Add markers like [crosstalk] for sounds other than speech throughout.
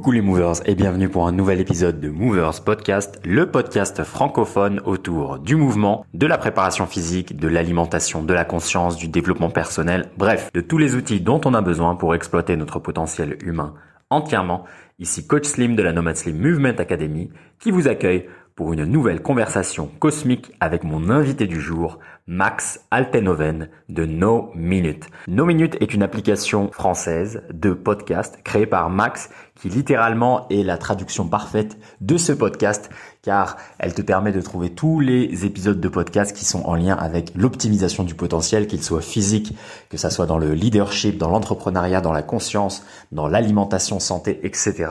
Coucou les movers et bienvenue pour un nouvel épisode de Movers Podcast, le podcast francophone autour du mouvement, de la préparation physique, de l'alimentation, de la conscience, du développement personnel, bref, de tous les outils dont on a besoin pour exploiter notre potentiel humain entièrement. Ici Coach Slim de la Nomad Slim Movement Academy qui vous accueille pour une nouvelle conversation cosmique avec mon invité du jour, Max Altenhoven de No Minute. No Minute est une application française de podcast créée par Max qui littéralement est la traduction parfaite de ce podcast car elle te permet de trouver tous les épisodes de podcast qui sont en lien avec l'optimisation du potentiel, qu'il soit physique, que ça soit dans le leadership, dans l'entrepreneuriat, dans la conscience, dans l'alimentation santé, etc.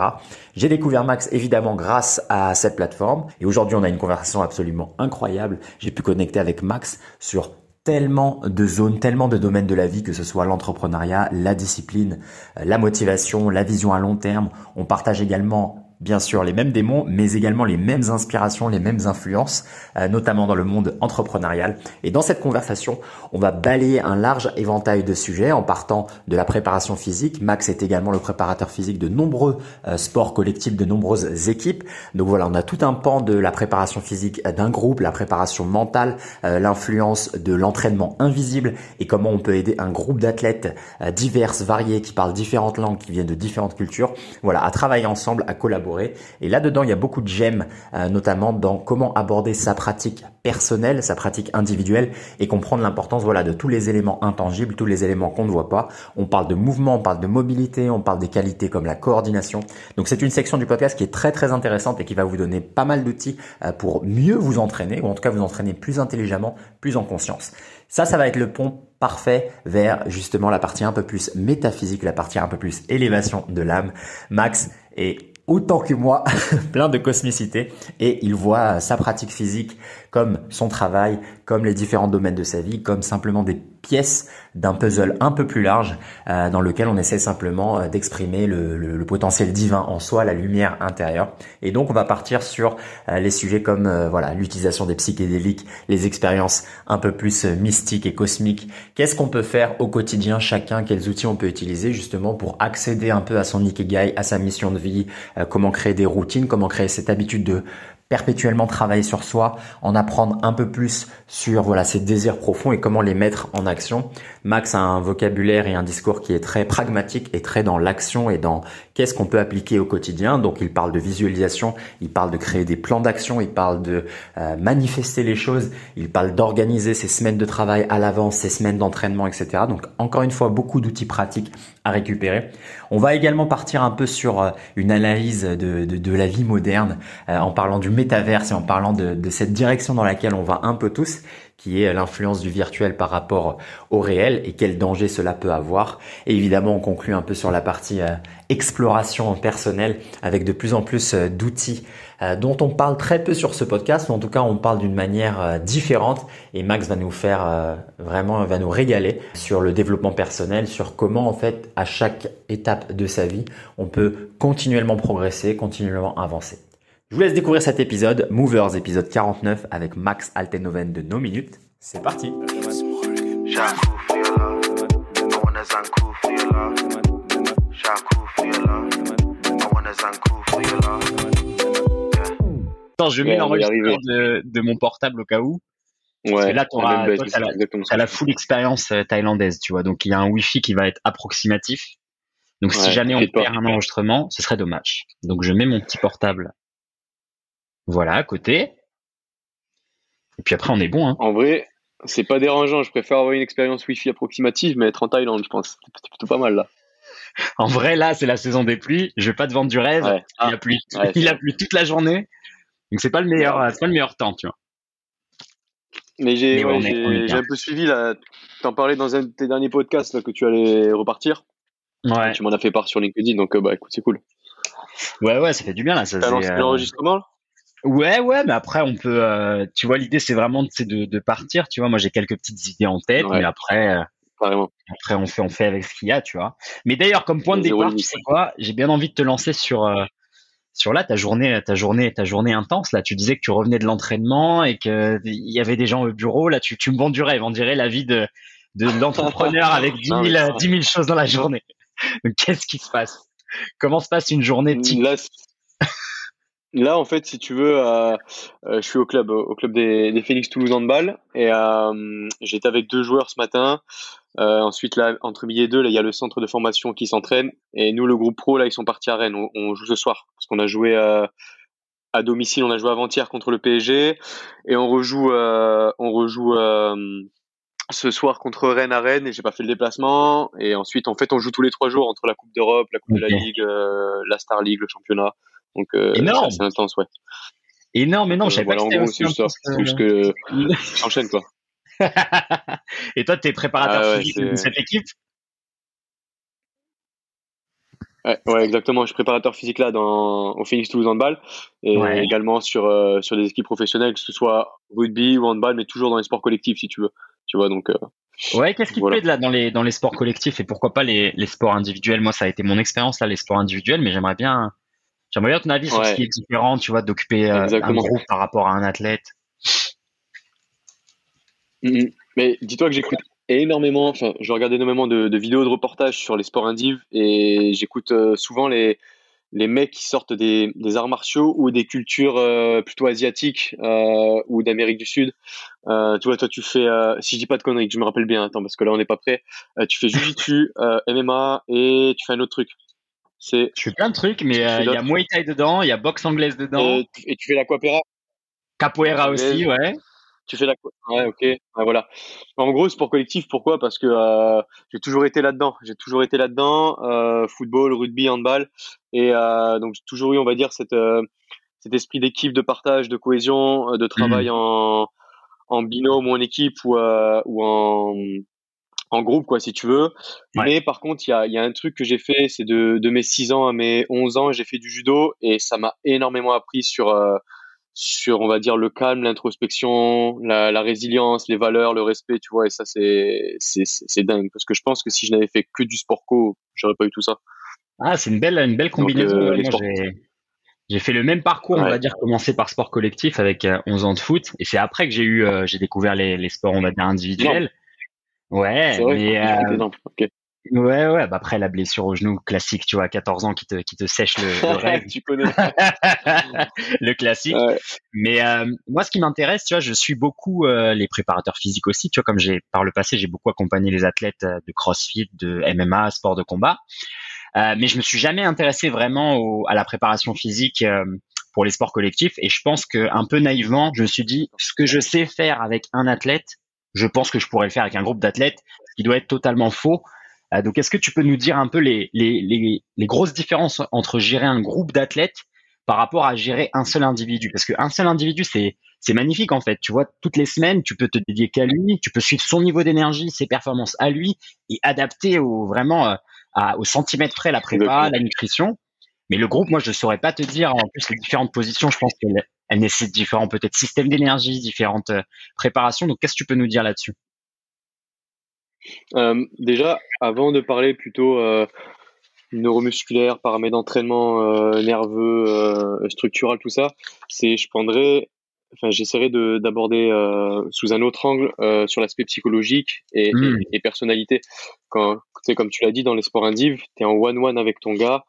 J'ai découvert Max évidemment grâce à cette plateforme et aujourd'hui on a une conversation absolument incroyable. J'ai pu connecter avec Max sur tellement de zones, tellement de domaines de la vie, que ce soit l'entrepreneuriat, la discipline, la motivation, la vision à long terme. On partage également bien sûr les mêmes démons, mais également les mêmes inspirations, les mêmes influences, euh, notamment dans le monde entrepreneurial. Et dans cette conversation, on va balayer un large éventail de sujets en partant de la préparation physique. Max est également le préparateur physique de nombreux euh, sports collectifs, de nombreuses équipes. Donc voilà, on a tout un pan de la préparation physique d'un groupe, la préparation mentale, euh, l'influence de l'entraînement invisible et comment on peut aider un groupe d'athlètes divers, variés, qui parlent différentes langues, qui viennent de différentes cultures, voilà, à travailler ensemble, à collaborer et là-dedans, il y a beaucoup de gemmes, euh, notamment dans comment aborder sa pratique personnelle, sa pratique individuelle et comprendre l'importance voilà, de tous les éléments intangibles, tous les éléments qu'on ne voit pas. On parle de mouvement, on parle de mobilité, on parle des qualités comme la coordination. Donc c'est une section du podcast qui est très très intéressante et qui va vous donner pas mal d'outils euh, pour mieux vous entraîner ou en tout cas vous entraîner plus intelligemment, plus en conscience. Ça, ça va être le pont parfait vers justement la partie un peu plus métaphysique, la partie un peu plus élévation de l'âme. Max est autant que moi, [laughs] plein de cosmicité, et il voit sa pratique physique comme son travail, comme les différents domaines de sa vie, comme simplement des pièces d'un puzzle un peu plus large euh, dans lequel on essaie simplement euh, d'exprimer le, le, potentiel divin en soi, la lumière intérieure. Et donc on va partir sur euh, les sujets comme voilà l'utilisation des psychédéliques, les expériences un peu plus mystiques et cosmiques. Qu'est-ce qu'on peut faire au quotidien chacun? Quels outils on peut utiliser justement pour accéder un peu à son ikigai, à sa mission de vie? Comment créer des routines? Comment créer cette habitude de perpétuellement travailler sur soi, en apprendre un peu plus sur voilà ses désirs profonds et comment les mettre en action. Max a un vocabulaire et un discours qui est très pragmatique et très dans l'action et dans qu'est-ce qu'on peut appliquer au quotidien. Donc il parle de visualisation, il parle de créer des plans d'action, il parle de euh, manifester les choses, il parle d'organiser ses semaines de travail à l'avance, ses semaines d'entraînement, etc. Donc encore une fois beaucoup d'outils pratiques récupérer. On va également partir un peu sur euh, une analyse de, la vie moderne euh, en parlant du métaverse et en parlant de, cette direction dans laquelle on va un peu tous qui est l'influence du virtuel par rapport au réel et quel danger cela peut avoir. Et évidemment, on conclut un peu sur la partie euh, exploration personnelle avec de plus en plus euh, d'outils euh, dont on parle très peu sur ce podcast, ou en tout cas on parle d'une manière différente. Et Max va nous faire vraiment, va nous régaler sur le développement personnel, sur comment en fait à chaque étape de sa vie, on peut continuellement progresser, continuellement avancer. Je vous laisse découvrir cet épisode, Movers, épisode 49, avec Max Altenhoven de No Minute. C'est parti Attends, je mets l'enregistrement de, de, mon portable au cas où. Ouais, là, tu auras la, la full expérience euh, thaïlandaise, tu vois. Donc, il y a un Wi-Fi qui va être approximatif. Donc, si jamais on perd un enregistrement, ce serait dommage. Donc, je mets mon petit portable voilà, à côté. Et puis après, on est bon. Hein. En vrai, c'est pas dérangeant. Je préfère avoir une expérience Wi-Fi approximative, mais être en Thaïlande, je pense. C'est plutôt pas mal là. En vrai, là, c'est la saison des pluies. Je vais pas te vendre du rêve. il a plu. [laughs] il a plu toute la journée. Donc c'est pas le meilleur, pas le meilleur temps, tu vois. Mais j'ai un peu suivi là. T'en parlais dans un de tes derniers podcasts que tu allais repartir. Ouais. Tu m'en as fait part sur LinkedIn, donc euh, bah écoute, c'est cool. Ouais, ouais, ça fait du bien là. T'as lancé euh, l'enregistrement Ouais, ouais, mais après on peut, euh, tu vois, l'idée c'est vraiment de, de partir, tu vois. Moi j'ai quelques petites idées en tête, mais après, euh, après on fait, on fait avec ce qu'il y a, tu vois. Mais d'ailleurs, comme point de départ, tu sais quoi, j'ai bien envie de te lancer sur, euh, sur là ta journée, ta journée, ta journée intense. Là, tu disais que tu revenais de l'entraînement et que il y avait des gens au bureau. Là, tu, tu me vends du rêve, on dirait la vie de, de l'entrepreneur avec 10 000, 10 000 choses dans la journée. Qu'est-ce qui se passe? Comment se passe une journée type Là, en fait, si tu veux, euh, euh, je suis au club, au club des, des Phoenix Toulouse Handball, et euh, j'étais avec deux joueurs ce matin. Euh, ensuite, là, entre midi et deux, là, il y a le centre de formation qui s'entraîne, et nous, le groupe pro, là, ils sont partis à Rennes. On, joue ce soir parce qu'on a joué à domicile, on a joué avant-hier contre le PSG, et on rejoue, on rejoue ce soir contre Rennes à Rennes, et j'ai pas fait le déplacement. Et ensuite, en fait, on joue tous les trois jours entre la Coupe d'Europe, la Coupe de la Ligue, la Star League, le championnat. Donc, euh. C'est intense, ouais. Énorme, énorme. Je euh, voilà, en gros, c'est ça. Plus que [laughs] j'enchaîne, quoi. [laughs] Et toi, tu es préparateur ah physique de cette équipe? Ouais, exactement. Je suis préparateur physique là dans, au Phoenix Toulouse Handball et également sur, euh, sur des équipes professionnelles, que ce soit rugby ou handball, mais toujours dans les sports collectifs si tu veux. Tu vois, donc. ouais, qu'est-ce qui te plaît là dans les, dans les sports collectifs et pourquoi pas les, les sports individuels? Moi, ça a été mon expérience là, les sports individuels, mais j'aimerais bien J'aimerais bien ton avis sur ce qui est différent, tu vois, d'occuper euh, un groupe par rapport à un athlète. Mm-hmm. Mais dis-toi que j'écoute énormément, enfin, je regarde énormément de, vidéos de reportages sur les sports indiv et j'écoute euh, souvent les, les mecs qui sortent des, des arts martiaux ou des cultures euh, plutôt asiatiques ou d'Amérique du Sud. tu vois, toi, tu fais, si je dis pas de conneries, que je me rappelle bien, attends, parce que là, on n'est pas prêt. tu fais Jiu-Jitsu, [laughs] MMA et tu fais un autre truc. Je fais plein de trucs, mais euh, il y a Muay Thai dedans, il y a boxe anglaise dedans. Et, tu fais la capoeira. Capoeira aussi, ouais. Tu fais la ouais, ok, voilà. En gros, sport collectif, pourquoi? Parce que euh, j'ai toujours été là-dedans. J'ai toujours été là-dedans, euh, football, rugby, handball, et donc j'ai toujours eu, on va dire, cette cet esprit d'équipe, de partage, de cohésion, de travail mmh. en en binôme ou en équipe ou, ou en en groupe, quoi, si tu veux. Mais par contre, il y a, y a, un truc que j'ai fait, c'est de, de mes 6 ans à mes 11 ans, j'ai fait du judo et ça m'a énormément appris sur, euh, sur, on va dire, le calme, l'introspection, la, la, résilience, les valeurs, le respect, tu vois. Et ça, c'est, c'est, c'est dingue parce que je pense que si je n'avais fait que du sport co, j'aurais pas eu tout ça. Ah, c'est une belle, une belle combinaison. Euh, j'ai fait le même parcours, on va dire, commencer par sport collectif avec 11 euh, ans de foot. Et c'est après que j'ai eu, j'ai découvert les, les sports, on va dire, individuels. Ouais, mais euh, ouais, ouais. Bah après la blessure au genou classique, tu vois, à 14 ans qui te qui te sèche le, le [laughs] rêve. tu connais [laughs] le classique. Mais euh, moi, ce qui m'intéresse, tu vois, je suis beaucoup euh, les préparateurs physiques aussi. Tu vois, comme j'ai par le passé, j'ai beaucoup accompagné les athlètes de CrossFit, de MMA, sport de combat. mais je me suis jamais intéressé vraiment au, à la préparation physique pour les sports collectifs. Et je pense que un peu naïvement, je me suis dit, ce que je sais faire avec un athlète, je pense que je pourrais le faire avec un groupe d'athlètes, ce qui doit être totalement faux. Euh, donc, est-ce que tu peux nous dire un peu les, les, les, les grosses différences entre gérer un groupe d'athlètes par rapport à gérer un seul individu? Parce qu'un seul individu, c'est c'est magnifique en fait. Tu vois, toutes les semaines, tu peux te dédier qu'à lui, tu peux suivre son niveau d'énergie, ses performances à lui et adapter au vraiment euh, à, au centimètre près la prépa, la nutrition. Mais le groupe, moi, je ne saurais pas te dire. En plus, les différentes positions, je pense qu'elles elles nécessitent différents peut-être systèmes d'énergie, différentes euh, préparations. Donc, qu'est-ce que tu peux nous dire là-dessus? Euh, Déjà, avant de parler plutôt euh, neuromusculaire, paramètres d'entraînement euh, nerveux, euh, structural, tout ça, c'est je prendrais enfin, j'essaierai d'aborder sous un autre angle sur l'aspect psychologique et, hmm. et, personnalité. Quand, comme tu l'as dit dans les sports indiv, tu es en one-one avec ton gars,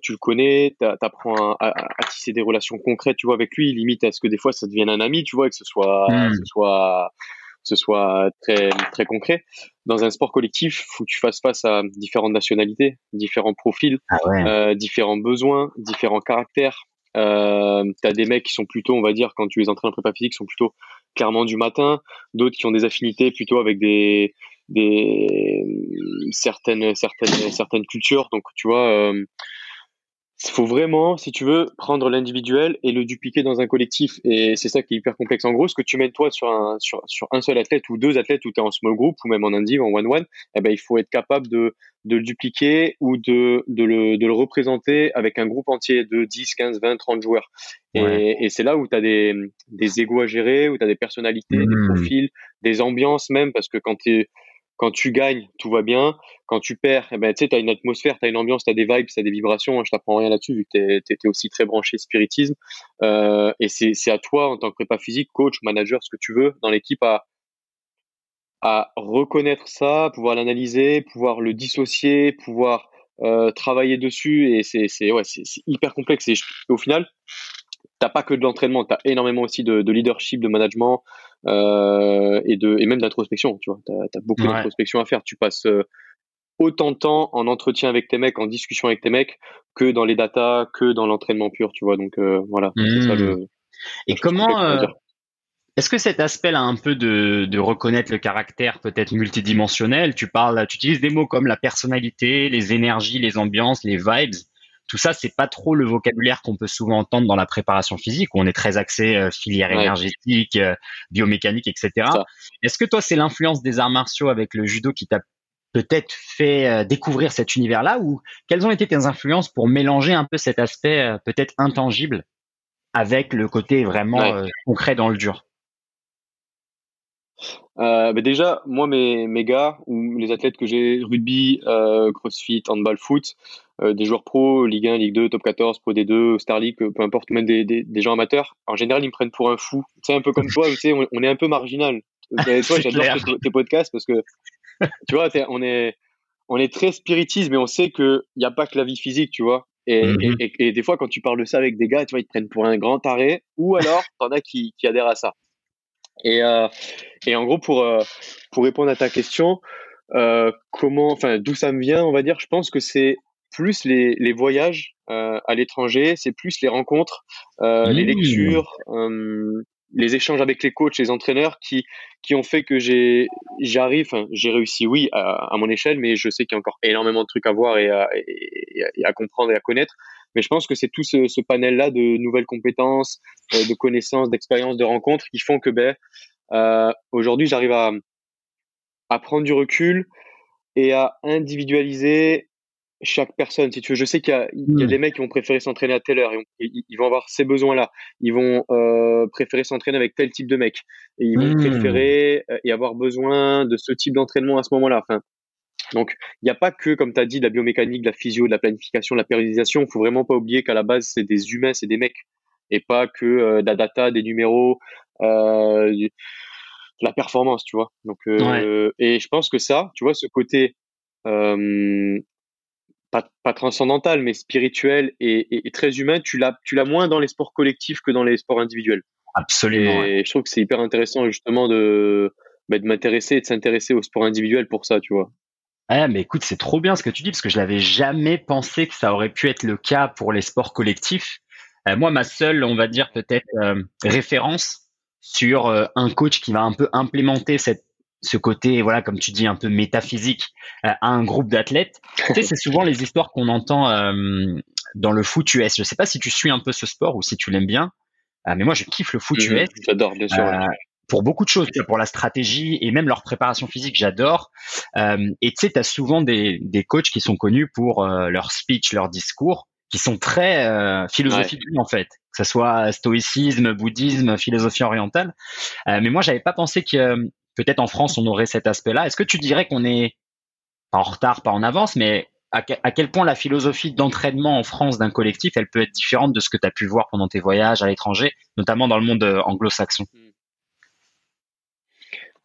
tu le connais, tu apprends à, à, tisser des relations concrètes, tu vois, avec lui, limite à ce que des fois ça devienne un ami, tu vois, et que ce soit, hmm. ce soit, ce soit très, très concret. Dans un sport collectif, faut que tu fasses face à différentes nationalités, différents profils, ah euh, différents besoins, différents caractères, euh, tu as des mecs qui sont plutôt, on va dire, quand tu les entraînes en prépa physique, sont plutôt clairement du matin, d'autres qui ont des affinités plutôt avec des, des certaines, certaines, certaines cultures. Donc, tu vois, euh, il faut vraiment, si tu veux, prendre l'individuel et le dupliquer dans un collectif. Et c'est ça qui est hyper complexe. En gros, ce que tu mets toi sur un, sur, sur un seul athlète ou deux athlètes où tu es en small group ou même en indiv, en one-one, eh ben, il faut être capable de, de le dupliquer ou de, de, le, de le représenter avec un groupe entier de 10, 15, 20, 30 joueurs. Et, et c'est là où tu as des, des égos à gérer, où tu as des personnalités, des mmh. profils, des ambiances même, parce que quand tu es quand tu gagnes, tout va bien. Quand tu perds, eh ben, tu as une atmosphère, tu as une ambiance, tu as des vibes, tu as des vibrations. Je t'apprends rien là-dessus vu que tu étais aussi très branché spiritisme. Euh, et c'est à toi, en tant que prépa physique, coach, manager, ce que tu veux, dans l'équipe, à, reconnaître ça, pouvoir l'analyser, pouvoir le dissocier, pouvoir travailler dessus et c'est hyper complexe et, au final t'as pas que de l'entraînement, tu as énormément aussi de, de, leadership, de management euh, et, de, et même d'introspection. Tu vois, tu as, beaucoup d'introspection à faire. Tu passes autant de temps en entretien avec tes mecs, en discussion avec tes mecs, que dans les datas, que dans l'entraînement pur, tu vois. Donc euh, voilà, c'est ça le. Mmh. Et comment euh, est-ce que cet aspect-là, un peu de, de, reconnaître le caractère peut-être multidimensionnel, tu parles, tu utilises des mots comme la personnalité, les énergies, les ambiances, les vibes. Tout ça, c'est pas trop le vocabulaire qu'on peut souvent entendre dans la préparation physique, où on est très axé euh, filière énergétique, biomécanique, etc. Est-ce que toi, c'est l'influence des arts martiaux avec le judo qui t'a peut-être fait euh, découvrir cet univers-là ou quelles ont été tes influences pour mélanger un peu cet aspect euh, peut-être intangible avec le côté vraiment euh, concret dans le dur? Euh, déjà, moi, mes, mes gars, ou les athlètes que j'ai, rugby, crossfit, handball, foot, des joueurs pro, Ligue 1, Ligue 2, Top 14, Pro D2, Star League, peu importe, même des, des, des, gens amateurs, en général, ils me prennent pour un fou. C'est un peu comme toi, tu sais, on, est un peu marginal. toi, [laughs] j'adore tes, tes, podcasts parce que tu vois, on est, on est très spiritiste, mais on sait qu'il n'y a pas que la vie physique, tu vois. Mhm. Et, et, des fois, quand tu parles de ça avec des gars, tu vois, ils te prennent pour un grand taré, ou alors, t'en as qui, qui adhèrent à ça. Et, euh, et en gros, pour, euh, pour répondre à ta question, euh, comment, enfin, d'où ça me vient, on va dire, je pense que c'est plus les, les voyages euh, à l'étranger, c'est plus les rencontres, euh, les mmh. lectures, euh, les échanges avec les coachs, les entraîneurs qui qui ont fait que j'ai j'arrive, j'ai réussi oui à, à, mon échelle, mais je sais qu'il y a encore énormément de trucs à voir et à, et à, comprendre et à connaître. Mais je pense que c'est tout ce, ce panel-là de nouvelles compétences, euh, de connaissances, d'expériences, de rencontres qui font que ben euh, aujourd'hui j'arrive à à prendre du recul et à individualiser chaque personne, si tu veux. Je sais qu'il y, a, y a hmm. des mecs qui vont préférer s'entraîner à telle heure, et ils, vont avoir ces besoins-là. Ils vont euh, préférer s'entraîner avec tel type de mec. Et ils vont hmm. préférer euh, et avoir besoin de ce type d'entraînement à ce moment-là. Enfin, donc, il n'y a pas que, comme tu as dit, de la biomécanique, de la physio, de la planification, de la périodisation. Il faut vraiment pas oublier qu'à la base, c'est des humains, c'est des mecs. Et pas que euh, de la data, des numéros, de la performance, tu vois. Donc, Et je pense que ça, tu vois, ce côté pas, pas transcendantal, mais spirituel et, et, très humain, tu l'as, tu l'as moins dans les sports collectifs que dans les sports individuels. Absolument. Et je trouve que c'est hyper intéressant justement de, bah, de m'intéresser et de s'intéresser au sport individuel pour ça, tu vois. Ah, mais écoute, c'est trop bien ce que tu dis parce que je n'avais jamais pensé que ça aurait pu être le cas pour les sports collectifs. Euh, moi, ma seule, on va dire peut-être euh, référence sur euh, un coach qui va un peu implémenter cette ce côté, voilà, comme tu dis, un peu métaphysique euh, à un groupe d'athlètes. tu sais, c'est souvent les histoires qu'on entend euh, dans le foot US. Je sais pas si tu suis un peu ce sport ou si tu l'aimes bien, euh, mais moi, je kiffe le foot US. J'adore, bien sûr. pour beaucoup de choses, pour la stratégie et même leur préparation physique, j'adore. et tu sais, tu as souvent des, des coachs qui sont connus pour leur speech, leur discours, qui sont très philosophiques en fait, que ce soit stoïcisme, bouddhisme, philosophie orientale. mais moi, j'avais pas pensé que peut-être en France, on aurait cet aspect-là. Est-ce que tu dirais qu'on est pas en retard, pas en avance, mais à, quel point la philosophie d'entraînement en France d'un collectif, elle peut être différente de ce que tu as pu voir pendant tes voyages à l'étranger, notamment dans le monde euh, anglo-saxon? Hmm.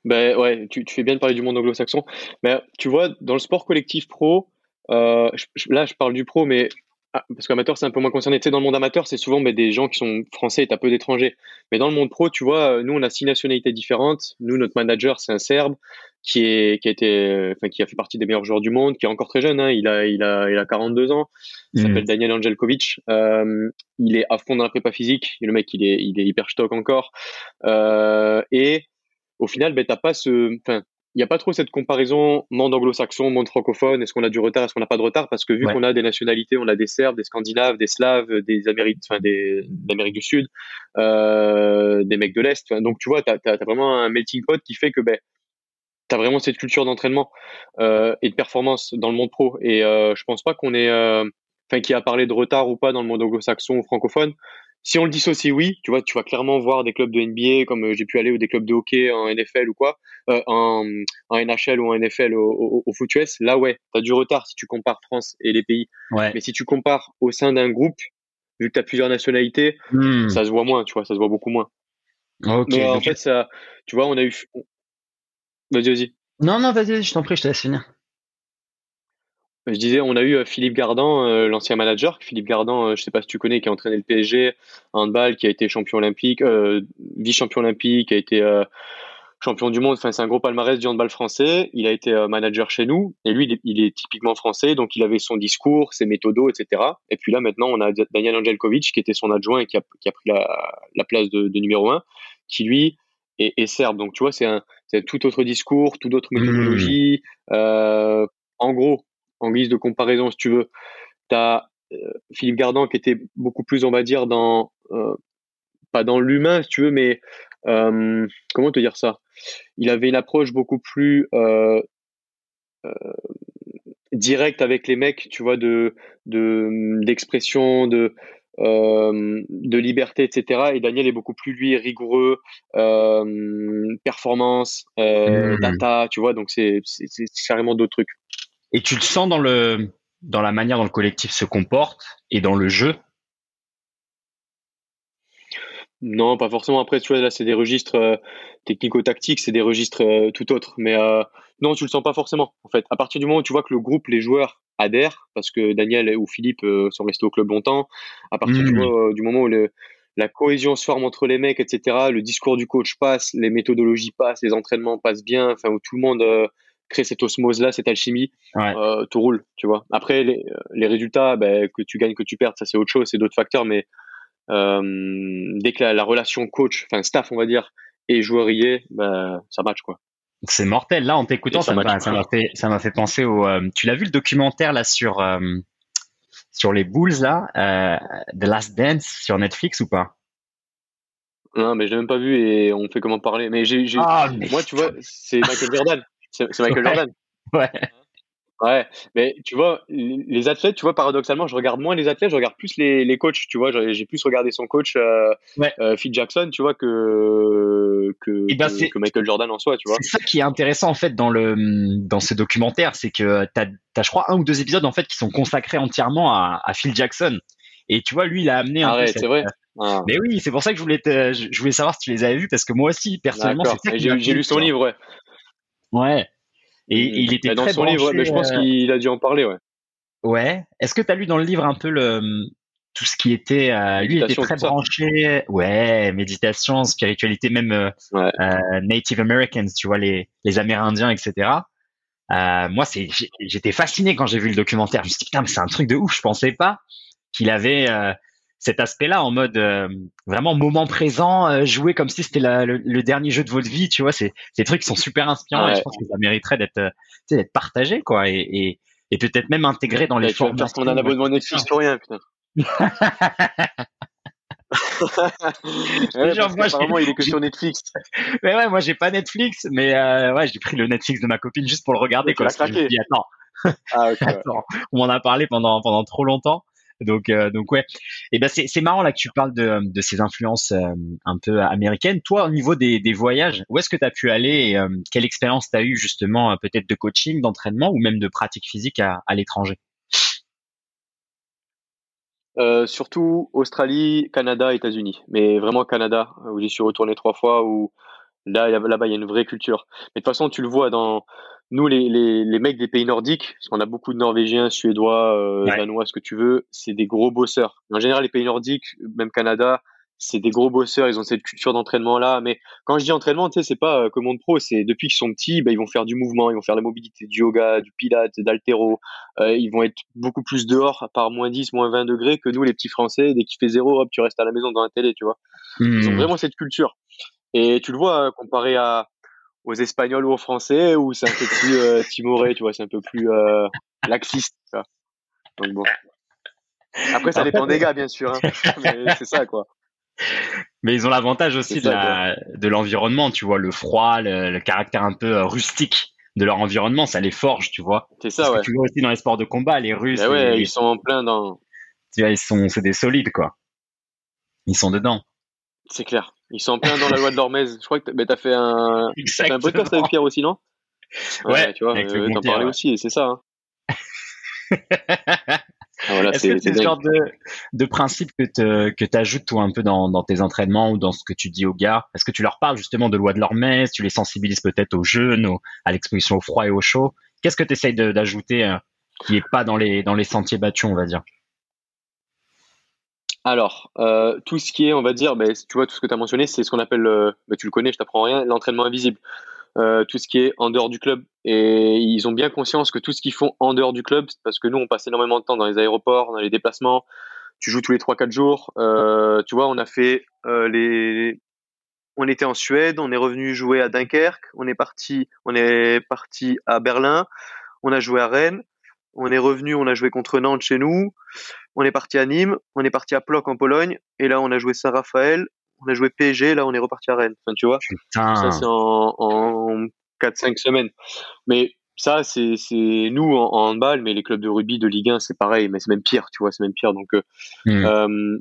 Ben tu, fais bien de parler du monde anglo-saxon. Mais tu vois, dans le sport collectif pro, euh, là je parle du pro, mais ah, parce qu'amateur, c'est un peu moins concerné. Tu sais, dans le monde amateur, c'est souvent mais, des gens qui sont français et t'as peu d'étrangers. Mais dans le monde pro, tu vois, nous, on a six nationalités différentes. Nous, notre manager, c'est un Serbe qui est qui a été, enfin, qui a fait partie des meilleurs joueurs du monde, qui est encore très jeune. Hein. Il a il a il a 42 ans. Il mmh. s'appelle Daniel Angelkovic. Euh, il est à fond dans la prépa physique. Et le mec, il est il est hyper stock encore. Euh, et au final, ben t'as pas ce, enfin, il n'y a pas trop cette comparaison monde anglo-saxon, monde francophone. Est-ce qu'on a du retard, est-ce qu'on n'a pas de retard? Parce que vu qu'on a des nationalités, on a des Serbes, des Scandinaves, des Slaves, des Amériques, enfin des d'Amérique du Sud, euh, des mecs de l'Est. donc tu vois, tu as, vraiment un melting pot qui fait que ben, tu as vraiment cette culture d'entraînement euh, et de performance dans le monde pro. Et euh, je pense pas qu'on est, euh, enfin, qui a parlé de retard ou pas dans le monde anglo-saxon ou francophone. Si on le dissocie, oui, tu vois, tu vas clairement voir des clubs de NBA comme euh, j'ai pu aller ou des clubs de hockey en NFL ou quoi, euh, en, en, NHL ou en NFL au, au, foot US. Là, ouais, tu as du retard si tu compares France et les pays. Ouais. Mais si tu compares au sein d'un groupe, vu que tu as plusieurs nationalités, hmm. ça se voit moins, tu vois, ça se voit beaucoup moins. Mais en fait, ça, tu vois, on a eu. Vas-y, vas-y. Non, non, vas-y, je t'en prie, je te laisse finir Je disais, on a eu Philippe Gardan, l'ancien manager. Philippe Gardan, je sais pas si tu connais, qui a entraîné le PSG handball, qui a été champion olympique, vice-champion olympique, qui a été champion du monde. Enfin, c'est un gros palmarès du handball français. Il a été euh, manager chez nous. Et lui, il est, typiquement français. Donc, il avait son discours, ses méthodos, etc. Et puis là, maintenant, on a Daniel Angelkovic, qui était son adjoint et qui a, qui a pris la, place de, numéro un, qui lui est, est serbe. Donc, tu vois, c'est un, tout autre discours, tout autre méthodologie. Mmh. Euh, en gros, en guise de comparaison, si tu veux, tu as euh, Philippe Gardan qui était beaucoup plus, on va dire, dans, pas dans l'humain, si tu veux, mais comment te dire ça? Il avait une approche beaucoup plus euh, euh, directe avec les mecs, tu vois, de d'expression, de, euh, de liberté, etc. Et Daniel est beaucoup plus lui rigoureux, performance, mmh. data, tu vois. Donc c'est carrément d'autres trucs. Et tu le sens dans le dans la manière dont le collectif se comporte et dans le jeu non, pas forcément. Après, tu vois, là, c'est des registres euh, technico-tactiques, c'est des registres euh, tout autres. Mais euh, non, tu le sens pas forcément. En fait, à partir du moment où tu vois que le groupe, les joueurs adhèrent, parce que Daniel ou Philippe sont restés au club longtemps, à partir du, mmh. moment où la cohésion se forme entre les mecs, etc., le discours du coach passe, les méthodologies passent, les entraînements passent bien, enfin, où tout le monde cette osmose-là, cette alchimie, tout roule, tu vois. Après, les, résultats, ben, que tu gagnes, que tu perds, ça c'est autre chose, c'est d'autres facteurs, mais euh, dès que la, relation coach, enfin staff, on va dire, et joueurier, bah, ça match quoi. C'est mortel. Là, en t'écoutant, ça m'a fait, ça m'a fait penser au. Euh, tu l'as vu le documentaire là sur euh, sur les Bulls là, The Last Dance sur Netflix ou pas? Non, mais je l'ai même pas vu et on fait comment parler. Mais j'ai, ah, moi, tu vois, c'est Michael Jordan. C'est Michael Jordan. [laughs] Ouais. Ouais, mais tu vois, les athlètes, tu vois, paradoxalement, je regarde moins les athlètes, je regarde plus les, les coachs, tu vois. J'ai plus regardé son coach, euh, euh, Phil Jackson, tu vois, que, que, eh ben, que, Michael Jordan en soi, tu vois. C'est ça qui est intéressant, en fait, dans, le, dans ce documentaire, c'est que tu as, as, je crois, un ou deux épisodes, en fait, qui sont consacrés entièrement à, à Phil Jackson. Et tu vois, lui, il a amené un ah ouais, c'est vrai. Ah. Mais oui, c'est pour ça que je voulais, je voulais savoir si tu les avais vus, parce que moi aussi, personnellement, J'ai lu son livre, ouais. Ouais. Et, il était dans très son livre, mais je pense euh, qu'il a dû en parler, ouais. Ouais. Est-ce que tu as lu dans le livre un peu le tout ce qui était euh, lui était très branché ouais méditation spiritualité même euh, Native Americans tu vois les les Amérindiens etc moi c'est j'étais fasciné quand j'ai vu le documentaire je me suis dit putain mais c'est un truc de ouf je pensais pas qu'il avait cet aspect-là en mode euh, vraiment moment présent, euh, jouer comme si c'était le, dernier jeu de votre vie, tu vois, c'est des trucs qui sont super inspirants et je pense que ça mériterait d'être euh, d'être partagé quoi et, et, peut-être même intégré dans les formes. Parce qu'on a un abonnement Netflix pour rien, putain. [laughs] ouais, genre, moi, apparemment, il est que sur Netflix. [laughs] Mais ouais, moi, j'ai pas Netflix, mais ouais, j'ai pris le Netflix de ma copine juste pour le regarder. Quoi, je me dis, attends, ah, [laughs] attends, on m'en a parlé pendant pendant trop longtemps. Donc, euh, donc ouais. Et ben c'est marrant là que tu parles de, de ces influences euh, un peu américaines. Toi, au niveau des, des voyages, où est-ce que tu as pu aller et euh, quelle expérience tu as eu justement peut-être de coaching, d'entraînement ou même de pratique physique à, à l'étranger? Surtout Australie, Canada, États-Unis, mais vraiment Canada où j'y suis retourné trois fois où là là-bas il y a une vraie culture. Mais de toute façon tu le vois dans nous, les, les, les, mecs des pays nordiques, parce qu'on a beaucoup de Norvégiens, Suédois, euh, Danois, ce que tu veux, c'est des gros bosseurs. En général, les pays nordiques, même Canada, c'est des gros bosseurs. Ils ont cette culture d'entraînement là. Mais quand je dis entraînement, tu sais, c'est pas euh, comme monde pro. C'est depuis qu'ils sont petits, bah, ils vont faire du mouvement, ils vont faire la mobilité, du yoga, du pilates, d'altéro. Euh, ils vont être beaucoup plus dehors, à part moins 10, moins 20 degrés, que nous, les petits Français. Dès qu'il fait zéro, hop, tu restes à la maison dans la télé, tu vois. Ils ont hmm. vraiment cette culture. Et tu le vois, hein, comparé à, aux Espagnols ou aux Français ou c'est un peu plus euh, [laughs] timoré, tu vois, c'est un peu plus euh, laxiste. Donc bon. Après, ça dépend des gars, bien sûr. Hein. [laughs] [laughs] Mais c'est ça, quoi. Mais ils ont l'avantage aussi de l'environnement, tu vois, le froid, le, caractère un peu euh, rustique de leur environnement, ça les forge, tu vois. C'est ça, ouais. tu vois aussi dans les sports de combat, les Russes. Ben ouais, ils sont en plein dans. Tu vois, ils sont, c'est des solides, quoi. Ils sont dedans. C'est clair. Ils sont plein dans la loi de l'Hormèse. Je crois que tu as fait un, fait un podcast avec Pierre aussi, non? Ouais, tu vois, euh, t'en parlais aussi, et c'est ça. Hein. [laughs] Ah, voilà, Est-ce que c'est ce genre de, de principe que tu ajoutes toi un peu dans, dans, tes entraînements ou dans ce que tu dis aux gars? Est-ce que tu leur parles justement de loi de l'Hormèse Tu les sensibilises peut-être aux jeunes, à l'exposition au froid et au chaud? Qu'est-ce que tu essayes d'ajouter euh, qui est pas dans les dans les sentiers battus, on va dire? Alors, euh, tout ce qui est, on va dire, ben, tu vois, tout ce que tu as mentionné, c'est ce qu'on appelle, ben, tu le connais, je t'apprends rien, l'entraînement invisible. Euh, tout ce qui est en dehors du club. Et ils ont bien conscience que tout ce qu'ils font en dehors du club, parce que nous, on passe énormément de temps dans les aéroports, dans les déplacements. Tu joues tous les 3-4 jours. Euh, tu vois, on a fait euh, les. On était en Suède, on est revenu jouer à Dunkerque, on est parti, on est parti à Berlin, on a joué à Rennes, on est revenu, on a joué contre Nantes chez nous, on est parti à Nîmes, on est parti à Plock en Pologne, et là on a joué Saint-Raphaël, on a joué PSG, là on est reparti à Rennes. Enfin, tu vois, ça c'est en, en 4-5 semaines. Mais ça, c'est nous en, handball, mais les clubs de rugby de Ligue 1, c'est pareil, mais c'est même pire, tu vois, c'est même pire. Donc, euh, hmm. euh,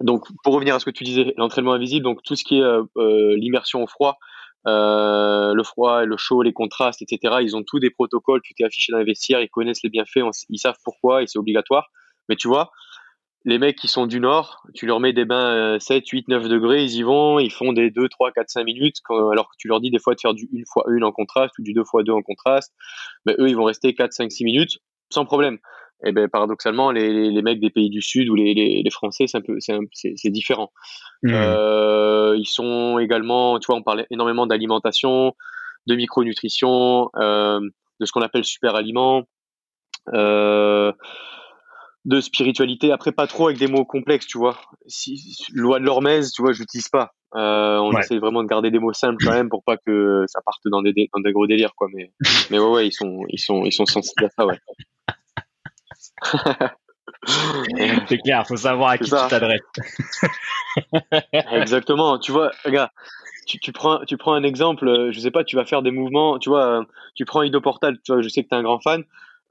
donc, pour revenir à ce que tu disais, l'entraînement invisible, donc tout ce qui est euh l'immersion au froid, euh, le froid, le chaud, les contrastes, etc. Ils ont tous des protocoles, tout est affiché dans les vestiaires, ils connaissent les bienfaits, ils savent pourquoi et c'est obligatoire. Mais tu vois, les mecs qui sont du nord, tu leur mets des bains 7, 8, 9 degrés, ils y vont, ils font des 2, 3, 4, 5 minutes, alors que tu leur dis des fois de faire du 1 fois 1 en contraste ou du 2 fois 2 en contraste. Mais eux, ils vont rester 4, 5, 6 minutes sans problème. Et ben paradoxalement, les, les, mecs des pays du Sud ou les, les, les Français, c'est un peu, c'est différent. Mmh. Euh, ils sont également, tu vois, on parlait énormément d'alimentation, de micronutrition, euh, de ce qu'on appelle super aliments. Euh, de spiritualité. Après, pas trop avec des mots complexes, tu vois. Si, loi de l'hormèse, tu vois, j'utilise pas. On essaie vraiment de garder des mots simples quand même pour pas que ça parte dans des, dans des gros délires, quoi. Mais, mais ouais, ouais, ils sont, ils sont, ils sont sensibles à ça, ouais. [laughs] C'est clair, faut savoir à qui tu t'adresses. [laughs] Exactement. Tu vois, regarde, tu, tu, prends, tu prends un exemple, je sais pas, tu vas faire des mouvements, tu vois, tu prends Ido Portal, tu vois, je sais que tu es un grand fan,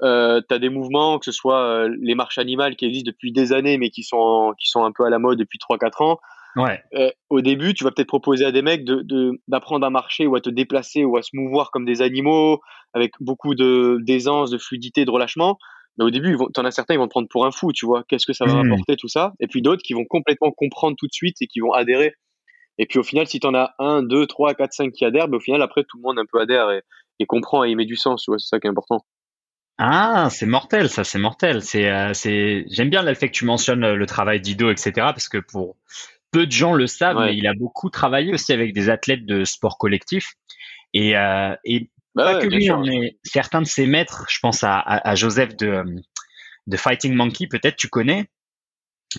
euh, tu as des mouvements, que ce soit euh, les marches animales qui existent depuis des années, mais qui sont, qui sont un peu à la mode depuis 3-4 ans. Ouais. Euh, au début, tu vas peut-être proposer à des mecs de, d'apprendre à marcher ou à te déplacer ou à se mouvoir comme des animaux, avec beaucoup de, d'aisance, de fluidité, de relâchement. Mais au début, tu en as certains, ils vont te prendre pour un fou, tu vois. Qu'est-ce que ça va mmh. apporter, tout ça? Et puis d'autres qui vont complètement comprendre tout de suite et qui vont adhérer. Et puis au final, si tu en as un, deux, trois, quatre, cinq qui adhèrent, ben, au final, après, tout le monde un peu adhère et, et comprend et y met du sens, tu vois. C'est ça qui est important. Ah, c'est mortel, ça, c'est mortel. C'est, euh, c'est, j'aime bien le fait que tu mentionnes le travail d'Ido, etc. Parce que pour peu de gens le savent, mais il a beaucoup travaillé aussi avec des athlètes de sport collectif. Et, euh, et bah pas que lui, hein, mais certains de ses maîtres, je pense à, à, Joseph de, de Fighting Monkey, peut-être tu connais.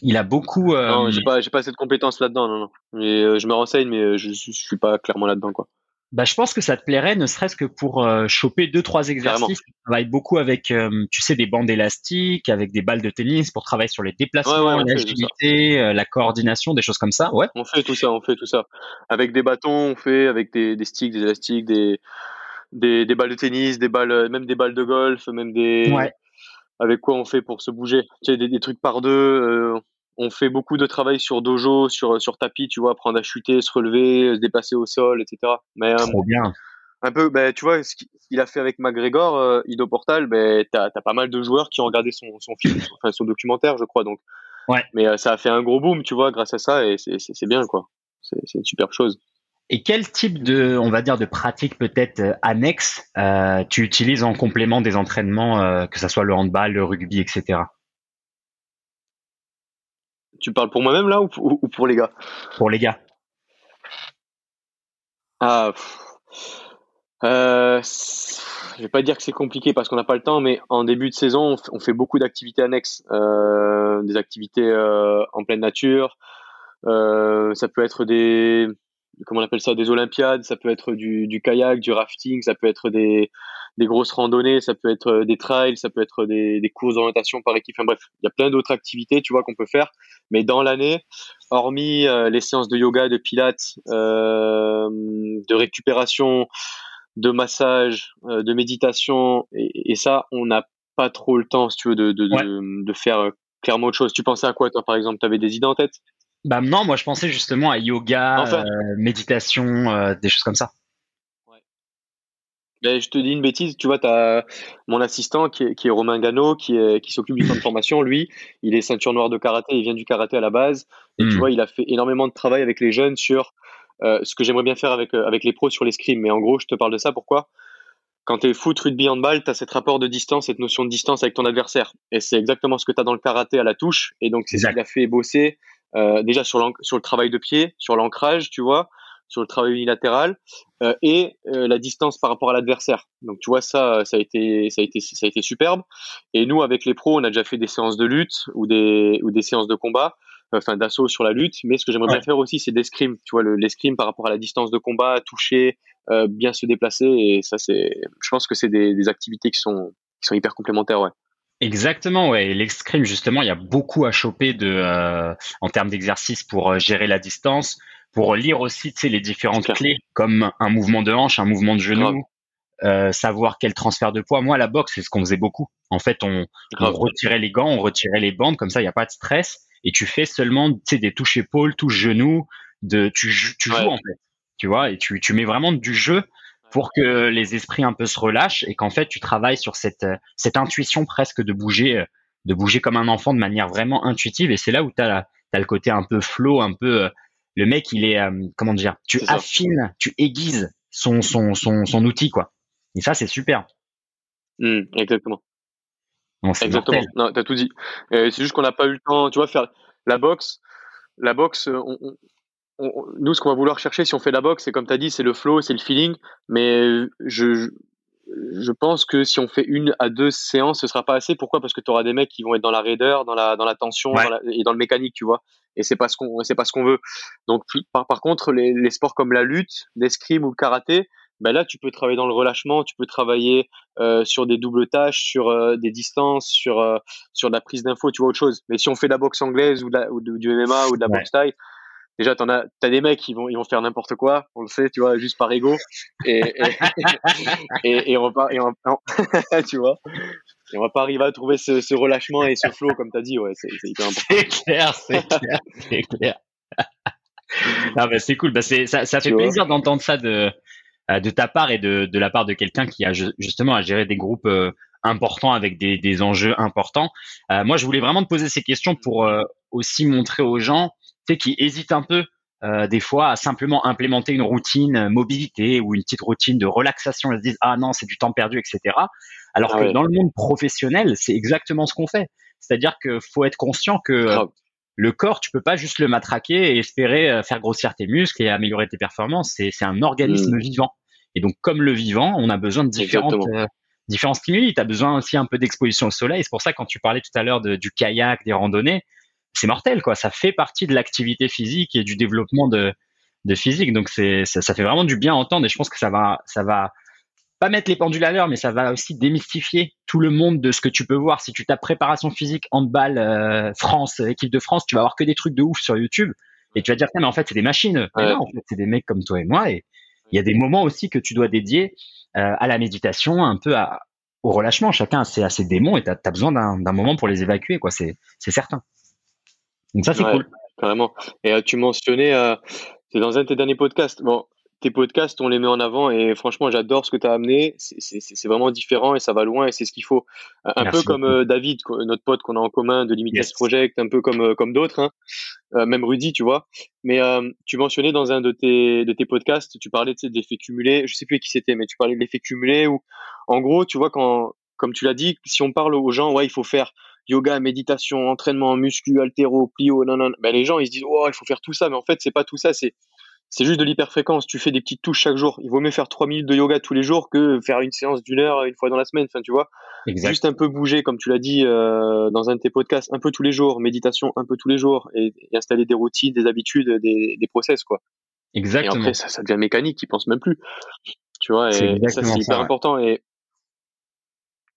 Il a beaucoup. Euh, non, j'ai pas, j'ai pas cette compétence là-dedans, non, non. Mais je me renseigne, mais je, je suis pas clairement là-dedans, quoi bah, je pense que ça te plairait, ne serait-ce que pour euh, choper deux trois exercices. Tu travailles beaucoup avec, euh, tu sais, des bandes élastiques, avec des balles de tennis pour travailler sur les déplacements, l'agilité, euh, la coordination, des choses comme ça. Ouais. On fait tout ça, on fait tout ça. Avec des bâtons, on fait avec des, des sticks, des élastiques, des, des, des balles de tennis, des balles, même des balles de golf, même des. Ouais. Avec quoi on fait pour se bouger Tu sais, des, des trucs par deux on fait beaucoup de travail sur dojo, sur, sur tapis, tu vois, apprendre à chuter, se relever, se déplacer au sol, etc. Mais, euh, Trop bien. Un peu, ben, tu vois, ce qu'il a fait avec McGregor, euh, Ido Portal, ben, t'as as pas mal de joueurs qui ont regardé son, son film, [laughs] enfin, son documentaire, je crois, donc. Ouais. Mais euh, ça a fait un gros boom, tu vois, grâce à ça, et c'est bien, quoi. C'est une superbe chose. Et quel type de, on va dire, de pratique peut-être annexe tu utilises en complément des entraînements, que ce soit le handball, le rugby, etc. Tu parles pour moi-même là ou pour, les gars? Pour les gars. Ah, euh, je vais pas dire que c'est compliqué parce qu'on n'a pas le temps, mais en début de saison, on fait beaucoup d'activités annexes, euh, des activités euh, en pleine nature. Euh, ça peut être des, comment on appelle ça, des Olympiades, ça peut être du, du kayak, du rafting, ça peut être des, des grosses randonnées, ça peut être euh, des trails, ça peut être des, des courses d'orientation par équipe. Enfin bref, il y a plein d'autres activités, tu vois, qu'on peut faire. Mais dans l'année, hormis euh, les séances de yoga, de pilates, euh, de récupération, de massage, euh, de méditation, et, et ça, on n'a pas trop le temps, si tu veux, de, de, de, de faire clairement autre chose. Tu pensais à quoi, toi, par exemple? Tu avais des idées en tête? Bah non, moi je pensais justement à yoga, méditation, des choses comme ça. Ben, je te dis une bêtise, tu vois, tu as mon assistant qui est, qui est Romain Gano, qui, est, qui s'occupe du centre de formation. Lui, il est ceinture noire de karaté, il vient du karaté à la base. Et tu hmm. vois, il a fait énormément de travail avec les jeunes sur euh, ce que j'aimerais bien faire avec, euh, avec les pros sur l'escrime. Mais en gros, je te parle de ça. Pourquoi? Quand tu es foot, rugby, handball, tu as cet rapport de distance, cette notion de distance avec ton adversaire. Et c'est exactement ce que tu as dans le karaté à la touche. Et donc, c'est ce qui a fait bosser euh, déjà sur, sur le travail de pied, sur l'ancrage, tu vois, sur le travail unilatéral euh, et euh, la distance par rapport à l'adversaire. Donc, tu vois, ça, ça a été, ça a été, ça a été superbe. Et nous, avec les pros, on a déjà fait des séances de lutte ou des, ou des séances de combat enfin d'assaut sur la lutte. Mais ce que j'aimerais bien faire aussi, c'est l'escrime. Tu vois, l'escrime par rapport à la distance de combat, toucher, euh, bien se déplacer. Et ça, c'est, je pense que c'est des, des, activités qui sont, qui sont hyper complémentaires, ouais. Exactement, ouais. L'escrime, justement, il y a beaucoup à choper de, euh, en termes d'exercice pour euh, gérer la distance, pour lire aussi, les différentes clés, comme un mouvement de hanche, un mouvement de genou, euh, savoir quel transfert de poids. Moi, la boxe, c'est ce qu'on faisait beaucoup. En fait, on, on, retirait les gants, on retirait les bandes, comme ça, il n'y a pas de stress et tu fais seulement des touches épaules, touches genoux, de, tu, tu joues en fait, tu vois, et tu, tu mets vraiment du jeu pour que les esprits un peu se relâchent et qu'en fait tu travailles sur cette, cette intuition presque de bouger, de bouger comme un enfant de manière vraiment intuitive et c'est là où tu as, as, le côté un peu flow, un peu le mec il est euh, comment dire, tu affines, tu aiguises son, son, son, son outil quoi. Et ça c'est super. Mmh, exactement. Exactement. Non, t'as tout dit. c'est juste qu'on n'a pas eu le temps, tu vois, faire la boxe. La boxe, on, on, nous, ce qu'on va vouloir chercher si on fait la boxe, c'est comme tu as dit, c'est le flow, c'est le feeling. Mais je, je pense que si on fait une à deux séances, ce sera pas assez. Pourquoi? Parce que tu auras des mecs qui vont être dans la raideur, dans la, dans la tension et dans le mécanique, tu vois. Et c'est pas ce qu'on, c'est pas ce qu'on veut. Donc, par, par contre, les, les sports comme la lutte, l'escrime ou le karaté, ben là tu peux travailler dans le relâchement, tu peux travailler euh, sur des doubles tâches, sur euh, des distances, sur euh, sur la prise d'infos, tu vois autre chose. Mais si on fait de la boxe anglaise ou, du MMA ou de la boxe taille, déjà t'en as t'as des mecs qui vont ils vont faire n'importe quoi, on le sait, tu vois, juste par ego et et, [laughs] et, on va pas et on, [laughs] tu vois. Et on va pas arriver à trouver ce, ce relâchement et ce flow comme tu as dit, ouais, c'est hyper important. C'est clair, c'est clair, c'est clair. [laughs] non, mais c'est cool. Bah, c'est, ça, ça fait plaisir d'entendre ça de, euh, de ta part et de, de la part de quelqu'un qui a justement à gérer des groupes euh, importants avec des, des enjeux importants. Euh, moi, je voulais vraiment te poser ces questions pour aussi montrer aux gens tu sais, qui hésitent un peu des fois à simplement implémenter une routine mobilité ou une petite routine de relaxation. Ils se disent ah non c'est du temps perdu etc. Alors ah que dans le monde professionnel c'est exactement ce qu'on fait. C'est-à-dire que faut être conscient que le corps, tu peux pas juste le matraquer et espérer faire grossir tes muscles et améliorer tes performances. C'est un organisme mmh. vivant. Et donc, comme le vivant, on a besoin de différentes, euh, différents stimuli. Tu as besoin aussi un peu d'exposition au soleil. C'est pour ça, quand tu parlais tout à l'heure du kayak, des randonnées, c'est mortel, quoi. Ça fait partie de l'activité physique et du développement de, de physique. Donc, c'est, ça, ça, fait vraiment du bien à entendre et je pense que ça va, ça va pas mettre les pendules à l'heure, mais ça va aussi démystifier tout le monde de ce que tu peux voir. Si tu tapes préparation physique, handball, euh, France, équipe de France, tu vas avoir que des trucs de ouf sur YouTube et tu vas dire, mais en fait, c'est des machines. non, en fait, c'est des mecs comme toi et moi et, il y a des moments aussi que tu dois dédier euh, à la méditation, un peu à, au relâchement. Chacun a ses, a ses démons et tu as, besoin d'un moment pour les évacuer, quoi. C'est certain. Donc ça, c'est cool. Carrément. Et euh, tu mentionnais, euh, c'est dans un de tes derniers podcasts. Bon, tes podcasts, on les met en avant et franchement, j'adore ce que tu as amené. C'est vraiment différent et ça va loin et c'est ce qu'il faut. Un peu comme euh, David, notre pote qu'on a en commun de Limitless Project, un peu comme, comme d'autres, hein. euh, même Rudy, tu vois. Mais tu mentionnais dans un de tes, de tes podcasts, tu parlais de l'effet cumulé. Je sais plus qui c'était, mais tu parlais de l'effet cumulé ou en gros, tu vois, quand, comme tu l'as dit, si on parle aux gens, ouais, il faut faire yoga, méditation, entraînement, muscu, altéro, plio, non, non, ben les gens ils se disent, oh, il faut faire tout ça, mais en fait, c'est pas tout ça, c'est c'est juste de l'hyperfréquence. Tu fais des petites touches chaque jour. Il vaut mieux faire trois minutes de yoga tous les jours que faire une séance d'une heure une fois dans la semaine. Enfin, tu vois. Juste un peu bouger, comme tu l'as dit euh, dans un de tes podcasts, un peu tous les jours, méditation un peu tous les jours et, installer des routines, des habitudes, des, des process, quoi. Exactement. Et après, ça, ça devient mécanique. Ils pensent même plus. Tu vois. Et ça, c'est hyper important. Et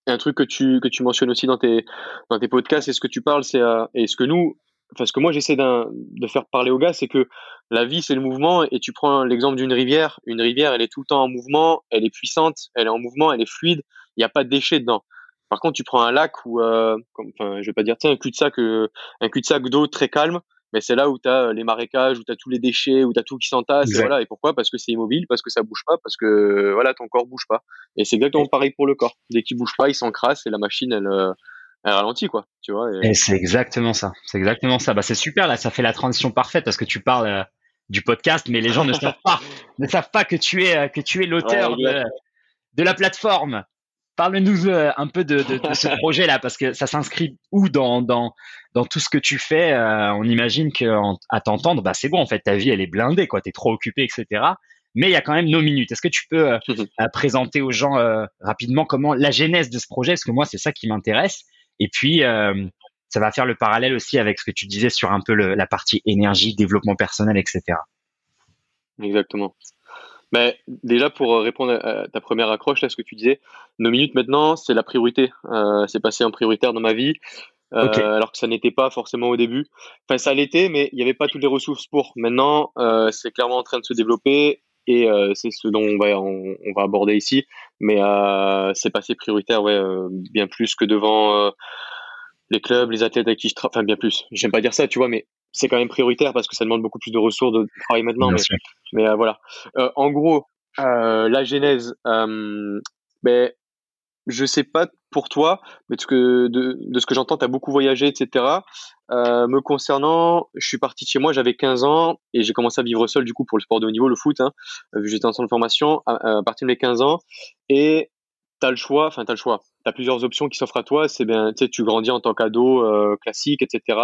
un truc que tu que tu mentionnes aussi dans tes dans tes podcasts. Et ce que tu parles, c'est euh, et ce que nous enfin ce que moi j'essaie de faire parler aux gars, c'est que la vie c'est le mouvement. Et tu prends l'exemple d'une rivière, une rivière elle est tout le temps en mouvement, elle est puissante, elle est en mouvement, elle est fluide, il n'y a pas de déchets dedans. Par contre, tu prends un lac ou euh, enfin je vais pas dire tiens un cul-de-sac euh, un cul-de-sac d'eau très calme, mais c'est là où tu as les marécages, où tu as tous les déchets, où tu as tout qui s'entasse, et voilà, et pourquoi? Parce que c'est immobile, parce que ça bouge pas, parce que voilà, ton corps bouge pas. Et c'est exactement pareil pour le corps. Dès qu'il bouge pas, il s'encrasse et la machine elle euh, elle ralentit quoi tu vois et, c'est exactement ça c'est exactement ça bah c'est super là ça fait la transition parfaite parce que tu parles euh, du podcast mais les gens ne savent pas [laughs] ne savent pas que tu es euh, que tu es l'auteur de, de la plateforme. Parle-nous euh, un peu de, ce [laughs] projet-là, parce que ça s'inscrit où dans, dans, dans tout ce que tu fais euh, On imagine qu'à t'entendre, bah, c'est bon, en fait, ta vie, elle est blindée, quoi. Tu es trop occupé, etc. Mais il y a quand même nos minutes. Est-ce que tu peux euh, présenter aux gens rapidement comment la genèse de ce projet Parce que moi, c'est ça qui m'intéresse. Et puis, ça va faire le parallèle aussi avec ce que tu disais sur un peu la partie énergie, développement personnel, etc. Exactement. Mais déjà pour euh, répondre à ta première accroche, là, ce que tu disais, nos minutes maintenant, c'est la priorité. Euh, c'est passé en prioritaire dans ma vie, euh, alors que ça n'était pas forcément au début. Enfin, ça l'était, mais il n'y avait pas toutes les ressources pour. Maintenant, euh, c'est clairement en train de se développer et c'est ce dont on va, on, va aborder ici. Mais c'est passé prioritaire, ouais, bien plus que devant les clubs, les athlètes avec qui je travaille. Enfin, bien plus. J'aime pas dire ça, tu vois, mais c'est quand même prioritaire parce que ça demande beaucoup plus de ressources de travail maintenant. mais, mais euh, voilà. Euh, en gros, euh, la genèse, euh, ben, je sais pas pour toi, mais de ce que, de, de ce que j'entends, tu as beaucoup voyagé, etc. Me concernant, je suis parti de chez moi, j'avais 15 ans et j'ai commencé à vivre seul du coup pour le sport de haut niveau, le foot, hein, j'étais en centre de formation à, à, partir de mes 15 ans. Et tu as le choix, enfin tu as le choix, tu as plusieurs options qui s'offrent à toi, c'est bien, tu grandis en tant qu'ado euh, classique, etc.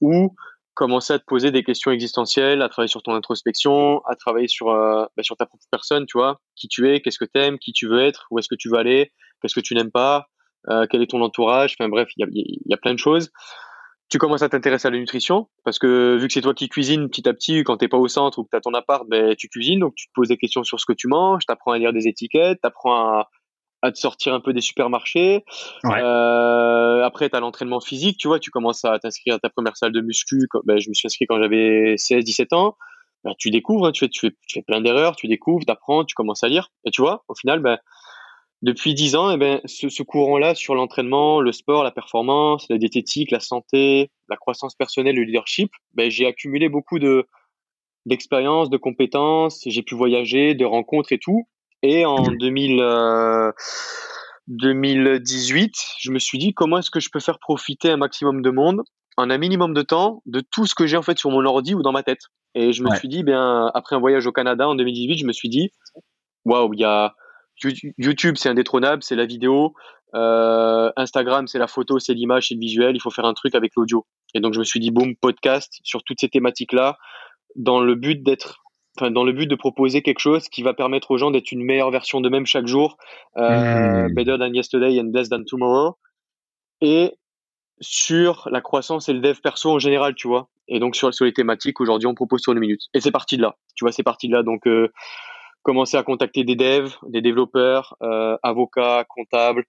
Ou commencer à te poser des questions existentielles, à travailler sur ton introspection, à travailler sur euh, bah, ta propre personne, tu vois, qui tu es, qu'est-ce que tu aimes, qui tu veux être, où est-ce que tu veux aller, qu'est-ce que tu n'aimes pas, euh, quel est ton entourage, enfin bref, il y a, plein de choses. Tu commences à t'intéresser à la nutrition parce que vu que c'est toi qui cuisines petit à petit quand t'es pas au centre ou que tu as ton appart, ben tu cuisines donc tu te poses des questions sur ce que tu manges, tu apprends à lire des étiquettes, tu apprends à, à te sortir un peu des supermarchés. Euh, après, tu as l'entraînement physique, tu vois, tu commences à t'inscrire à ta première salle de muscu. Ben, je me suis inscrit quand j'avais 16-17 ans. Ben, tu découvres, hein, tu, fais, tu, fais, tu fais plein d'erreurs, tu découvres, tu apprends, tu commences à lire. Et tu vois, au final, ben, depuis 10 ans, eh ben, ce, ce courant-là sur l'entraînement, le sport, la performance, la diététique, la santé, la croissance personnelle, le leadership, ben, j'ai accumulé beaucoup de d'expériences, de compétences, j'ai pu voyager, de rencontres et tout. Et en 2000, euh, 2018, je me suis dit comment est-ce que je peux faire profiter un maximum de monde en un minimum de temps de tout ce que j'ai en fait sur mon ordi ou dans ma tête. Et je me suis dit, bien après un voyage au Canada en 2018, je me suis dit, waouh, il y a YouTube, c'est indétrônable, c'est la vidéo. Euh, Instagram, c'est la photo, c'est l'image, c'est le visuel. Il faut faire un truc avec l'audio. Et donc je me suis dit, boum, podcast sur toutes ces thématiques-là, dans le but d'être dans le but de proposer quelque chose qui va permettre aux gens d'être une meilleure version d'eux-mêmes chaque jour, euh, mmh. better than yesterday and best than tomorrow, et sur la croissance et le dev perso en général, tu vois. Et donc sur, sur les thématiques, aujourd'hui, on propose sur une minute. Et c'est parti de là, tu vois, c'est parti de là. Donc euh, commencer à contacter des devs, des développeurs, euh, avocats, comptables,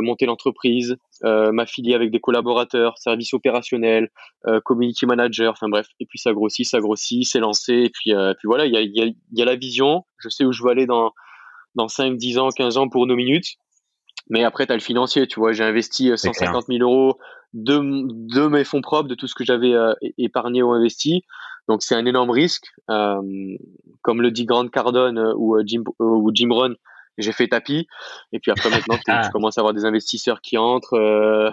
monter l'entreprise, euh, m'affilier avec des collaborateurs, service opérationnel, euh, community manager, enfin bref. Et puis ça grossit, ça grossit, c'est lancé. Et puis, euh, puis voilà, il y a, y, a, y a, la vision. Je sais où je veux aller dans, dans 5, 10 ans, 15 ans pour nos minutes. Mais après, tu as le financier, tu vois. J'ai investi 150 000 euros de, de mes fonds propres, de tout ce que j'avais épargné ou investi. Donc c'est un énorme risque. comme le dit Grant Cardone ou Jim, ou Jim Rohn, j'ai fait tapis. Et puis après, maintenant, tu, ah. commences à avoir des investisseurs qui entrent, euh,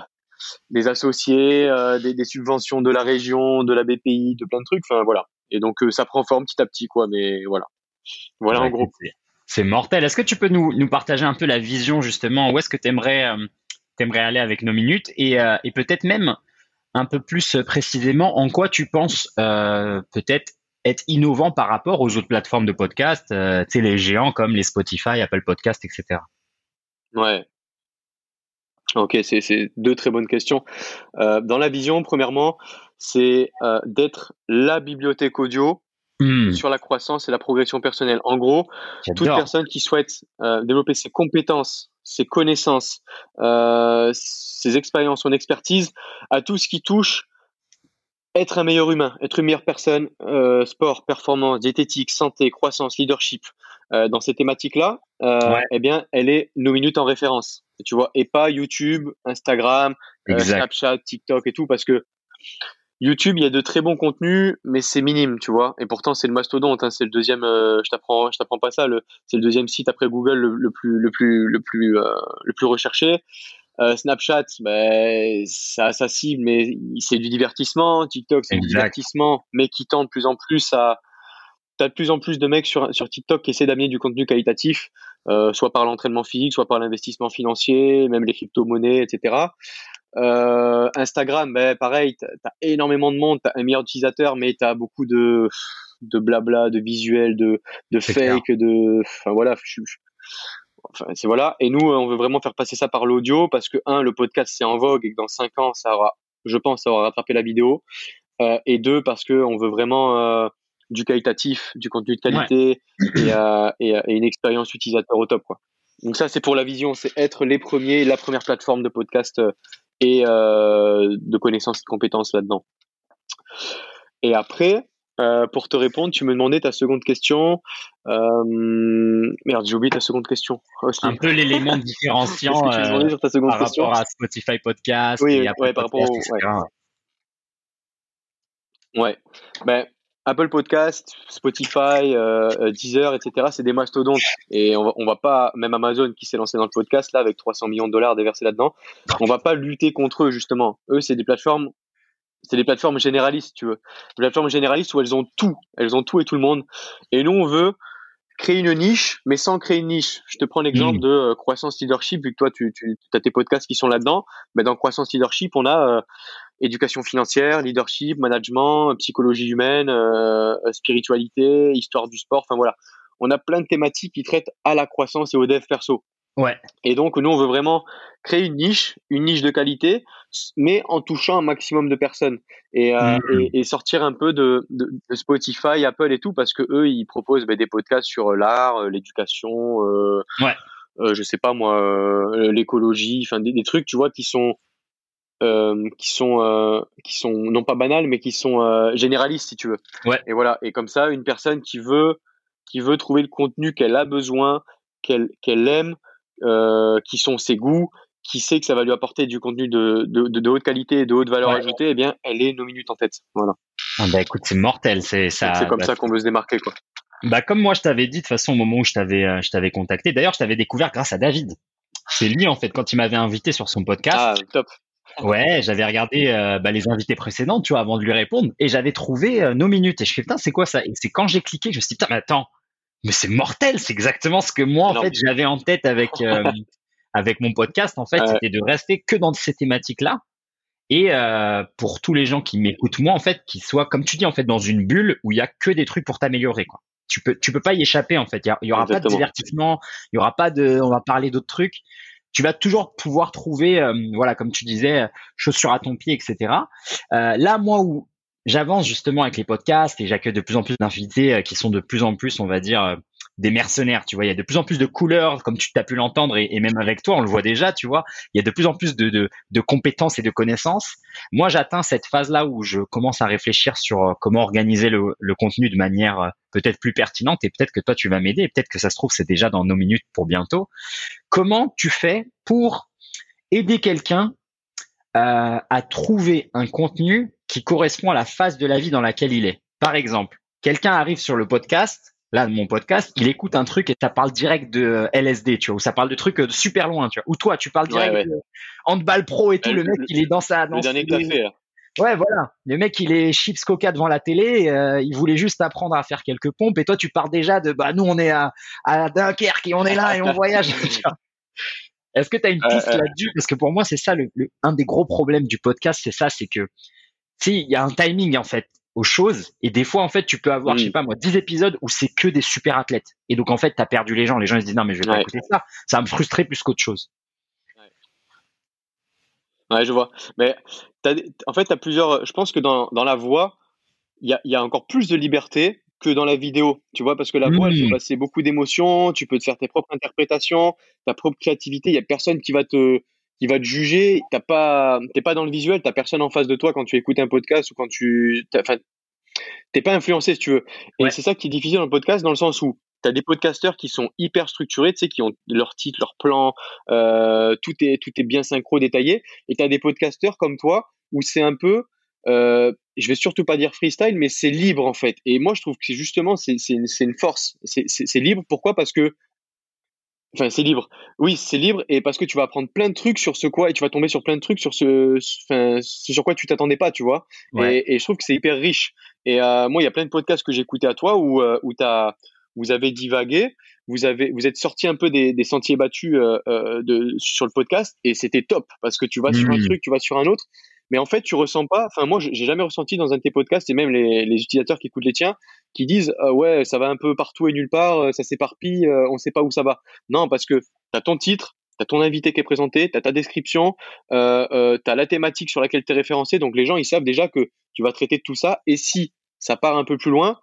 des associés, euh, des, des, subventions de la région, de la BPI, de plein de trucs. Enfin, voilà. Et donc, euh, ça prend forme petit à petit, quoi. Mais voilà. Voilà, en gros. C'est mortel. Est-ce que tu peux nous, nous partager un peu la vision, justement, où est-ce que tu aimerais, aimerais aller avec nos minutes et, et peut-être même un peu plus précisément en quoi tu penses peut-être être innovant par rapport aux autres plateformes de podcast, euh, tu sais, les géants comme les Spotify, Apple Podcast, etc. Ouais. Ok, c'est deux très bonnes questions. Euh, dans la vision, premièrement, c'est euh, d'être la bibliothèque audio hmm. sur la croissance et la progression personnelle. En gros, toute personne qui souhaite développer ses compétences, ses connaissances, ses expériences, son expertise, à tout ce qui touche être un meilleur humain, être une meilleure personne, euh, sport, performance, diététique, santé, croissance, leadership, euh, dans ces thématiques-là, euh, eh bien, elle est nos minutes en référence, tu vois, et pas YouTube, Instagram, Snapchat, TikTok et tout, parce que YouTube, il y a de très bons contenus, mais c'est minime, tu vois. Et pourtant, c'est le mastodonte, hein, c'est le deuxième. je t'apprends, je t'apprends pas ça. c'est le deuxième site après Google le, le plus, le plus, le plus, le plus recherché. Euh, Snapchat, ben, ça, ça cible, mais c'est du divertissement. TikTok, c'est du divertissement, mais qui tend de plus en plus à. T'as de plus en plus de mecs sur, sur TikTok qui essaient d'amener du contenu qualitatif. soit par l'entraînement physique, soit par l'investissement financier, même les crypto-monnaies, etc. Instagram, ben, pareil, tu as, énormément de monde, tu as un milliard d'utilisateurs, mais tu as beaucoup de, de blabla, de visuels, de, de fake, de. Enfin voilà, enfin, c'est voilà. Et nous, on veut vraiment faire passer ça par l'audio parce que, un, le podcast c'est en vogue et que dans cinq ans, ça aura, je pense, ça aura rattrapé la vidéo. Euh, et deux, parce que on veut vraiment euh, du qualitatif, du contenu de qualité euh, et, et, une expérience utilisateur au top, quoi. Donc ça, c'est pour la vision, c'est être les premiers, la première plateforme de podcast et de connaissances et de compétences là-dedans. Et après, euh, pour te répondre, tu me demandais ta seconde question. Euh, merde, j'ai oublié ta seconde question. Un peu l'élément [laughs] différenciant euh, sur ta seconde par rapport à Spotify Podcast. Oui, ouais, par rapport au, ouais. Ben, Apple Podcast, Spotify, Deezer, etc. C'est des mastodontes et on va, on va pas, même Amazon qui s'est lancé dans le podcast là avec 300 millions de dollars déversés là-dedans, on va pas lutter contre eux justement. Eux, c'est des plateformes c'est des plateformes généralistes, tu veux. Des plateformes généralistes où elles ont tout, elles ont tout et tout le monde. Et nous, on veut créer une niche, mais sans créer une niche. Je te prends l'exemple mmh. de euh, Croissance Leadership, vu que toi, tu, tu as tes podcasts qui sont là-dedans. Mais dans Croissance Leadership, on a euh, éducation financière, leadership, management, psychologie humaine, euh, spiritualité, histoire du sport. Enfin voilà, on a plein de thématiques qui traitent à la croissance et au dev perso. Ouais. Et donc, nous, on veut vraiment créer une niche, une niche de qualité, mais en touchant un maximum de personnes et, euh, mm. et, sortir un peu de, de, Spotify, Apple et tout, parce que eux, ils proposent ben, des podcasts sur l'art, euh, l'éducation, euh, ouais. euh, je sais pas moi, euh, l'écologie, enfin des, des, trucs, tu vois, qui sont euh, qui sont qui sont non pas banals, mais qui sont généralistes, si tu veux. Ouais. Et voilà. Et comme ça, une personne qui veut qui veut trouver le contenu qu'elle a besoin, qu'elle qu'elle aime euh, qui sont ses goûts, qui sait que ça va lui apporter du contenu de, de, de, haute qualité et de haute valeur ajoutée, eh bien, elle est nos minutes en tête. Voilà. Ah bah écoute, c'est mortel, c'est ça. C'est comme bah, ça qu'on veut se démarquer, quoi. Bah comme moi je t'avais dit de toute façon au moment où je t'avais euh, je t'avais contacté. D'ailleurs, je t'avais découvert grâce à David. C'est lui en fait quand il m'avait invité sur son podcast. Ah top. Ouais, j'avais regardé euh, bah, les invités précédents, tu vois, avant de lui répondre, et j'avais trouvé nos minutes. Et je fais putain, c'est quoi ça? Et c'est quand j'ai cliqué, je me suis dit putain, mais attends, mais c'est mortel, c'est exactement ce que moi en fait j'avais en tête avec euh, [laughs] avec mon podcast en fait, c'était de rester que dans ces thématiques là. Et euh, pour tous les gens qui m'écoutent moi en fait, qui soient comme tu dis en fait dans une bulle où il y a que des trucs pour t'améliorer quoi. Tu peux tu peux pas y échapper en fait. Il y, aura pas de divertissement, il y aura pas de on va parler d'autres trucs. Tu vas toujours pouvoir trouver euh, voilà comme tu disais chaussures à ton pied etc. Euh, là moi où j'avance justement avec les podcasts et j'accueille de plus en plus d'invités euh, qui sont de plus en plus, on va dire, euh, des mercenaires. Tu vois, il y a de plus en plus de couleurs, comme tu t'as pu l'entendre, et, même avec toi, on le voit déjà. Tu vois, il y a de plus en plus de, de, de compétences et de connaissances. Moi, j'atteins cette phase-là où je commence à réfléchir sur euh, comment organiser le, le contenu de manière peut-être plus pertinente, et peut-être que toi, tu vas m'aider. Peut-être que ça se trouve, c'est déjà dans nos minutes pour bientôt. Comment tu fais pour aider quelqu'un euh, à trouver un contenu qui correspond à la phase de la vie dans laquelle il est. Par exemple, quelqu'un arrive sur le podcast, là mon podcast, il écoute un truc et ça parle direct de euh, LSD, tu vois, ou ça parle de trucs de super loin, tu vois. Ou toi, tu parles direct de handball pro et tout, le, mec il est dans sa dans le dernier. Hein. Ouais, voilà. Le mec, il est chips coca devant la télé. Euh, il voulait juste apprendre à faire quelques pompes. Et toi, tu pars déjà de, bah, nous, on est à, à Dunkerque et on est là et on voyage. [laughs] Est-ce que tu as une piste là-dessus? Parce que pour moi, c'est ça le, un des gros problèmes du podcast, c'est ça, c'est que si il y a un timing en fait aux choses. Et des fois en fait tu peux avoir je sais pas moi 10 épisodes où c'est que des super athlètes. Et donc en fait tu as perdu les gens. Les gens ils se disent non mais je vais pas écouter ça. Ça va me frustrer plus qu'autre chose. Ouais. je vois. Mais en fait tu as plusieurs je pense que dans, dans la voix il y a, y a encore plus de liberté que dans la vidéo, tu vois, parce que la voix, elle mmh. passer beaucoup d'émotions, tu peux te faire tes propres interprétations, ta propre créativité, il y a personne qui va te, qui va te juger, t'as pas, t'es pas dans le visuel, t'as personne en face de toi quand tu écoutes un podcast ou quand tu, enfin, t'es pas influencé si tu veux. Et c'est ça qui est difficile dans le podcast, dans le sens où tu as des podcasteurs qui sont hyper structurés, tu sais, qui ont leur titre, leur plan, euh, tout est tout est bien synchro, détaillé. Et tu as des podcasteurs comme toi où c'est un peu, euh, je vais surtout pas dire freestyle, mais c'est libre en fait. Et moi, je trouve que c'est justement c'est une, une force. C'est libre. Pourquoi? Parce que Enfin, c'est libre. Oui, c'est libre et parce que tu vas apprendre plein de trucs sur ce quoi et tu vas tomber sur plein de trucs sur ce, enfin, sur quoi tu t'attendais pas, tu vois. Et, et, je trouve que c'est hyper riche. Et euh, moi, il y a plein de podcasts que j'ai écoutés à toi où, euh, où t'as, vous avez divagué, vous avez, vous êtes sorti un peu des, des sentiers battus euh, euh, de, sur le podcast et c'était top parce que tu vas sur un Mmh. truc, tu vas sur un autre, mais en fait tu ressens pas. Enfin moi j'ai jamais ressenti dans un de tes podcasts et même les, les utilisateurs qui écoutent les tiens qui disent euh, ouais ça va un peu partout et nulle part, euh, ça s'éparpille, euh, on sait pas où ça va. Non parce que t'as ton titre, t'as ton invité qui est présenté, t'as ta description, euh, euh, t'as la thématique sur laquelle t'es référencé, donc les gens ils savent déjà que tu vas traiter de tout ça et si ça part un peu plus loin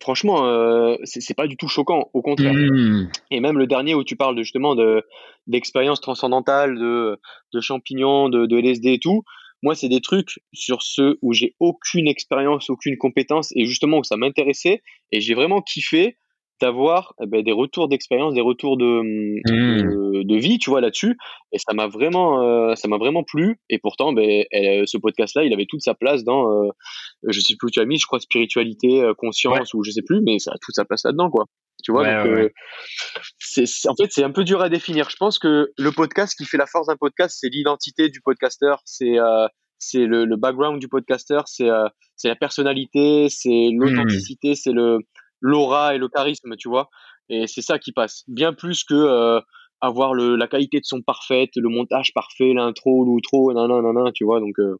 franchement, euh, c'est c'est pas du tout choquant, au contraire. Mmh. Et même le dernier où tu parles de, justement de d'expérience transcendantale, de, de champignons, de, de LSD et tout, moi, c'est des trucs sur ceux où j'ai aucune expérience, aucune compétence, et justement où ça m'intéressait, et j'ai vraiment kiffé d'avoir eh ben, des retours d'expérience, des retours de, de, de vie, tu vois, là-dessus, et ça m'a vraiment, euh, ça m'a vraiment plu, et pourtant, ben, elle- ce podcast-là, il avait toute sa place dans, euh, je sais plus où tu as mis, je crois spiritualité, euh, conscience, ou je sais plus, mais ça a toute sa place là-dedans, quoi. Tu vois, Ouais, donc, ouais, euh, en fait, c'est un peu dur à définir. Je pense que le podcast, qui fait la force d'un podcast, c'est l'identité du podcasteur, c'est euh, c'est le, le background du podcasteur, c'est euh, c'est la personnalité, c'est l'authenticité, c'est le l'aura et le charisme, tu vois. Et c'est ça qui passe, bien plus que euh, avoir le, la qualité de son parfaite, le montage parfait, l'intro, l'outro, nan, nan, nan, tu vois. Donc euh,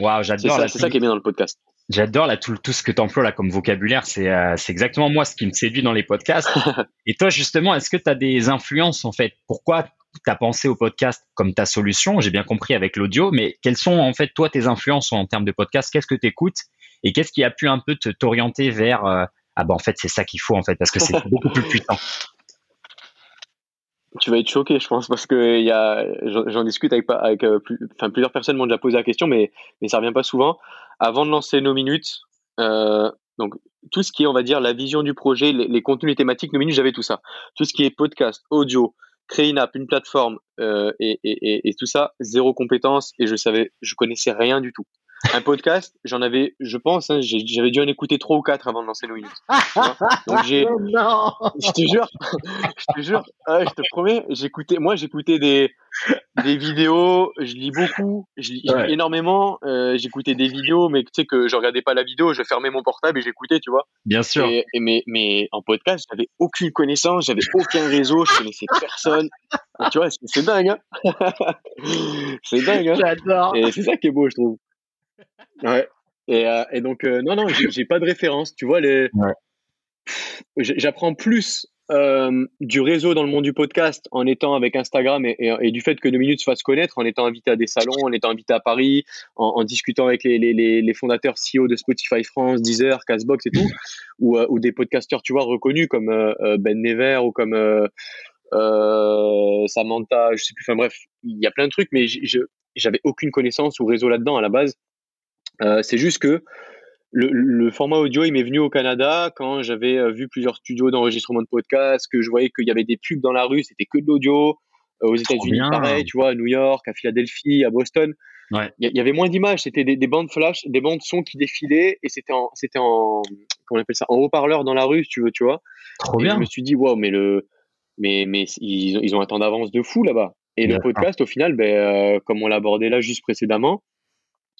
Waouh, c'est j'adore c'est ça qui est bien dans le podcast. J'adore là tout, tout ce que tu emploies là comme vocabulaire, c'est euh, c'est exactement moi ce qui me séduit dans les podcasts. [laughs] Et toi justement, est-ce que tu as des influences en fait? Pourquoi tu as pensé au podcast comme ta solution? J'ai bien compris avec l'audio, mais quelles sont en fait toi tes influences en termes de podcast? Qu'est-ce que tu écoutes et qu'est-ce qui a pu un peu te t'orienter vers euh, ah ben en fait c'est ça qu'il faut en fait parce que c'est beaucoup plus puissant. [laughs] Tu vas être choqué, je pense, parce que y a, j'en discute avec, avec euh, plusieurs personnes m'ont déjà posé la question, mais, mais ça revient pas souvent. Avant de lancer nos minutes, euh, donc tout ce qui est, on va dire, la vision du projet, les, les contenus, les thématiques, nos minutes, j'avais tout ça. Tout ce qui est podcast, audio, créer une app, une plateforme euh, et, et, et, et tout ça, zéro compétence et je savais, je connaissais rien du tout. Un podcast, j'en avais, je pense, hein, j'avais dû en écouter trois ou quatre avant de lancer vois Donc j'ai, [laughs] non je te jure, je te jure, je te promets, j'écoutais, moi j'écoutais des, des vidéos, je lis beaucoup, je lis, Ouais. énormément, euh, j'écoutais des vidéos, mais tu sais que je regardais pas la vidéo, je fermais mon portable et j'écoutais, tu vois. Bien sûr. Et, et mais, mais en podcast, j'avais aucune connaissance, j'avais aucun réseau, je connaissais personne. Et tu vois, c'est c'est dingue, hein [laughs] C'est dingue, hein J'adore. et c'est ça qui est beau, je trouve. Ouais. Et, euh, et donc, euh, non, non, j'ai pas de référence. Tu vois, les... Ouais. J'apprends plus euh, du réseau dans le monde du podcast en étant avec Instagram et, et- et du fait que deux minutes se fassent connaître, en étant invité à des salons, en étant invité à Paris, en, en discutant avec les, les, les, fondateurs CEO de Spotify France, Deezer, Castbox et tout, ou, euh, ou des podcasteurs, tu vois, reconnus comme euh, Ben Never ou comme Samantha, je sais plus, enfin bref, il y a plein de trucs, mais j'avais aucune connaissance ou réseau là-dedans à la base. Euh, c'est juste que le, le format audio, il m'est venu au Canada quand j'avais euh, vu plusieurs studios d'enregistrement de podcasts, que je voyais qu'il y avait des pubs dans la rue, c'était que de l'audio. Euh, aux États-Unis, pareil, tu vois, à New York, à Philadelphie, à Boston. Ouais. Il y, avait moins d'images, c'était des, des bandes flash, des bandes son qui défilaient et c'était en, c'était en, comment on appelle ça, en haut-parleur dans la rue, si tu veux, tu vois. Trop Et bien. je me suis dit, waouh, mais le, mais, mais ils, ils ont un temps d'avance de fou là-bas. Et le podcast, au final, ben, euh, comme on l'a abordé là juste précédemment,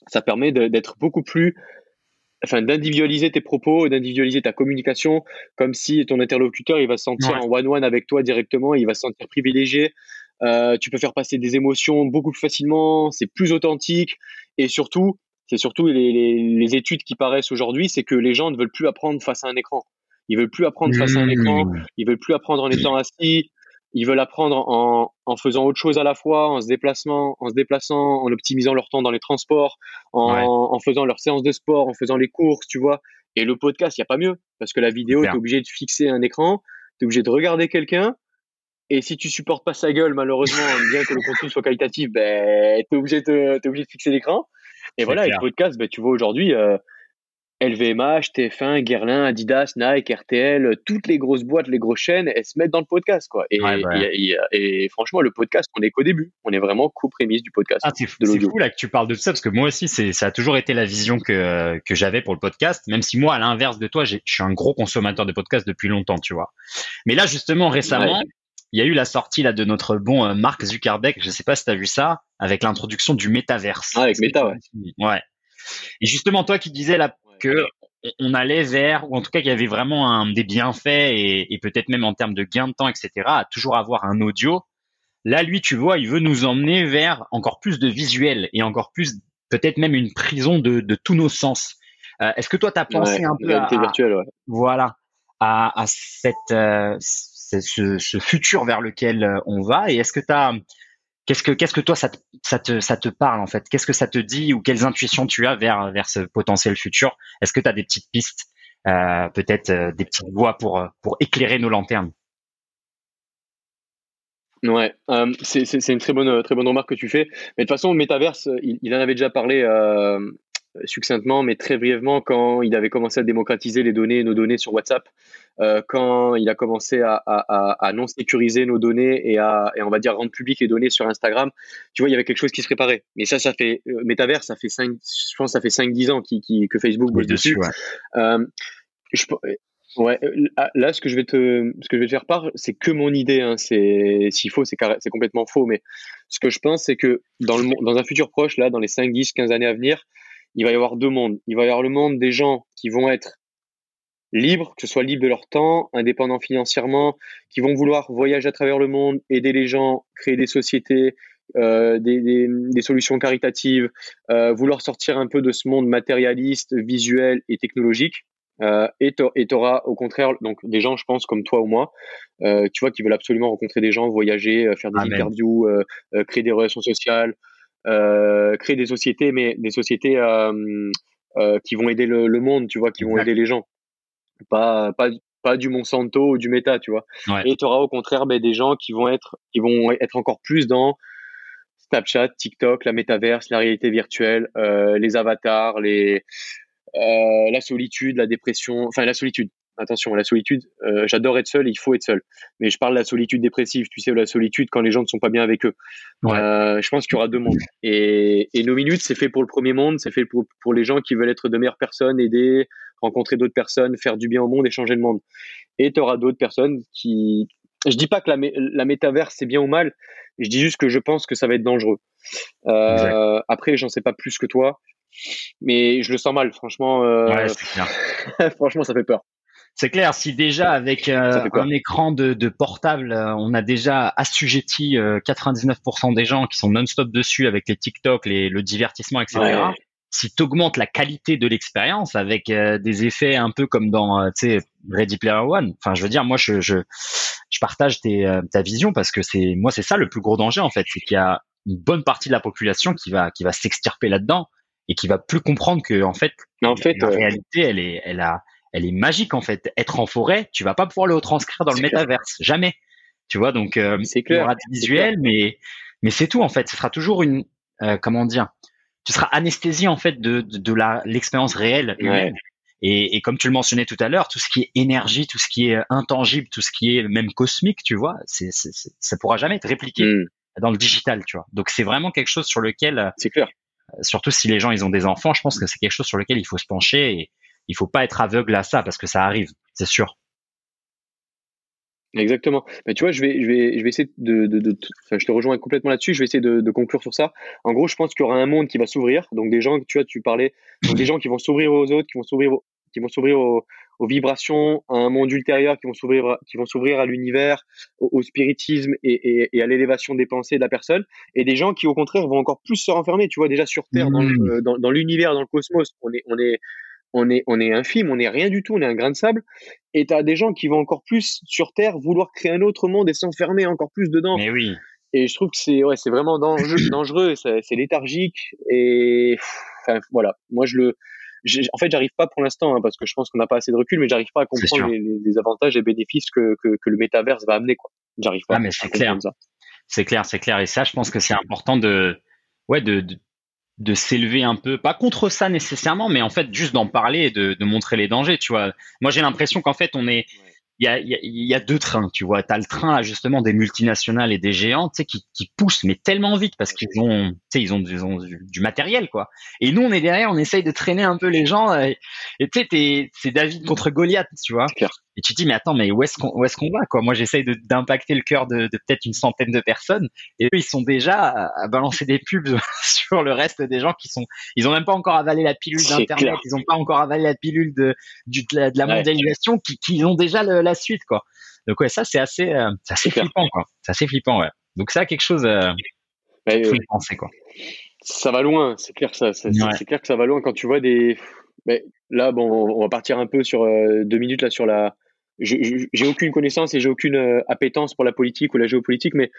ça permet d'être beaucoup plus, enfin, d'individualiser tes propos, d'individualiser ta communication, comme si ton interlocuteur, il va se sentir Ouais. en one-one avec toi directement, il va se sentir privilégié. Euh, tu peux faire passer des émotions beaucoup plus facilement, c'est plus authentique, et surtout, c'est surtout les, les, les études qui paraissent aujourd'hui, c'est que les gens ne veulent plus apprendre face à un écran. Ils veulent plus apprendre face à un écran, Mmh. ils veulent plus apprendre en étant assis, ils veulent apprendre en, en faisant autre chose à la fois, en se déplaçant, en se déplaçant, en optimisant leur temps dans les transports, en, Ouais. en faisant leurs séances de sport, en faisant les courses, tu vois. Et le podcast, il y a pas mieux parce que la vidéo, tu es obligé de fixer un écran, tu es obligé de regarder quelqu'un. Et si tu supportes pas sa gueule, malheureusement, [laughs] bien que le contenu soit qualitatif, ben, tu es obligé de, t'es obligé de fixer l'écran. Et voilà, et clair. le podcast, ben, tu vois aujourd'hui, euh, LVMH, TF1, Guerlain, Adidas, Nike, RTL, toutes les grosses boîtes, les grosses chaînes, elles se mettent dans le podcast, quoi. Et, Ouais, bah. et- et- et franchement, le podcast, on est qu'au début. On est vraiment qu'aux prémices du podcast. Ah, c'est fou, là que tu parles de tout ça parce que moi aussi ça a toujours été la vision que que j'avais pour le podcast même si moi à l'inverse de toi je suis un gros consommateur de podcasts depuis longtemps tu vois mais là justement récemment Ouais. il y a eu la sortie là de notre bon euh, Mark Zuckerberg je sais pas si tu as vu ça avec l'introduction du métaverse Ah, avec Meta, ouais. ouais et justement toi qui disais là que on allait vers, ou en tout cas qu'il y avait vraiment un, des bienfaits et, et peut-être même en termes de gain de temps, etc., à toujours avoir un audio. Là, lui, tu vois, il veut nous emmener vers encore plus de visuel et encore plus, peut-être même une prison de, de tous nos sens. Euh, Est-ce que toi, tu as pensé un peu à, virtuelle, ouais. voilà, à, à cette, euh, ce, ce, futur vers lequel euh, on va? Et est-ce que tu as Qu'est-ce que, qu'est-ce que toi, ça te, ça te, ça te parle en fait? Qu'est-ce que ça te dit ou quelles intuitions tu as vers, vers ce potentiel futur? Est-ce que tu as des petites pistes, euh, peut-être euh, des petites voies pour, euh, pour éclairer nos lanternes? Ouais, euh, c'est, une très bonne, très bonne remarque que tu fais. Mais de toute façon, Metaverse, il, il en avait déjà parlé euh, succinctement, mais très brièvement, quand il avait commencé à démocratiser les données, nos données sur WhatsApp, euh, quand il a commencé à, à, à, non sécuriser nos données et à, et on va dire, rendre public les données sur Instagram, tu vois, il y avait quelque chose qui se préparait. Mais ça, ça fait, euh, Metaverse, ça fait 5, je pense, ça fait 5-10 ans qui, qui, que Facebook bosse dessus. Ouais. Euh, je, ouais, là, ce que je vais te, ce que je vais te faire part, c'est que mon idée. Hein, c'est, s'il faut, c'est, c'est complètement faux. Mais ce que je pense, c'est que dans le, dans un futur proche, là, dans les 5, 10, 15 années à venir, il va y avoir deux mondes. Il va y avoir le monde des gens qui vont être libres, que ce soit libres de leur temps, indépendants financièrement, qui vont vouloir voyager à travers le monde, aider les gens, créer des sociétés, euh, des, des, des, solutions caritatives, euh, vouloir sortir un peu de ce monde matérialiste, visuel et technologique. Euh, et tu auras au contraire donc des gens, je pense, comme toi ou moi, tu vois, qui veulent absolument rencontrer des gens, voyager, faire des Amen. interviews, créer des relations sociales, créer des sociétés, mais des sociétés euh, euh, qui vont aider le, le, monde, tu vois, qui vont aider les gens. Pas, pas, pas du Monsanto ou du Meta, tu vois. Ouais. Et tu auras au contraire ben, des gens qui vont être, qui vont être encore plus dans Snapchat, TikTok, la métaverse, la réalité virtuelle, euh, les avatars, les, euh, la solitude, la dépression, enfin la solitude, attention, la solitude, euh, j'adore être seul, il faut être seul. Mais je parle de la solitude dépressive, tu sais, la solitude quand les gens ne sont pas bien avec eux. Ouais. Euh, je pense qu'il y aura deux mondes. Et, et nos minutes, c'est fait pour le premier monde, c'est fait pour, pour les gens qui veulent être de meilleures personnes, aider, rencontrer d'autres personnes, faire du bien au monde et changer le monde. Et tu auras d'autres personnes qui... Je dis pas que la, la métaverse, c'est bien ou mal, je dis juste que je pense que ça va être dangereux. Euh, après, j'en sais pas plus que toi, mais je le sens mal, franchement. Euh... Ouais, [laughs] franchement, ça fait peur. C'est clair, si déjà avec euh, un écran de, de portable, euh, on a déjà assujetti euh, 99% des gens qui sont non-stop dessus avec les TikTok, les, le divertissement, etc. Ouais. Si tu augmentes la qualité de l'expérience avec euh, des effets un peu comme dans Ready Player One, enfin je veux dire, moi je, je, je partage tes, ta vision parce que c'est moi c'est ça le plus gros danger en fait, c'est qu'il y a une bonne partie de la population qui va qui va s'extirper là-dedans et qui va plus comprendre que en fait, en fait la réalité elle est elle a elle est magique en fait. Être en forêt, tu vas pas pouvoir le retranscrire dans le métaverse, jamais. Tu vois, donc euh, il y aura des visuels, mais mais c'est tout en fait. Ce sera toujours une euh, comment dire, tu seras anesthésié en fait de de, de la l'expérience réelle ouais. Et, et, comme tu le mentionnais tout à l'heure, tout ce qui est énergie, tout ce qui est intangible, tout ce qui est même cosmique, tu vois, c'est, c'est, ça pourra jamais être répliqué mm. dans le digital, tu vois. Donc c'est vraiment quelque chose sur lequel, c'est clair. Surtout si les gens ils ont des enfants, je pense que c'est quelque chose sur lequel il faut se pencher et, il faut pas être aveugle à ça parce que ça arrive, c'est sûr. Exactement. Mais tu vois, je vais, je vais, je vais essayer de, de, de enfin, je te rejoins complètement là-dessus. Je vais essayer de, de, conclure sur ça. En gros, je pense qu'il y aura un monde qui va s'ouvrir. Donc des gens, tu vois, tu parlais, donc des gens qui vont s'ouvrir aux autres, qui vont s'ouvrir, qui vont s'ouvrir aux, aux, vibrations, à un monde ultérieur, qui vont s'ouvrir, qui vont s'ouvrir à l'univers, au, au, spiritisme et, et, et à l'élévation des pensées de la personne. Et des gens qui, au contraire, vont encore plus se renfermer. Tu vois, déjà sur Terre, mmh. dans, dans l'univers, dans le cosmos, on est, on est on est, on est infime, on est rien du tout, on est un grain de sable. Et tu as des gens qui vont encore plus sur Terre vouloir créer un autre monde et s'enfermer encore plus dedans. Mais oui. Et je trouve que c'est ouais, c'est vraiment dangereux, [coughs] dangereux c'est léthargique. Et enfin, voilà, moi je le. En fait, j'arrive pas pour l'instant, hein, parce que je pense qu'on n'a pas assez de recul, mais j'arrive pas à comprendre les, les, avantages et bénéfices que, que, que le métaverse va amener. J'arrive pas. Ah, mais c'est clair. C'est clair, c'est clair. Et ça, je pense que c'est important de, ouais, de, de de s'élever un peu, pas contre ça nécessairement, mais en fait juste d'en parler de, montrer les dangers, tu vois. Moi j'ai l'impression qu'en fait on est, il y a, y, y a deux trains, tu vois. Tu as le train justement des multinationales et des géants, tu sais, qui, qui poussent mais tellement vite parce qu'ils ont, tu sais, ils ont, ils ont du, matériel, quoi. Et nous, on est derrière, on essaye de traîner un peu les gens. Et tu sais, c'est David contre Goliath, tu vois. Et tu te dis, mais attends, mais où est-ce qu'on où est-ce qu'on va, quoi? Moi, j'essaye d'impacter le cœur de, de peut-être une centaine de personnes, et eux, ils sont déjà à, balancer des pubs [laughs] sur le reste des gens qui sont, ils ont même pas encore avalé la pilule d'internet, ils ont pas encore avalé la pilule de, du, de, la, mondialisation, qui, qui ont déjà le, la suite, quoi. Donc ouais, ça c'est assez, euh, c'est assez flippant, quoi. C'est assez flippant, ouais. Donc ça, quelque chose, euh, penser, quoi. Ça va loin, c'est clair, ça, c'est clair que ça va loin quand tu vois des. Mais là, bon, on va partir un peu sur euh, deux minutes là sur la. J'ai aucune connaissance et j'ai aucune euh, appétence pour la politique ou la géopolitique, mais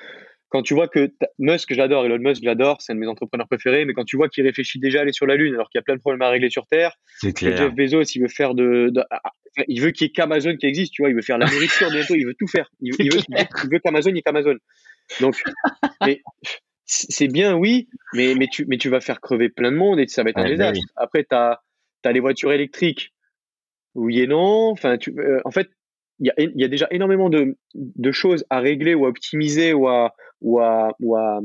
quand tu vois que Musk, j'adore, Elon Musk, j'adore, c'est un de mes entrepreneurs préférés, mais quand tu vois qu'il réfléchit déjà à aller sur la Lune alors qu'il y a plein de problèmes à régler sur Terre, clair. Jeff Bezos, il veut faire de, ah, ah, il veut qu'il y ait qu'Amazon qui existe, tu vois, il veut faire la nourriture bientôt, il veut tout faire, il, veut, il veut qu'Amazon il y ait qu'Amazon. Donc, mais c'est bien, oui, mais, mais, tu, mais tu vas faire crever plein de monde et ça va être un désastre. Après, tu as, as, les voitures électriques, oui et non. Enfin, tu, euh, en fait, il y a, y a, déjà énormément de, de, choses à régler ou à optimiser ou à, ou à, ou à,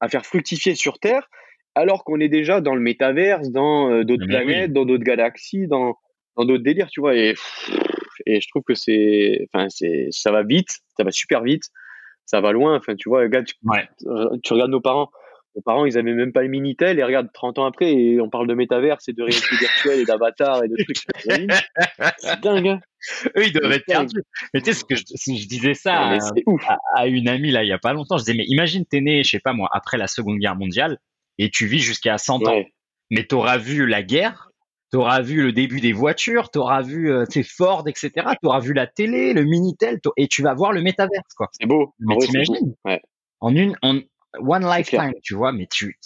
à faire fructifier sur Terre, alors qu'on est déjà dans le métaverse, dans euh, d'autres planètes, dans d'autres galaxies, dans dans d'autres délires, tu vois. Et, et je trouve que c'est, enfin, c'est, ça va vite, ça va super vite, ça va loin. Enfin, tu vois, regarde, tu, tu regardes nos parents. Nos parents, ils avaient même pas le Minitel et regarde 30 ans après et on parle de métaverse et de réalité virtuelle et d'avatar et de trucs. c'est dingue. Hein Eux, ils doivent être perdus. Mais tu sais, ce que je, je disais ça à, à, une amie là il y a pas longtemps, je disais mais imagine t'es né, je sais pas moi, après la Seconde Guerre mondiale et tu vis jusqu'à 100 ans. Mais tu auras vu la guerre, tu auras vu le début des voitures, tu auras vu euh, Ford, etc. Tu auras vu la télé, le Minitel, et tu vas voir le métaverse. quoi. C'est beau. Mais t'imagines ouais. En une, en one lifetime, tu vois, mais tu,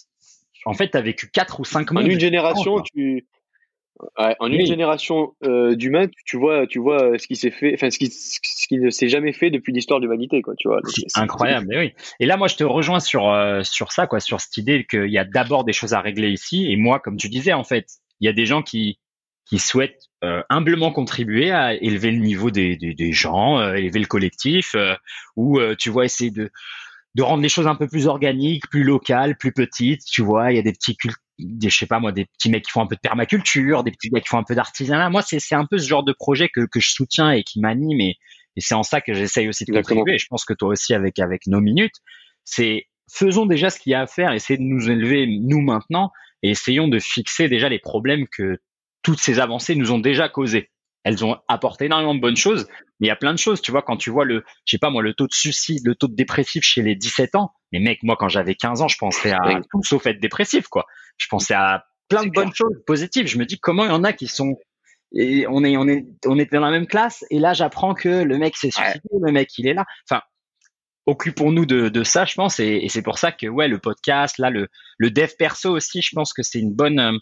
en fait, tu as vécu 4 ou 5 mois. En une génération, tu, Ouais, en une génération euh, d'humains, tu vois, tu vois ce qui s'est fait, enfin ce qui, ce qui ne s'est jamais fait depuis l'histoire de l'humanité, quoi. Tu vois. C'est incroyable, mais oui. Et là, moi, je te rejoins sur euh, sur ça, quoi, sur cette idée qu'il y a d'abord des choses à régler ici. Et moi, comme tu disais, en fait, il y a des gens qui qui souhaitent euh, humblement contribuer à élever le niveau des, des, des gens, euh, élever le collectif, euh, ou tu vois essayer de de rendre les choses un peu plus organiques, plus locales, plus petites. Tu vois, il y a des petits cultes, des, je sais pas moi, des petits mecs qui font un peu de permaculture, des petits mecs qui font un peu d'artisanat. Moi, c'est c'est un peu ce genre de projet que que je soutiens et qui m'anime et, et c'est en ça que j'essaye aussi de contribuer. Et je pense que toi aussi avec avec nos minutes, c'est faisons déjà ce qu'il y a à faire, essayez de nous élever nous maintenant et essayons de fixer déjà les problèmes que toutes ces avancées nous ont déjà causés. Elles ont apporté énormément de bonnes choses, mais il y a plein de choses. Tu vois, quand tu vois le, je sais pas moi, le taux de suicide, le taux de dépressif chez les 17 ans, mais mec, moi quand j'avais 15 ans, je pensais à tout sauf être dépressif, quoi. Je pensais à plein de bonnes choses positives. Je me dis comment il y en a qui sont et on est on est on était dans la même classe et là j'apprends que le mec s'est suicidé, le mec il est là. Enfin, occupons-nous de, de, ça, je pense, et, et c'est pour ça que ouais, le podcast, là, le, le dev perso aussi, je pense que c'est une bonne, euh,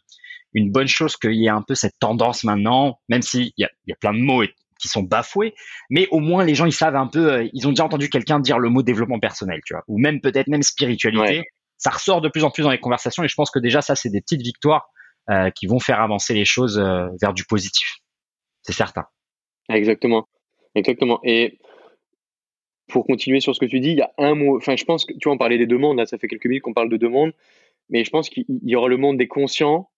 une bonne chose qu'il y ait un peu cette tendance maintenant, même s'il y a, y a plein de mots qui sont bafoués, mais au moins les gens ils savent un peu, euh, ils ont déjà entendu quelqu'un dire le mot développement personnel, tu vois, ou même peut-être même spiritualité. Ça ressort de plus en plus dans les conversations, et je pense que déjà ça c'est des petites victoires euh, qui vont faire avancer les choses vers du positif. C'est certain. Exactement, exactement. Et pour continuer sur ce que tu dis, il y a un mot. Enfin, je pense que tu vois, on parlait des deux mondes. Là, ça fait quelques minutes qu'on parle de deux mondes, mais je pense qu'il y aura le monde des conscients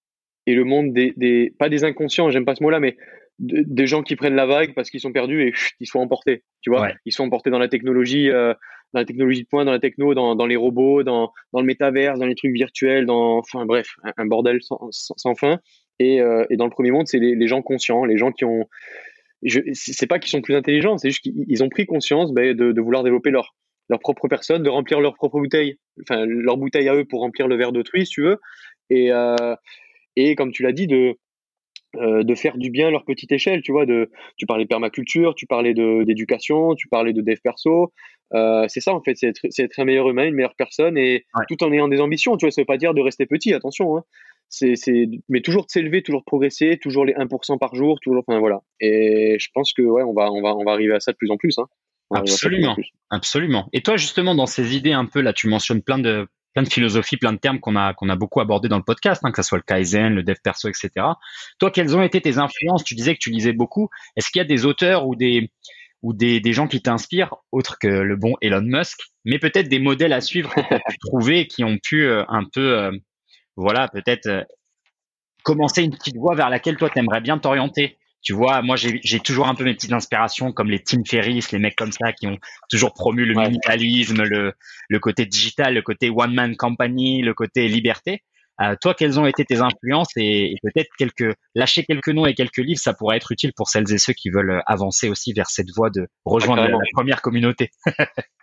et le monde des, des pas des inconscients. J'aime pas ce mot-là, mais des gens qui prennent la vague parce qu'ils sont perdus et ils sont emportés. Tu vois, ils sont emportés dans la technologie, euh, dans la technologie de pointe, dans la techno, dans, dans les robots, dans, dans le métaverse, dans les trucs virtuels, dans, enfin bref, un, bordel sans, sans, fin. Et, euh, et dans le premier monde, c'est les, les gens conscients, les gens qui ont je c'est pas qu'ils sont plus intelligents, c'est juste qu'ils ont pris conscience ben, de, de, vouloir développer leur leur propre personne, de remplir leur propre bouteille, enfin leur bouteille à eux pour remplir le verre d'autrui, si tu veux, et euh, et comme tu l'as dit de euh, de faire du bien à leur petite échelle, tu vois, de tu parlais de permaculture, tu parlais de d'éducation, tu parlais de dev perso, euh, c'est ça en fait, c'est être, être, un meilleur humain, une meilleure personne et tout en ayant des ambitions, tu vois, ça veut pas dire de rester petit, attention, hein c'est, mais toujours de s'élever, toujours de progresser, toujours les 1% par jour, toujours, enfin voilà. Et je pense que ouais, on va, on va, on va arriver à ça de plus en plus. Hein. Absolument, absolument. Et toi, justement, dans ces idées un peu là, tu mentionnes plein de plein de philosophies, plein de termes qu'on a qu'on a beaucoup abordé dans le podcast, hein, que ce soit le kaizen, le dev perso, etc. Toi, quelles ont été tes influences? Tu disais que tu lisais beaucoup. Est-ce qu'il y a des auteurs ou des ou des, des gens qui t'inspirent, autres que le bon Elon Musk, mais peut-être des modèles à suivre que tu as pu [laughs] trouver qui ont pu euh, un peu, euh, voilà, peut-être euh, commencer une petite voie vers laquelle toi, tu aimerais bien t'orienter? Tu vois, moi, j'ai toujours un peu mes petites inspirations comme les Tim Ferriss, les mecs comme ça qui ont toujours promu le minimalisme, le, le côté digital, le côté one-man company, le côté liberté. Euh, toi, quelles ont été tes influences et, peut-être quelques lâcher quelques noms et quelques livres, ça pourrait être utile pour celles et ceux qui veulent avancer aussi vers cette voie de rejoindre la première communauté. [laughs]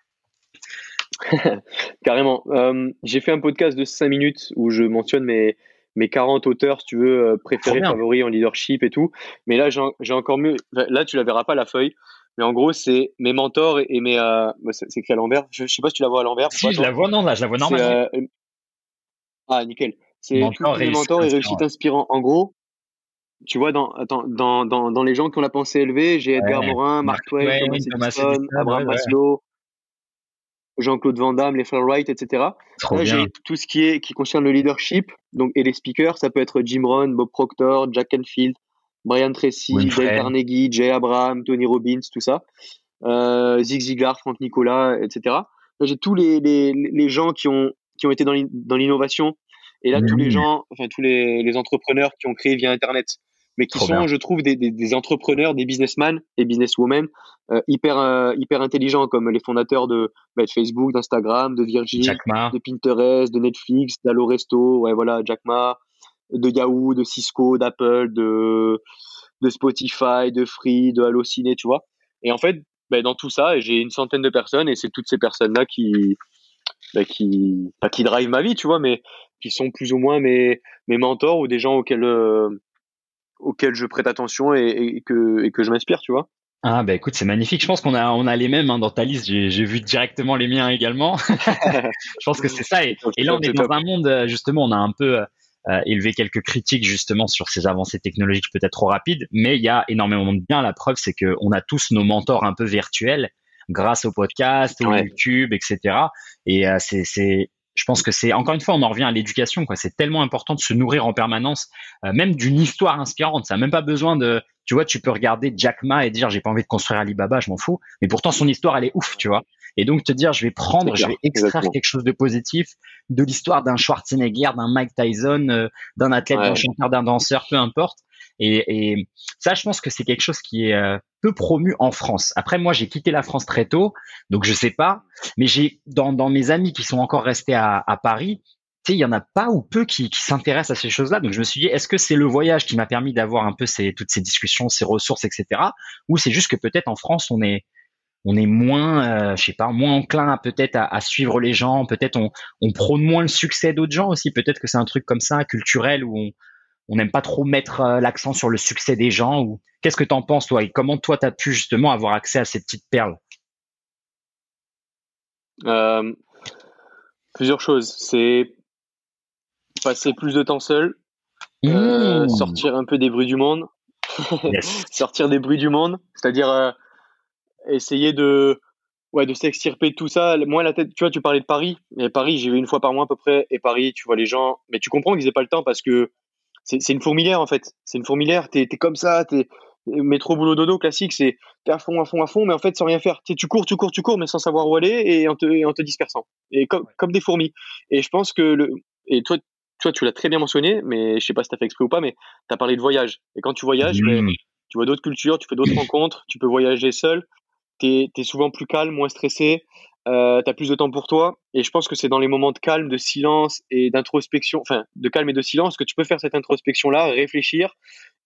[laughs] Carrément. Euh, j'ai fait un podcast de 5 minutes où je mentionne mes, mes 40 auteurs, si tu veux, euh, préférés, favoris en leadership et tout. Mais là, j'ai encore mieux. Là, tu la verras pas la feuille. Mais en gros, c'est mes mentors et, mes. Euh, bah, c'est écrit à l'envers. Je, sais pas si tu la vois à l'envers. Si, je la vois, non, là, je la vois normal. ah, nickel. C'est tous mes mentors et réussite inspirant. En gros, tu vois, dans, dans, dans, dans, les gens qui ont la pensée élevée, j'ai Edgar Morin, Mark Twain, Thomas Edison, Abraham Maslow, Jean-Claude Van Damme, les Wright, etc. Là, j'ai tout ce qui est qui concerne le leadership, donc et les speakers, ça peut être Jim Rohn, Bob Proctor, Jack Canfield, Brian Tracy, Dale Carnegie, Jay Abraham, Tony Robbins, tout ça, euh, Zig Ziglar, Frank Nicolas, etc. Là, j'ai tous les, les, les, gens qui ont qui ont été dans l'innovation. Et là tous les gens, enfin tous les, les entrepreneurs qui ont créé via Internet mais qui sont, je trouve, des, des, des, entrepreneurs, des businessmen et businesswomen euh, hyper euh, hyper intelligents, comme les fondateurs de, bah, de Facebook, d'Instagram, de Virgin, de Pinterest, de Netflix, d'Aloresto, ouais voilà, Jack Ma, de Yahoo, de Cisco, d'Apple, de de Spotify, de Free, de Allociné, tu vois. Et en fait, bah, dans tout ça, j'ai une centaine de personnes et c'est toutes ces personnes-là qui bah, qui pas qui drive ma vie, tu vois, mais qui sont plus ou moins mes mes mentors ou des gens auxquels euh, auxquels je prête attention et, que, et que je m'inspire, tu vois. Ah bah écoute, c'est magnifique. Je pense qu'on a on a les mêmes hein, dans ta liste. J'ai vu directement les miens également. [laughs] je pense que [laughs] c'est ça. Et, là, on est dans un monde euh, justement, on a un peu euh, élevé quelques critiques justement sur ces avancées technologiques peut-être trop rapides, mais il y a énormément de bien. La preuve, c'est que on a tous nos mentors un peu virtuels grâce au podcast, au YouTube, etc. Et euh, c'est je pense que c'est encore une fois, on en revient à l'éducation. quoi. C'est tellement important de se nourrir en permanence, euh, même d'une histoire inspirante. Ça n'a même pas besoin de, tu vois, tu peux regarder Jack Ma et dire j'ai pas envie de construire Alibaba, je m'en fous. Mais pourtant son histoire, elle est ouf, tu vois. Et donc te dire je vais prendre, je vais extraire quelque chose de positif de l'histoire d'un Schwarzenegger, d'un Mike Tyson, euh, d'un athlète, d'un chanteur, d'un danseur, peu importe. Et, et, ça, je pense que c'est quelque chose qui est euh, peu promu en France. Après, moi, j'ai quitté la France très tôt, donc je sais pas. Mais j'ai dans, dans mes amis qui sont encore restés à, à Paris, il y en a pas ou peu qui, qui s'intéressent à ces choses-là. Donc je me suis dit, est-ce que c'est le voyage qui m'a permis d'avoir un peu ces, toutes ces discussions, ces ressources, etc. Ou c'est juste que peut-être en France, on est on est moins, euh, je sais pas, moins enclin peut-être à, à, suivre les gens. Peut-être on, on prône moins le succès d'autres gens aussi. Peut-être que c'est un truc comme ça, culturel, où on, on n'aime pas trop mettre euh, l'accent sur le succès des gens ou qu'est-ce que tu en penses toi? Et comment toi tu as pu justement avoir accès à ces petites perles? Euh, plusieurs choses. C'est passer plus de temps seul euh, mmh. sortir un peu des bruits du monde. [laughs] Sortir des bruits du monde. C'est-à-dire essayer de ouais de s'extirper de tout ça. Moi la tête tu vois tu parlais de Paris. Mais Paris j'y vais une fois par mois à peu près. Et Paris tu vois les gens. Mais tu comprends qu'ils aient pas le temps parce que c'est une fourmilière en fait. C'est une fourmilière. T'es es comme ça. T'es métro boulot dodo classique. C'est t'es à fond, à fond, à fond, mais en fait sans rien faire. tu cours, tu cours, tu cours, mais sans savoir où aller et en te, en te dispersant. Et comme, comme des fourmis. Et je pense que le et toi, toi tu l'as très bien mentionné, mais je sais pas si t'as fait exprès ou pas, mais t'as parlé de voyage. Et quand tu voyages, ben, tu vois d'autres cultures, tu fais d'autres rencontres, tu peux voyager seul. T'es es souvent plus calme, moins stressé euh, tu as plus de temps pour toi. Et je pense que c'est dans les moments de calme, de silence et d'introspection, enfin de calme et de silence, que tu peux faire cette introspection-là, réfléchir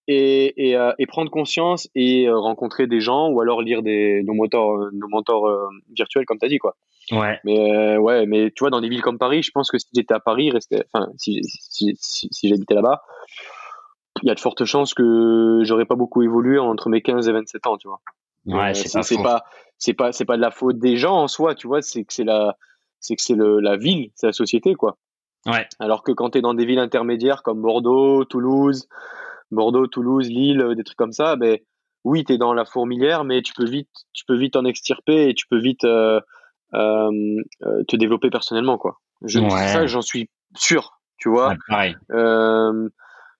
et, et, euh, et, prendre conscience et euh, rencontrer des gens ou alors lire des, nos mentors, euh, nos mentors virtuels, comme tu as dit. Quoi. Ouais. Mais, ouais, mais tu vois, dans des villes comme Paris, je pense que si j'étais à Paris, enfin, si, si, si, si j'habitais là-bas, il y a de fortes chances que j'aurais pas beaucoup évolué entre mes 15 et 27 ans, tu vois. Ouais, c'est pas, c'est pas, c'est pas de la faute des gens en soi, tu vois, c'est que c'est la, c'est que c'est la ville, c'est la société, quoi. Ouais. Alors que quand tu es dans des villes intermédiaires comme Bordeaux, Toulouse, Bordeaux, Toulouse, Lille, des trucs comme ça, ben oui, tu es dans la fourmilière, mais tu peux vite, tu peux vite en extirper et tu peux vite euh, euh, euh te développer personnellement, quoi. Je, Ça, j'en suis sûr, tu vois. pareil. Euh,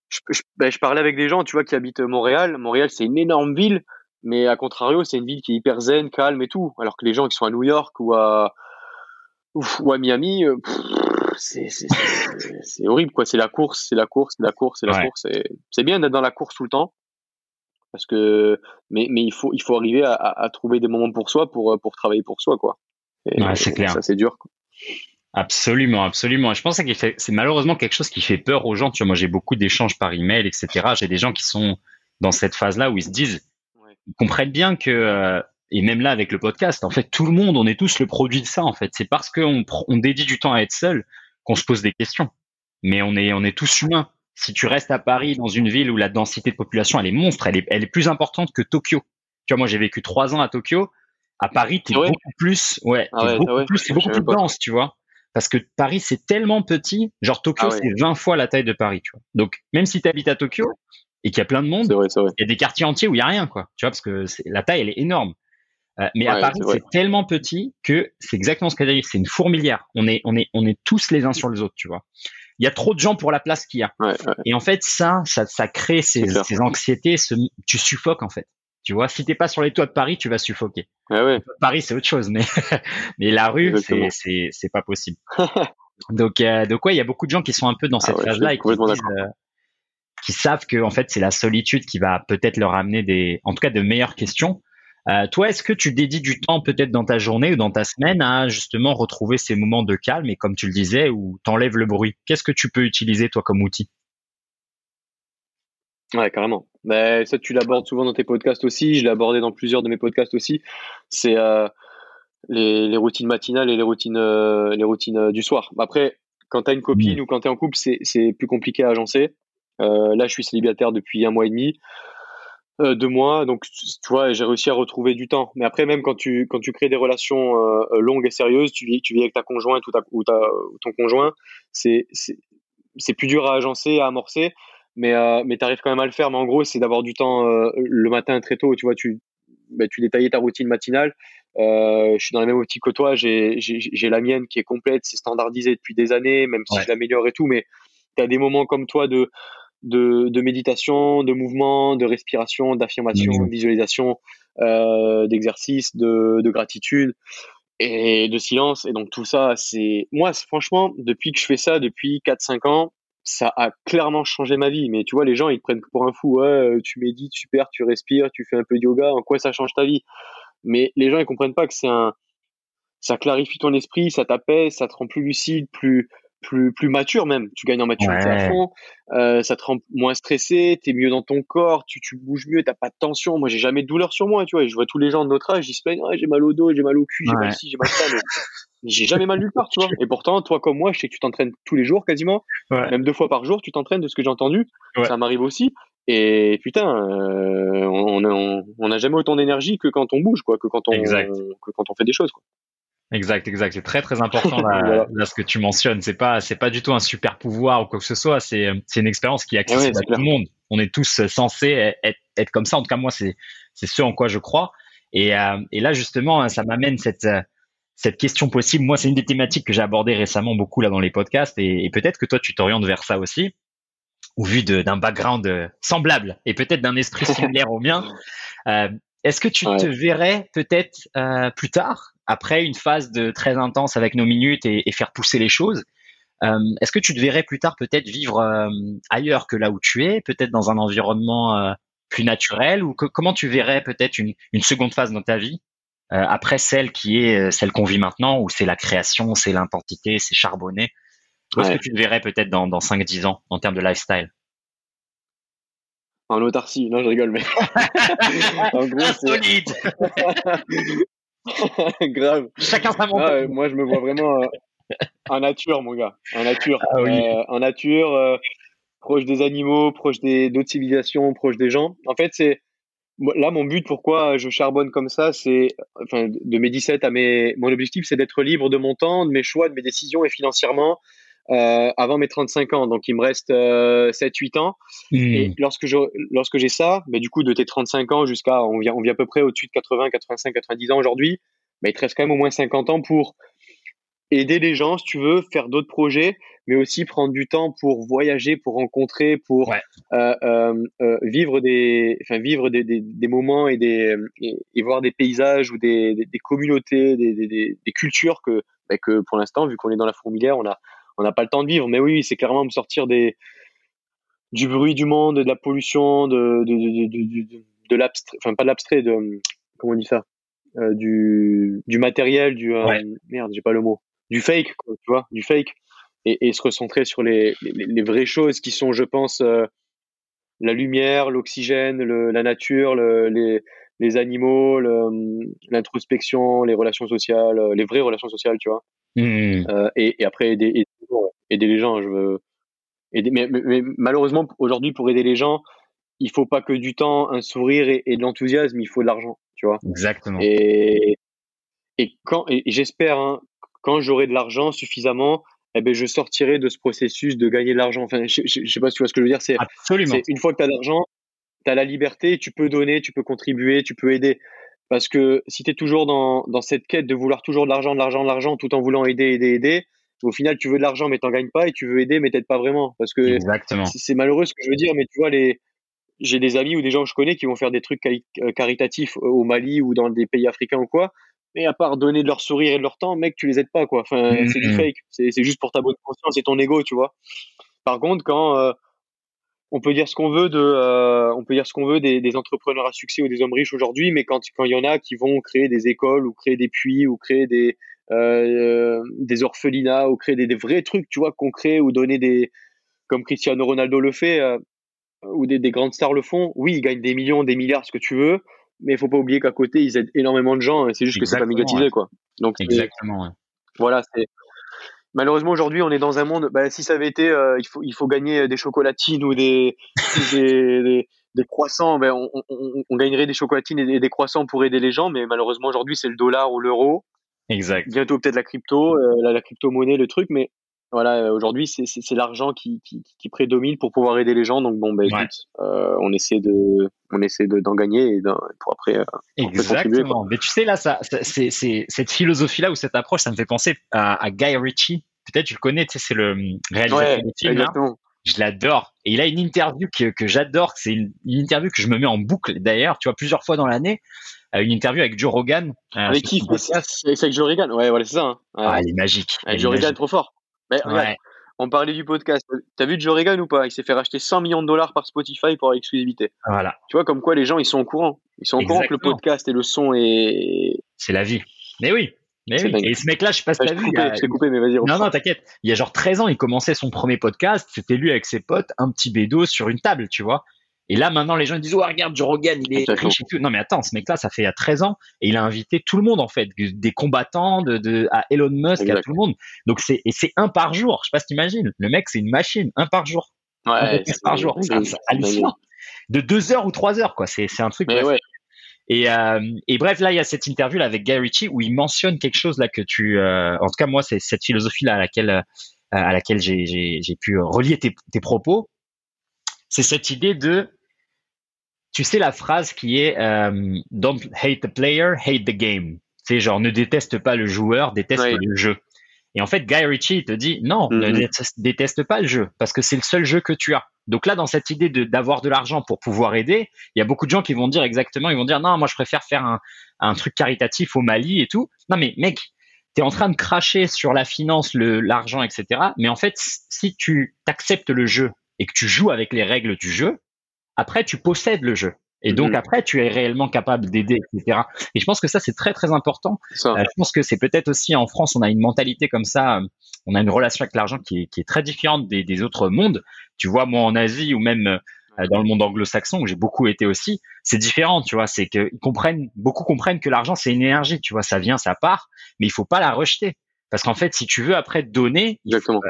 je, je, ben, je parlais avec des gens, tu vois, qui habitent Montréal. Montréal, c'est une énorme ville Mais à contrario, c'est une ville qui est hyper zen, calme et tout. Alors que les gens qui sont à New York ou à, ou à Miami, euh, c'est horrible, quoi. C'est la course, c'est la course, c'est la course, c'est la course. C'est bien d'être dans la course tout le temps. Parce que, mais, mais il faut, il faut arriver à, à, trouver des moments pour soi, pour, pour travailler pour soi, quoi. c'est clair. Ça, c'est dur, quoi. Absolument, absolument. Je pense que c'est malheureusement quelque chose qui fait peur aux gens. Tu vois, moi, j'ai beaucoup d'échanges par email, etc. J'ai des gens qui sont dans cette phase-là où ils se disent, ils comprennent bien que, euh, et même là avec le podcast, en fait, tout le monde, on est tous le produit de ça. En fait, c'est parce qu'on on dédie du temps à être seul qu'on se pose des questions. Mais on est, on est tous humains. Si tu restes à Paris, dans une ville où la densité de population elle est monstre, elle est, elle est plus importante que Tokyo. Tu vois, moi, j'ai vécu trois ans à Tokyo. À Paris, t'es beaucoup plus, ouais, ah beaucoup ah plus, c'est beaucoup plus dense, tu vois parce que Paris c'est tellement petit, genre Tokyo ah c'est 20 fois la taille de Paris, tu vois. Donc même si tu habites à Tokyo et qu'il y a plein de monde, il y a des quartiers entiers où il y a rien quoi, tu vois parce que la taille elle est énorme. Euh, mais à Paris c'est tellement petit que c'est exactement ce qu'elle a dit, c'est une fourmilière. On est on est on est tous les uns sur les autres, tu vois. Il y a trop de gens pour la place qu'il y a. Et en fait ça ça ça crée ces, ces anxiétés, ce, tu suffoques en fait. Tu vois, si t'es pas sur les toits de Paris, tu vas suffoquer. Paris, c'est autre chose, mais [laughs] mais la rue, c'est c'est c'est pas possible. [laughs] donc euh, donc ouais, il y a beaucoup de gens qui sont un peu dans ah cette phase-là et qui, euh, qui savent que en fait c'est la solitude qui va peut-être leur amener des, en tout cas de meilleures questions. Euh, toi, est-ce que tu dédies du temps peut-être dans ta journée ou dans ta semaine à justement retrouver ces moments de calme et comme tu le disais, où t'enlèves le bruit? Qu'est-ce que tu peux utiliser toi comme outil? Ouais, carrément. Mais ça, tu l'abordes souvent dans tes podcasts aussi. Je l'ai abordé dans plusieurs de mes podcasts aussi. C'est euh, les, les, routines matinales et les routines, euh, les routines euh, du soir. Après, quand tu as une copine mmh. ou quand tu es en couple, c'est plus compliqué à agencer. Euh, là, je suis célibataire depuis un mois et demi, euh, deux mois. Donc, tu vois, j'ai réussi à retrouver du temps. Mais après, même quand tu, quand tu crées des relations longues et sérieuses, tu vis, tu vis avec ta conjointe ou, ta, ou, ta, ou ton conjoint, c'est plus dur à agencer, à amorcer mais euh, mais tu arrives quand même à le faire. Mais en gros, c'est d'avoir du temps euh, le matin très tôt. Tu vois, tu bah, tu détaillais ta routine matinale. Euh, je suis dans la même optique que toi. J'ai la mienne qui est complète, c'est standardisé depuis des années, même si je l'améliore et tout. Mais tu as des moments comme toi de de, de méditation, de mouvement, de respiration, d'affirmation, de visualisation, euh, d'exercice, de, de gratitude et de silence. Et donc tout ça, c'est moi, franchement, depuis que je fais ça, depuis 4-5 ans, ça a clairement changé ma vie. Mais tu vois, les gens, ils te prennent pour un fou. Ouais, euh, tu médites, super, tu respires, tu fais un peu de yoga. En quoi ça change ta vie? Mais les gens, ils comprennent pas que c'est un, ça clarifie ton esprit, ça t'apaise, ça te rend plus lucide, plus, plus, plus mature même. Tu gagnes en maturité à fond. Euh, ça te rend moins stressé, t'es mieux dans ton corps, tu, tu bouges mieux, t'as pas de tension. Moi, j'ai jamais de douleur sur moi, tu vois. je vois tous les gens de notre âge, ils se plaignent, j'ai mal au dos, j'ai mal au cul, j'ai mal ci, j'ai mal ça. [laughs] j'ai jamais mal nulle part, tu vois. Et pourtant, toi comme moi, je sais que tu t'entraînes tous les jours quasiment, même deux fois par jour, tu t'entraînes de ce que j'ai entendu. Ça m'arrive aussi. Et putain, euh, on n'a on, jamais autant d'énergie que quand on bouge, quoi, que quand on, que quand on fait des choses, quoi. Exact, exact. C'est très très important [laughs] là, ce que tu mentionnes. C'est pas c'est pas du tout un super pouvoir ou quoi que ce soit. C'est c'est une expérience qui est accessible à tout le monde. On est tous censés être, être comme ça. En tout cas, moi, c'est c'est ce en quoi je crois. Et, euh, et là, justement, ça m'amène cette cette question possible. Moi, c'est une des thématiques que j'ai abordées récemment beaucoup là dans les podcasts, et, peut-être que toi, tu t'orientes vers ça aussi, au vu d'un background euh, semblable et peut-être d'un esprit [laughs] similaire au mien. Euh, Est-ce que tu te verrais peut-être euh, plus tard, après une phase de très intense avec nos minutes et, et faire pousser les choses, euh, Est-ce que tu te verrais plus tard peut-être vivre euh, ailleurs que là où tu es, peut-être dans un environnement plus naturel, ou que, comment tu verrais peut-être une, une seconde phase dans ta vie euh, après celle qui est euh, celle qu'on vit maintenant, où c'est la création, c'est l'intensité, c'est charbonné? Où est-ce que tu te verrais peut-être dans, dans 5-10 ans en termes de lifestyle? En autarcie, non je rigole, mais [laughs] [laughs] en gros solide. [laughs] [laughs] Grave. Chacun sa ah, Moi je me vois vraiment euh, en nature, mon gars, en nature, ah en nature, proche des animaux, proche des d'autres civilisations, proche des gens. En fait c'est là, mon but, pourquoi je charbonne comme ça, c'est, enfin, de mes 17 à mes, mon objectif, c'est d'être libre de mon temps, de mes choix, de mes décisions et financièrement euh, avant mes 35 ans. Donc, il me reste euh, 7-8 ans. Hmm. Et lorsque je, lorsque j'ai ça, mais du coup, de tes 35 ans jusqu'à, on vient, on vient à peu près au-dessus de 80, 85, 90 ans aujourd'hui, mais il te reste quand même au moins 50 ans pour aider les gens, si tu veux, faire d'autres projets, mais aussi prendre du temps pour voyager, pour rencontrer, pour euh, euh, euh, vivre des, enfin vivre des, des, des moments et des et, voir des paysages ou des, des, communautés, des, des, cultures que bah, que pour l'instant, vu qu'on est dans la fourmilière, on a on n'a pas le temps de vivre. Mais oui, c'est clairement me sortir des du bruit du monde, de la pollution, de de de, de, l'abstrait, enfin pas de l'abstrait, de comment on dit ça, euh, du du matériel, du euh, merde, j'ai pas le mot, du fake, quoi, tu vois, du fake. Et, se recentrer sur les, les, vraies choses qui sont, je pense, euh, la lumière, l'oxygène, la nature, les, les animaux, l'introspection, les relations sociales, euh, les vraies relations sociales, tu vois. Mmh. Euh, et, et, après aider, aider, les gens. Je veux aider, mais, mais, malheureusement aujourd'hui pour aider les gens, il faut pas que du temps, un sourire et, de l'enthousiasme, il faut de l'argent, tu vois. Exactement. Et, et quand et j'espère hein, quand j'aurai de l'argent suffisamment, eh ben, je sortirai de ce processus de gagner de l'argent. Enfin, je, je, sais pas si tu vois ce que je veux dire. C'est absolument. Une fois que tu as de l'argent, tu as la liberté, tu peux donner, tu peux contribuer, tu peux aider. Parce que si tu es toujours dans, dans cette quête de vouloir toujours de l'argent, de l'argent, de l'argent, tout en voulant aider, aider, aider, au final, tu veux de l'argent, mais t'en gagnes pas, et tu veux aider, mais t'aides pas vraiment. Parce que c'est malheureux ce que je veux dire, mais tu vois, les, j'ai des amis ou des gens que je connais qui vont faire des trucs euh, caritatifs au Mali ou dans des pays africains ou quoi. Mais à part donner de leur sourire et de leur temps, mec, tu les aides pas, quoi. Enfin, mm, c'est du mm. fake. C'est juste pour ta bonne conscience et ton ego, tu vois. Par contre, quand euh, on peut dire ce qu'on veut de, euh, on peut dire ce qu'on veut des, des, entrepreneurs à succès ou des hommes riches aujourd'hui, mais quand quand il y en a qui vont créer des écoles ou créer des puits ou créer des euh, des orphelinats ou créer des, des, vrais trucs, tu vois, concrets ou donner des comme Cristiano Ronaldo le fait ou des, des grandes stars le font. Oui, ils gagnent des millions, des milliards, ce que tu veux mais il faut pas oublier qu'à côté ils aident énormément de gens et c'est juste que c'est pas médiatisé quoi donc exactement voilà c'est malheureusement aujourd'hui on est dans un monde bah, si ça avait été euh, il faut il faut gagner des chocolatines ou des des, des, croissants ben on, on, on, gagnerait des chocolatines et des, croissants pour aider les gens mais malheureusement aujourd'hui c'est le dollar ou l'euro. Exact. Bientôt peut-être la crypto euh, la, la crypto monnaie le truc mais voilà, euh, aujourd'hui, c'est l'argent qui, qui, qui, prédomine pour pouvoir aider les gens. Donc bon, ben écoute, euh, on essaie de, on essaie d'en gagner et pour après. Euh, Exactement. Mais tu sais là, ça, c'est cette philosophie-là ou cette approche, ça me fait penser à, à Guy Ritchie. Peut-être tu le connais, tu sais, c'est le réalisateur ouais, des films. Je l'adore. Et il a une interview que, que j'adore. C'est une, une, interview que je me mets en boucle d'ailleurs, tu vois, plusieurs fois dans l'année. Une interview avec Joe Rogan. avec qui? C'est avec Joe Rogan. Ouais, voilà, c'est ça. Hein. Ah, il est magique. Avec Joe Rogan, trop fort on parlait du podcast. T'as vu Joe Rogan ou pas? Il s'est fait racheter 100 millions de dollars par Spotify pour l'exclusivité. Voilà. Tu vois, comme quoi les gens, ils sont au courant. Ils sont au courant que le podcast et le son est. C'est la vie. Mais oui. Mais oui. Et ce mec-là, je sais pas si t'as vu. Je coupé, mais vas-y. Non, non, t'inquiète. Il y a genre 13 ans, il commençait son premier podcast. C'était lui avec ses potes, un petit bédo sur une table, tu vois. Et là, maintenant, les gens disent, oh, regarde, Joe Rogan, il est riche et tout. Non, mais attends, ce mec-là, ça fait à 13 ans et il a invité tout le monde, en fait, des combattants, de, de à Elon Musk, à tout le monde. Donc, c'est, et c'est un par jour. Je sais pas si t'imagines. Le mec, c'est une machine. Un par jour. Ouais. Un par jour. C'est hallucinant. De deux heures ou trois heures, quoi. C'est, c'est un truc. Mais ouais. Et, euh, et, bref, là, il y a cette interview là avec Guy Ritchie où il mentionne quelque chose là que tu, euh, en tout cas moi, c'est cette philosophie là à laquelle euh, à laquelle j'ai, pu relier tes, tes propos. C'est cette idée de tu sais la phrase qui est euh, Don't hate the player, hate the game. C'est genre ne déteste pas le joueur, déteste le jeu. Et en fait, Guy Ritchie te dit non, ne mhm. déteste, pas le jeu parce que c'est le seul jeu que tu as. Donc là, dans cette idée d'avoir de l'argent pour pouvoir aider, il y a beaucoup de gens qui vont dire exactement, ils vont dire non, moi je préfère faire un, un truc caritatif au Mali et tout. Non mais mec, tu es en train de cracher sur la finance, l'argent, etc. Mais en fait, si tu acceptes le jeu et que tu joues avec les règles du jeu, après, tu possèdes le jeu. Et donc mhm. après, tu es réellement capable d'aider, etc. Et je pense que ça, c'est très très important. Euh, je pense que c'est peut-être aussi en France, on a une mentalité comme ça, euh, on a une relation avec l'argent qui est, qui est très différente des, des, autres mondes. Tu vois, moi en Asie ou même euh, dans le monde anglo-saxon où j'ai beaucoup été aussi, c'est différent, tu vois. C'est qu'ils comprennent, beaucoup comprennent que l'argent c'est une énergie, tu vois, ça vient, ça part, mais il faut pas la rejeter. Parce qu'en fait, si tu veux après donner, Exactement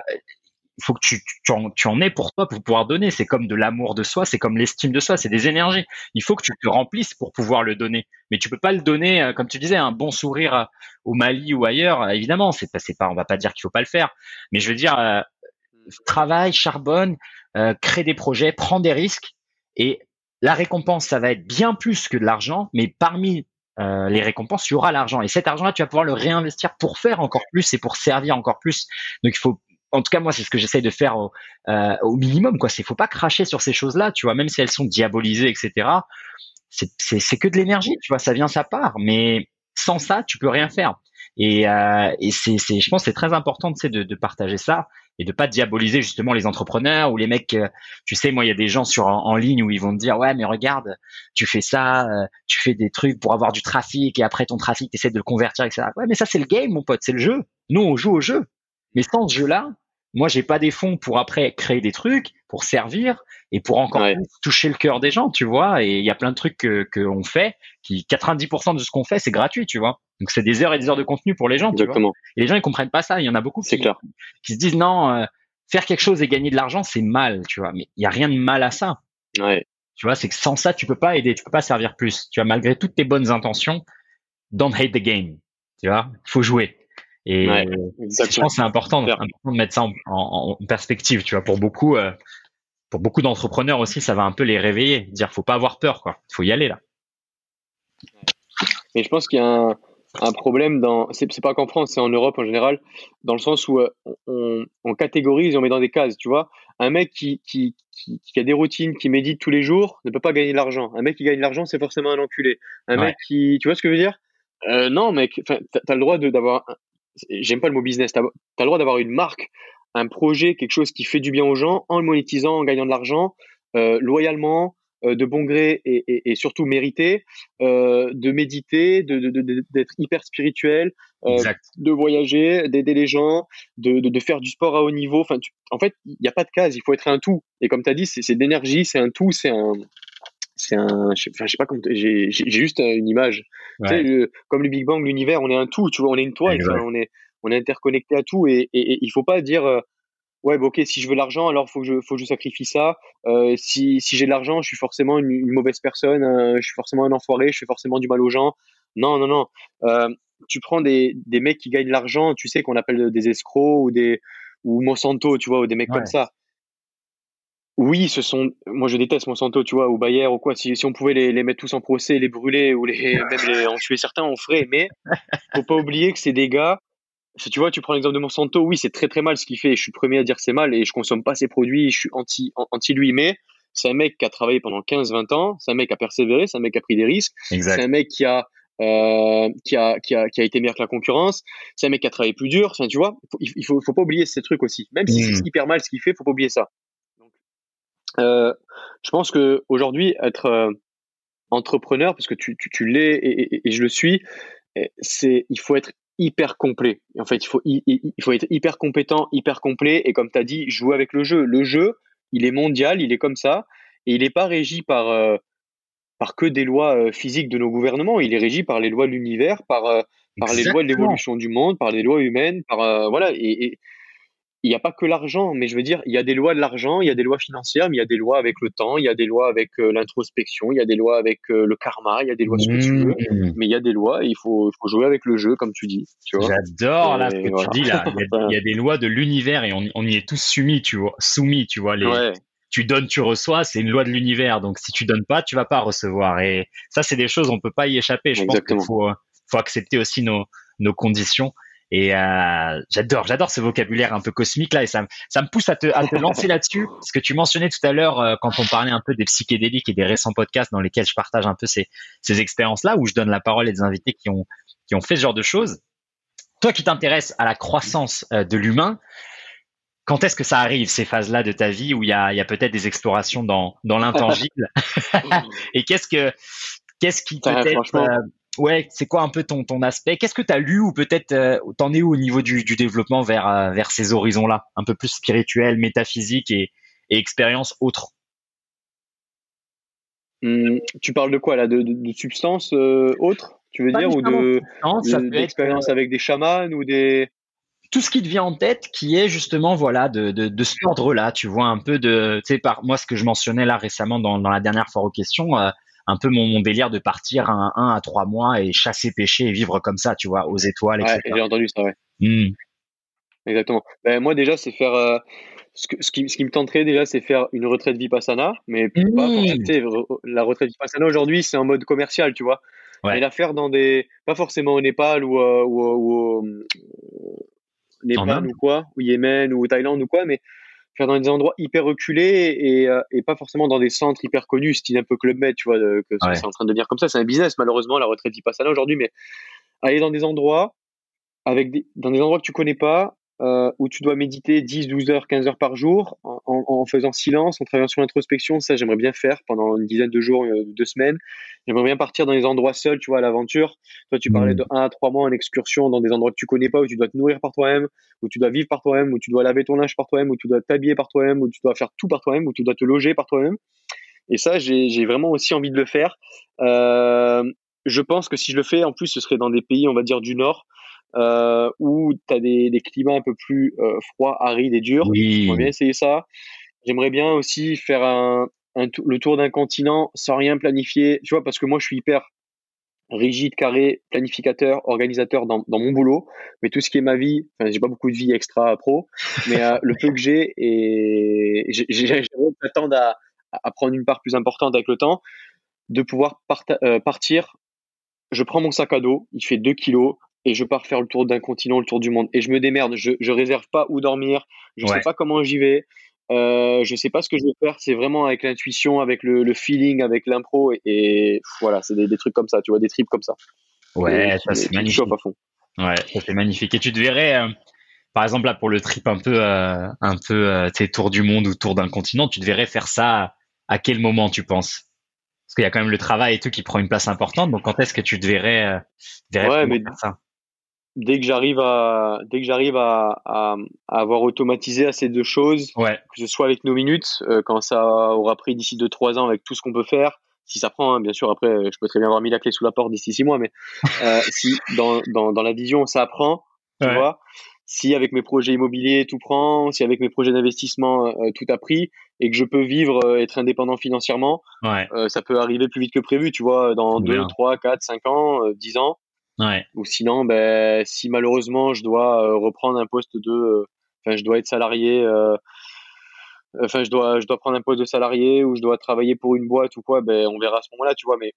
il faut que tu, tu, en, tu en aies pour toi pour pouvoir donner. C'est comme de l'amour de soi, c'est comme l'estime de soi, c'est des énergies. Il faut que tu te remplisses pour pouvoir le donner. Mais tu peux pas le donner, euh, comme tu disais, un bon sourire euh, au Mali ou ailleurs. Évidemment, c'est pas, on va pas dire qu'il faut pas le faire. Mais je veux dire, euh, travaille, charbonne, euh, crée des projets, prends des risques. Et la récompense, ça va être bien plus que de l'argent. Mais parmi les récompenses, il y aura l'argent. Et cet argent-là, tu vas pouvoir le réinvestir pour faire encore plus et pour servir encore plus. Donc, il faut en tout cas moi c'est ce que j'essaye de faire au, euh, au minimum quoi. C'est faut pas cracher sur ces choses là tu vois. Même si elles sont diabolisées etc c'est que de l'énergie tu vois. Ça vient ça part. Mais sans ça tu peux rien faire. Et, euh, et c'est je pense c'est très important de, de partager ça et de pas diaboliser justement les entrepreneurs ou les mecs euh, tu sais moi il y a des gens sur en, ligne où ils vont te dire ouais mais regarde tu fais ça euh, tu fais des trucs pour avoir du trafic et après ton trafic tu essaies de le convertir etc ouais mais ça c'est le game mon pote. C'est le jeu. Nous on joue au jeu. Mais sans ce jeu là moi, j'ai pas des fonds pour après créer des trucs, pour servir et pour encore toucher le cœur des gens, tu vois. Et il y a plein de trucs que qu'on fait, qui 90% de ce qu'on fait, c'est gratuit, tu vois. Donc c'est des heures et des heures de contenu pour les gens, tu vois. Et les gens ils comprennent pas ça. Il y en a beaucoup qui, qui se disent non, euh, faire quelque chose et gagner de l'argent, c'est mal, tu vois. Mais il y a rien de mal à ça. Ouais. Tu vois, c'est que sans ça, tu peux pas aider, tu peux pas servir plus. Tu vois, malgré toutes tes bonnes intentions, don't hate the game. Tu vois, faut jouer. Et je pense c'est important, important, de mettre ça en, en, perspective, tu vois, pour beaucoup, euh, pour beaucoup d'entrepreneurs aussi, ça va un peu les réveiller, dire faut pas avoir peur, quoi, faut y aller là. Et je pense qu'il y a un, un problème dans, c'est pas qu'en France, c'est en Europe en général, dans le sens où euh, on, on, catégorise on met dans des cases, tu vois. Un mec qui, qui, qui, qui, a des routines, qui médite tous les jours, ne peut pas gagner de l'argent. Un mec qui gagne de l'argent, c'est forcément un enculé. Un mec qui, tu vois ce que je veux dire? Euh, Non, mec, t'as as le droit d'avoir j'aime pas le mot business, tu as, le droit d'avoir une marque, un projet, quelque chose qui fait du bien aux gens en le monétisant, en gagnant de l'argent, euh, loyalement, euh, de bon gré et, et, et surtout mérité, euh, de méditer, d'être de, de, hyper spirituel, de voyager, d'aider les gens, de, de, faire du sport à haut niveau. Enfin, en fait, il n'y a pas de case, il faut être un tout. Et comme tu as dit, c'est d'énergie, c'est un tout, c'est un, c'est un je sais pas j'ai juste une image. Tu sais, comme le Big Bang l'univers on est un tout tu vois on est une toile on est on est interconnecté à tout et, et, il faut pas dire euh, ouais bah, ok si je veux l'argent alors faut que je faut que je sacrifie ça. Euh, si si j'ai de l'argent je suis forcément une, mauvaise personne euh, je suis forcément un enfoiré je fais forcément du mal aux gens. Non non non. Tu prends des des mecs qui gagnent de l'argent tu sais qu'on appelle des escrocs ou des ou Monsanto tu vois ou des mecs comme ça oui, ce sont. Moi, je déteste Monsanto, tu vois, ou Bayer ou quoi. Si, si on pouvait les, les, mettre tous en procès, les brûler ou les [laughs] même les, en tuer certains, on ferait. Mais faut pas oublier que c'est des gars. Si tu vois, tu prends l'exemple de Monsanto, oui, c'est très très mal ce qu'il fait. Je suis le premier à dire que c'est mal et je consomme pas ses produits. Je suis anti anti lui, mais c'est un mec qui a travaillé pendant 15-20 ans. C'est un mec qui a persévéré. C'est un mec qui a pris des risques. C'est un mec qui a euh, qui, a, qui, a, qui a été meilleur que la concurrence. C'est un mec qui a travaillé plus dur. Enfin, tu vois, il faut, faut pas oublier ces trucs aussi. Même si c'est mmh. hyper mal ce qu'il fait, faut pas oublier ça. Euh, je pense que aujourd'hui être euh, entrepreneur, parce que tu, tu, tu l'es et, et, je le suis, c'est il faut être hyper complet. En fait, il faut, il, il faut être hyper compétent, hyper complet. Et comme tu as dit, jouer avec le jeu. Le jeu, il est mondial, il est comme ça. Et il n'est pas régi par, euh, par que des lois physiques de nos gouvernements. Il est régi par les lois de l'univers, par, par les lois de l'évolution du monde, par les lois humaines. Par, voilà. Et, et, il n'y a pas que l'argent, mais je veux dire, il y a des lois de l'argent, il y a des lois financières, mais il y a des lois avec le temps, il y a des lois avec euh, l'introspection, il y a des lois avec euh, le karma, il y a des lois ce que tu veux, mmh. mais il y a des lois et il faut, faut jouer avec le jeu, comme tu dis. J'adore là ce que tu dis là. [laughs] Il y, a, des lois de l'univers et on, on, y est tous soumis, tu vois. Soumis, tu vois. Les, Tu donnes, tu reçois, c'est une loi de l'univers. Donc si tu donnes pas, tu vas pas recevoir. Et ça, c'est des choses, on peut pas y échapper. Je pense qu'il faut, faut accepter aussi nos, nos conditions. Et euh, j'adore, j'adore ce vocabulaire un peu cosmique là, et ça, ça me pousse à te, à te lancer là-dessus, parce que tu mentionnais tout à l'heure euh, quand on parlait un peu des psychédéliques et des récents podcasts dans lesquels je partage un peu ces, ces expériences-là, où je donne la parole à des invités qui ont, qui ont fait ce genre de choses. Toi qui t'intéresses à la croissance euh, de l'humain, quand est-ce que ça arrive ces phases-là de ta vie où il y a, il y a peut-être des explorations dans, dans l'intangible? [laughs] Et qu'est-ce que qu'est-ce qui peut-être ouais, c'est quoi un peu ton, ton aspect? Qu'est-ce que tu as lu ou peut-être euh, t'en es où au niveau du, du développement vers, euh, vers ces horizons-là, un peu plus spirituel, métaphysique et, et expérience autre. Mmh, Tu parles de quoi là? De, de, substances euh, autres, tu veux dire, ou de, d'expérience avec des chamans ou des tout ce qui te vient en tête, qui est justement voilà de, de, de ce ordre-là. Tu vois un peu de, tu sais par moi ce que je mentionnais là récemment dans, dans la dernière fois aux questions, un peu mon, délire de partir un, un à trois mois et chasser, pêcher et vivre comme ça, tu vois, aux étoiles, etc. j'ai entendu ça, ouais. Mmh. Exactement. Ben, moi, déjà, c'est faire. Euh, ce, ce, qui, ce qui me tenterait déjà, c'est faire une retraite Vipassana, mais pas mmh. la retraite Vipassana aujourd'hui, c'est en mode commercial, tu vois. Et la faire dans des. Pas forcément au Népal ou, euh, ou, Népal ou quoi, ou Yémen ou Thaïlande ou quoi, mais faire dans des endroits hyper reculés et, euh, et, pas forcément dans des centres hyper connus, style un peu Club Med, tu vois, que c'est en train de devenir comme ça. C'est un business, malheureusement, la retraite y passe à là aujourd'hui, mais aller dans des endroits avec des, dans des endroits que tu connais pas, euh, où tu dois méditer 10, 12 heures, 15 heures par jour, en, en, faisant silence, en travaillant sur l'introspection. Ça, j'aimerais bien faire pendant une dizaine de jours, euh, deux semaines. J'aimerais bien partir dans des endroits seuls, tu vois, à l'aventure. Toi, tu parlais mmh. de 1 à 3 mois en excursion dans des endroits que tu connais pas, où tu dois te nourrir par toi-même, où tu dois vivre par toi-même, où tu dois laver ton linge par toi-même, où tu dois t'habiller par toi-même, où tu dois faire tout par toi-même, où tu dois te loger par toi-même. Et ça, j'ai vraiment aussi envie de le faire. Euh, je pense que si je le fais, en plus, ce serait dans des pays, on va dire, du Nord, euh, où tu as des, des, climats un peu plus euh, froids, arides et durs. J'aimerais bien essayer ça. J'aimerais bien aussi faire un, un le tour d'un continent sans rien planifier, tu vois, parce que moi je suis hyper rigide, carré, planificateur, organisateur dans, dans mon boulot, mais tout ce qui est ma vie, enfin j'ai pas beaucoup de vie extra pro, mais euh, le peu que j'ai et j'aimerais m'attendre à, à prendre une part plus importante avec le temps, de pouvoir euh, partir. Je prends mon sac à dos, il fait 2 kilos, et je pars faire le tour d'un continent, le tour du monde. Et je me démerde, je, je réserve pas où dormir, je sais pas comment j'y vais, euh, je sais pas ce que je vais faire. C'est vraiment avec l'intuition, avec le, le, feeling, avec l'impro. Et, voilà, c'est des, des, trucs comme ça, tu vois, des trips comme ça. Ouais, ça c'est magnifique. À fond. Ouais, ça c'est magnifique. Et tu te verrais, euh, par exemple, là, pour le trip un peu, euh, un peu, euh, tu tour du monde ou tour d'un continent, tu devrais faire ça à quel moment, tu penses? Parce qu'il y a quand même le travail et tout qui prend une place importante. Donc, quand est-ce que tu te verrais, ouais, mais faire ça? Dès que j'arrive à dès que j'arrive à, à, avoir automatisé assez de choses, ouais. que ce soit avec nos minutes, euh, quand ça aura pris d'ici 2-3 ans avec tout ce qu'on peut faire, si ça prend, hein, bien sûr, après je peux très bien avoir mis la clé sous la porte d'ici 6 mois, mais euh, [laughs] si dans, dans, dans, la vision ça prend, tu vois, si avec mes projets immobiliers tout prend, si avec mes projets d'investissement euh, tout a pris et que je peux vivre, euh, être indépendant financièrement, ouais. ça peut arriver plus vite que prévu, tu vois, dans 2, 3, 4, 5 ans, 10 ans. Ou sinon, ben, si malheureusement je dois euh, reprendre un poste de, euh, enfin, je dois être salarié, euh, enfin, je dois, je dois prendre un poste de salarié ou je dois travailler pour une boîte ou quoi, ben, on verra à ce moment-là, tu vois. Mais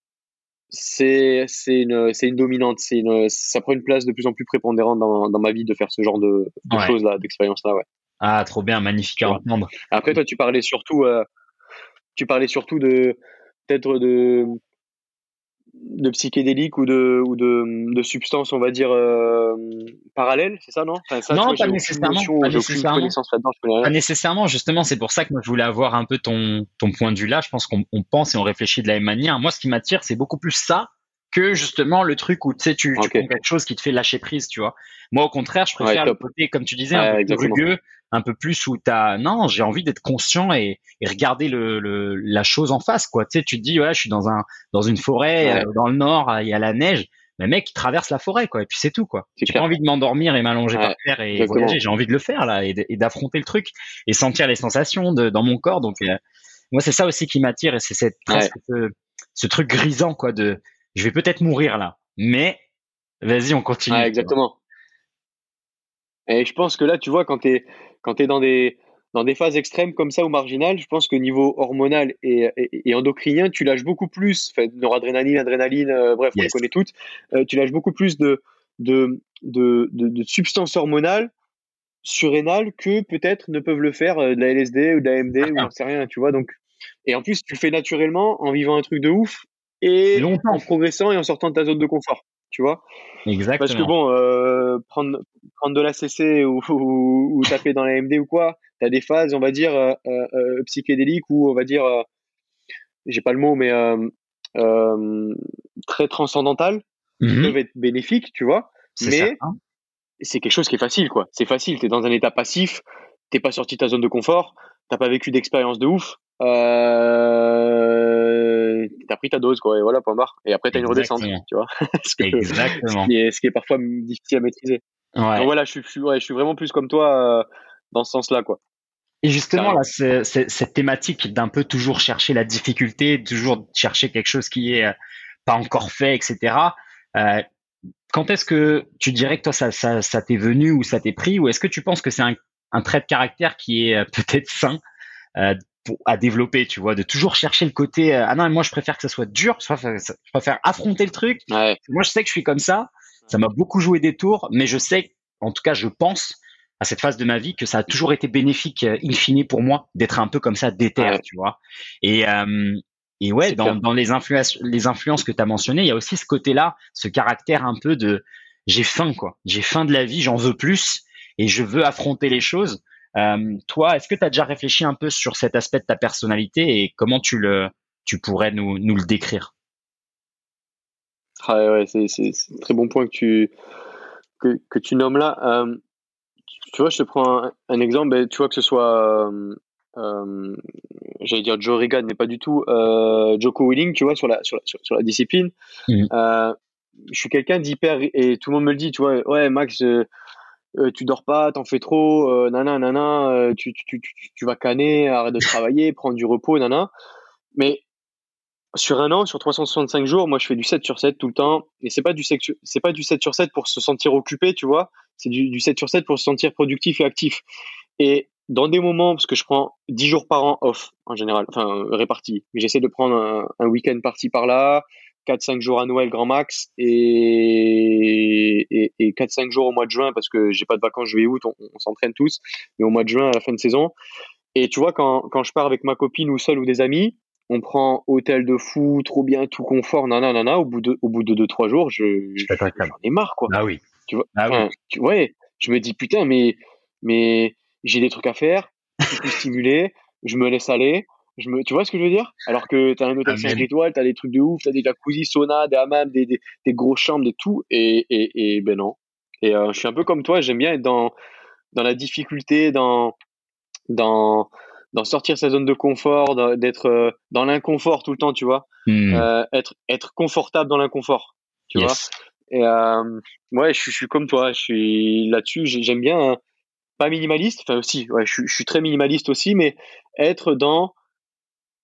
c'est, c'est une, c'est une dominante, c'est une, ça prend une place de plus en plus prépondérante dans, dans ma vie de faire ce genre de, de choses là, d'expérience là, ouais. Ah, trop bien, magnifique à entendre. Après, toi, tu parlais surtout, tu parlais surtout de, peut-être de, de psychédéliques ou de ou de, de substances on va dire euh, parallèles c'est ça non? Non pas nécessairement pas nécessairement. pas nécessairement justement c'est pour ça que moi je voulais avoir un peu ton ton point de vue là. Je pense qu'on pense et on réfléchit de la même manière. Moi ce qui m'attire c'est beaucoup plus ça que justement le truc où tu sais tu, tu prends quelque chose qui te fait lâcher prise tu vois. Moi au contraire je préfère le côté comme tu disais un peu rugueux un peu plus où t'as non j'ai envie d'être conscient et, et regarder le, le, la chose en face quoi. Tu sais tu te dis ouais je suis dans un dans une forêt euh, dans le nord il y a la neige. Mais mec il traverse la forêt quoi et puis c'est tout quoi. J'ai pas envie de m'endormir et m'allonger par terre et voyager. J'ai envie de le faire là et d'affronter le truc et sentir les sensations de, dans mon corps. Donc euh, moi c'est ça aussi qui m'attire et c'est cette ce, ce truc grisant quoi de je vais peut-être mourir là, mais vas-y, on continue. exactement. Et je pense que là, tu vois, quand tu es, quand es dans, des, dans des phases extrêmes comme ça ou marginales, je pense que niveau hormonal et, et, endocrinien, tu lâches beaucoup plus, enfin, noradrénaline, adrénaline, euh, bref, on les connaît toutes, euh, tu lâches beaucoup plus de, de, de, de, substances hormonales surrénales que peut-être ne peuvent le faire euh, de la LSD ou de la MD ou ah. sait rien, tu vois. Donc, et en plus, tu le fais naturellement en vivant un truc de ouf et en progressant et en sortant de ta zone de confort, tu vois. Exactement. Parce que bon, euh, prendre, prendre de la CC [laughs] ou, ou, taper dans la MD ou quoi, tu as des phases, on va dire, euh, euh, psychédéliques ou on va dire, j'ai pas le mot, mais très transcendantales, qui mhm. peuvent être bénéfiques, tu vois. Mais c'est quelque chose qui est facile, quoi. C'est facile, tu es dans un état passif, t'es pas sorti de ta zone de confort, t'as pas vécu d'expérience de ouf. Euh, t'as pris ta dose, quoi, et voilà, point barre. Et après, t'as une redescente, tu vois. [laughs] Exactement. Ce qui, est, ce qui est parfois difficile à maîtriser. Ouais. Donc voilà, je suis, je, ouais, je suis vraiment plus comme toi euh, dans ce sens-là, quoi. Et justement, là, c'est, cette thématique d'un peu toujours chercher la difficulté, toujours chercher quelque chose qui est euh, pas encore fait, etc. Euh, quand est-ce que tu dirais que toi, ça, ça, ça t'est venu ou ça t'est pris, ou est-ce que tu penses que c'est un, un trait de caractère qui est [laughs] peut-être sain euh, à développer, tu vois, de toujours chercher le côté euh, ah non, moi je préfère que ça soit dur, je préfère, affronter le truc. Moi je sais que je suis comme ça, ça m'a beaucoup joué des tours, mais je sais, en tout cas je pense à cette phase de ma vie que ça a toujours été bénéfique in fine pour moi d'être un peu comme ça déter, tu vois. Et et ouais, dans, dans, les influences, les influences que tu as mentionnées, il y a aussi ce côté-là, ce caractère un peu de j'ai faim, quoi. J'ai faim de la vie, j'en veux plus et je veux affronter les choses. Euh, toi, est-ce que tu as déjà réfléchi un peu sur cet aspect de ta personnalité et comment tu le, tu pourrais nous, nous le décrire? Ah ouais, c'est, c'est, un très bon point que tu, que, que tu nommes là. Euh, tu vois, je te prends un, exemple. Ben, tu vois que ce soit euh, euh, j'allais dire Joe Regan, mais pas du tout, Joko Willing, tu vois, sur la, sur la, sur, la discipline. Mm. Euh, je suis quelqu'un d'hyper, et tout le monde me le dit, tu vois, ouais, Max, euh, euh tu dors pas, t'en fais trop, euh, nana, nana, tu, tu, tu, tu, vas canner, arrête de travailler, prendre du repos, nana. Mais sur un an, sur 365 jours, moi, je fais du 7 sur 7 tout le temps. Et c'est pas du, c'est pas du 7 sur 7 pour se sentir occupé, tu vois. C'est du, du 7 sur 7 pour se sentir productif et actif. Et dans des moments, parce que je prends 10 jours par an off en général, enfin répartis, mais j'essaie de prendre un, week-end par-ci par-là, 4-5 jours à Noël grand max et, et, et 4-5 jours au mois de juin parce que j'ai pas de vacances juillet août, on, on s'entraîne tous, mais au mois de juin à la fin de saison. Et tu vois, quand, quand je pars avec ma copine ou seul ou des amis, on prend hôtel de fou, trop bien, tout confort, nanana, nanana, au bout de, au bout de 2-3 jours, je, j'en ai marre, quoi. Ah oui. Tu vois, ah oui. Tu, ouais, je me dis, putain, mais, mais, j'ai des trucs à faire, je suis stimulé, je me laisse aller. Je me, tu vois ce que je veux dire? Alors que tu as un hôtel 5 étoiles, tu as des trucs de ouf, tu as des jacuzzi, sauna, des hammams, des, des, des grosses chambres, des tout. Et, et, et ben non. Et euh, je suis un peu comme toi, j'aime bien être dans, dans la difficulté, dans, dans, dans sortir sa zone de confort, d'être euh, dans l'inconfort tout le temps, tu vois? Hmm. Euh, être, être confortable dans l'inconfort, tu vois? Et euh, ouais, je, je, suis comme toi, je suis là-dessus, j'aime bien. Hein, pas minimaliste, enfin aussi, ouais, je, je, suis très minimaliste aussi, mais être dans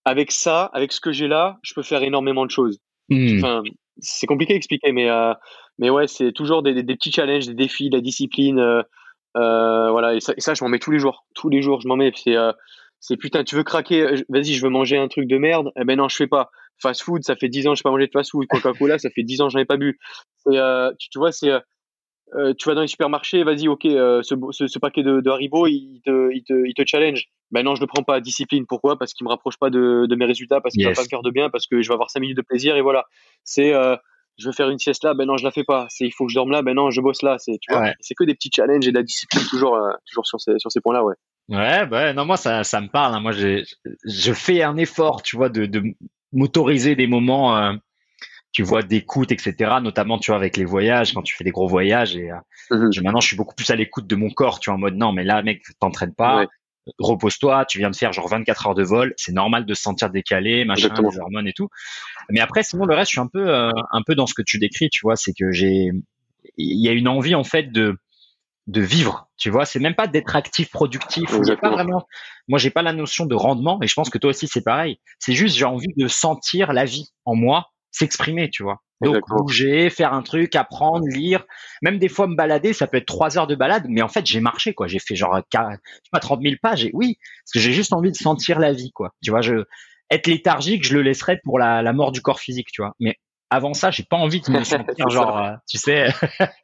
avec ça, avec ce que j'ai là, je peux faire énormément de choses. Mmh. Enfin, c'est compliqué à expliquer, mais euh, mais ouais, c'est toujours des, des, des, petits challenges, des défis, de la discipline, euh, euh, voilà, et ça, et ça, je m'en mets tous les jours, tous les jours, je m'en mets. C'est euh, c'est putain, tu veux craquer, vas-y, je veux manger un truc de merde, eh ben non, je fais pas. Fast food, ça fait 10 ans que je pas mangé de fast food. Coca-Cola, ça fait 10 ans que j'en ai pas bu. Tu, tu vois, c'est tu vas dans les supermarchés, vas-y, ok, ce, ce, ce, paquet de, de Haribo, il te, il, te, il te challenge. Ben non, je le prends pas. Discipline, pourquoi? Parce qu'il me rapproche pas de, de mes résultats, parce qu'il yes. va pas me faire de bien, parce que je vais avoir 5 minutes de plaisir, et voilà. C'est, euh, je veux faire une sieste là, ben non, je la fais pas. C'est, il faut que je dorme là, ben non, je bosse là. C'est, tu vois, ouais. c'est que des petits challenges et de la discipline toujours, euh, toujours sur ces, sur ces points-là, ouais. Ouais, bah, non, moi, ça, ça me parle. Hein. Moi, j'ai, je fais un effort, tu vois, de, de m'autoriser des moments euh, tu vois d'écoute, etc. Notamment, tu vois, avec les voyages, quand tu fais des gros voyages. Et mmh. je, maintenant, je suis beaucoup plus à l'écoute de mon corps, tu vois, en mode non, mais là, mec, t'entraînes pas. Ouais. Repose-toi, tu viens de faire genre 24 heures de vol, c'est normal de se sentir décalé, machin, Exactement. les hormones et tout. Mais après, sinon le reste, je suis un peu, euh, un peu dans ce que tu décris, tu vois, c'est que j'ai, il y a une envie en fait de, de vivre, tu vois. C'est même pas d'être actif, productif. Pas vraiment. Moi, j'ai pas la notion de rendement, et je pense que toi aussi c'est pareil. C'est juste j'ai envie de sentir la vie en moi s'exprimer, tu vois. Donc bouger, faire un truc, apprendre, lire, même des fois me balader, ça peut être trois heures de balade, mais en fait j'ai marché quoi, j'ai fait genre je sais pas 30 000 pages, et oui, parce que j'ai juste envie de sentir la vie quoi. Tu vois, je être léthargique, je le laisserais pour la, la mort du corps physique, tu vois. Mais avant ça, j'ai pas envie de me [laughs] sentir genre, euh, tu sais,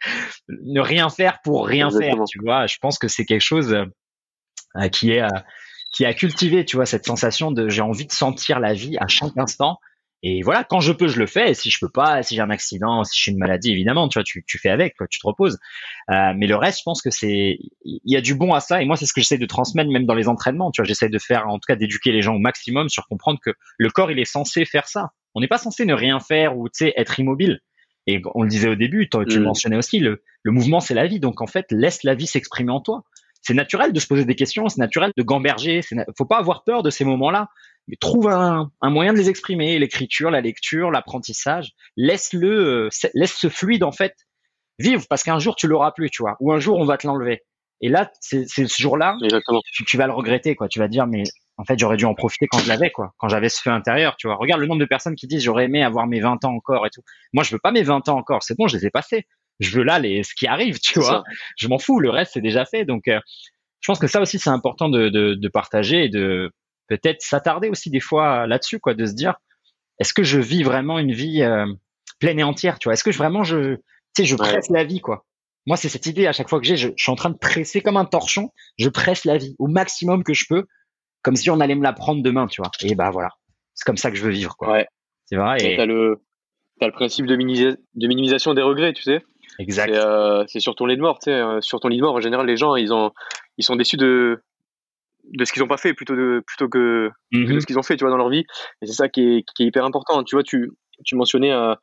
[laughs] ne rien faire pour rien Exactement. faire, tu vois. Je pense que c'est quelque chose euh, qui est euh, qui a cultivé, tu vois, cette sensation de j'ai envie de sentir la vie à chaque instant et voilà, quand je peux, je le fais. Et si je peux pas, si j'ai un accident, si j'ai une maladie, évidemment, tu vois, tu, tu fais avec, quoi, tu te reposes. Euh, mais le reste, je pense que c'est, il y a du bon à ça. Et moi, c'est ce que j'essaie de transmettre même dans les entraînements. Tu vois, j'essaie de faire, en tout cas, d'éduquer les gens au maximum sur comprendre que le corps, il est censé faire ça. On n'est pas censé ne rien faire ou, tu sais, être immobile. Et on le disait au début, tu mmh. mentionnais aussi, le, le mouvement, c'est la vie. Donc, en fait, laisse la vie s'exprimer en toi. C'est naturel de se poser des questions, c'est naturel de gamberger. Faut pas avoir peur de ces moments-là mais trouve un, un, moyen de les exprimer, l'écriture, la lecture, l'apprentissage. Laisse-le, euh, laisse ce fluide en fait vivre parce qu'un jour tu l'auras plus, tu vois, ou un jour on va te l'enlever. Et là, c'est ce jour-là, tu, tu, vas le regretter, quoi. Tu vas dire, mais en fait, j'aurais dû en profiter quand je l'avais, quoi. Quand j'avais ce feu intérieur, tu vois. Regarde le nombre de personnes qui disent, j'aurais aimé avoir mes 20 ans encore et tout. Moi, je veux pas mes 20 ans encore. C'est bon, je les ai passés. Je veux là les, ce qui arrive, tu vois. Je m'en fous. Le reste, c'est déjà fait. Donc, euh, je pense que ça aussi, c'est important de, de, de partager et de peut-être s'attarder aussi des fois là-dessus, quoi, de se dire, est-ce que je vis vraiment une vie euh, pleine et entière, tu vois? Est-ce que je, vraiment je, tu sais, je presse ouais. la vie, quoi? Moi, c'est cette idée à chaque fois que j'ai, je, suis en train de presser comme un torchon, je presse la vie au maximum que je peux, comme si on allait me la prendre demain, tu vois? Et bah voilà, c'est comme ça que je veux vivre, quoi. Ouais. C'est vrai. Et t'as le, as le principe de, de minimisation des regrets, tu sais? Exact. Euh, c'est sur ton lit de mort, tu sais. Euh, sur ton lit de mort, en général, les gens, ils ont, ils sont déçus de, de ce qu'ils n'ont pas fait plutôt de plutôt que, de mhm. ce qu'ils ont fait, tu vois, dans leur vie. Et c'est ça qui est, qui est hyper important. Tu vois, tu, tu mentionnais euh,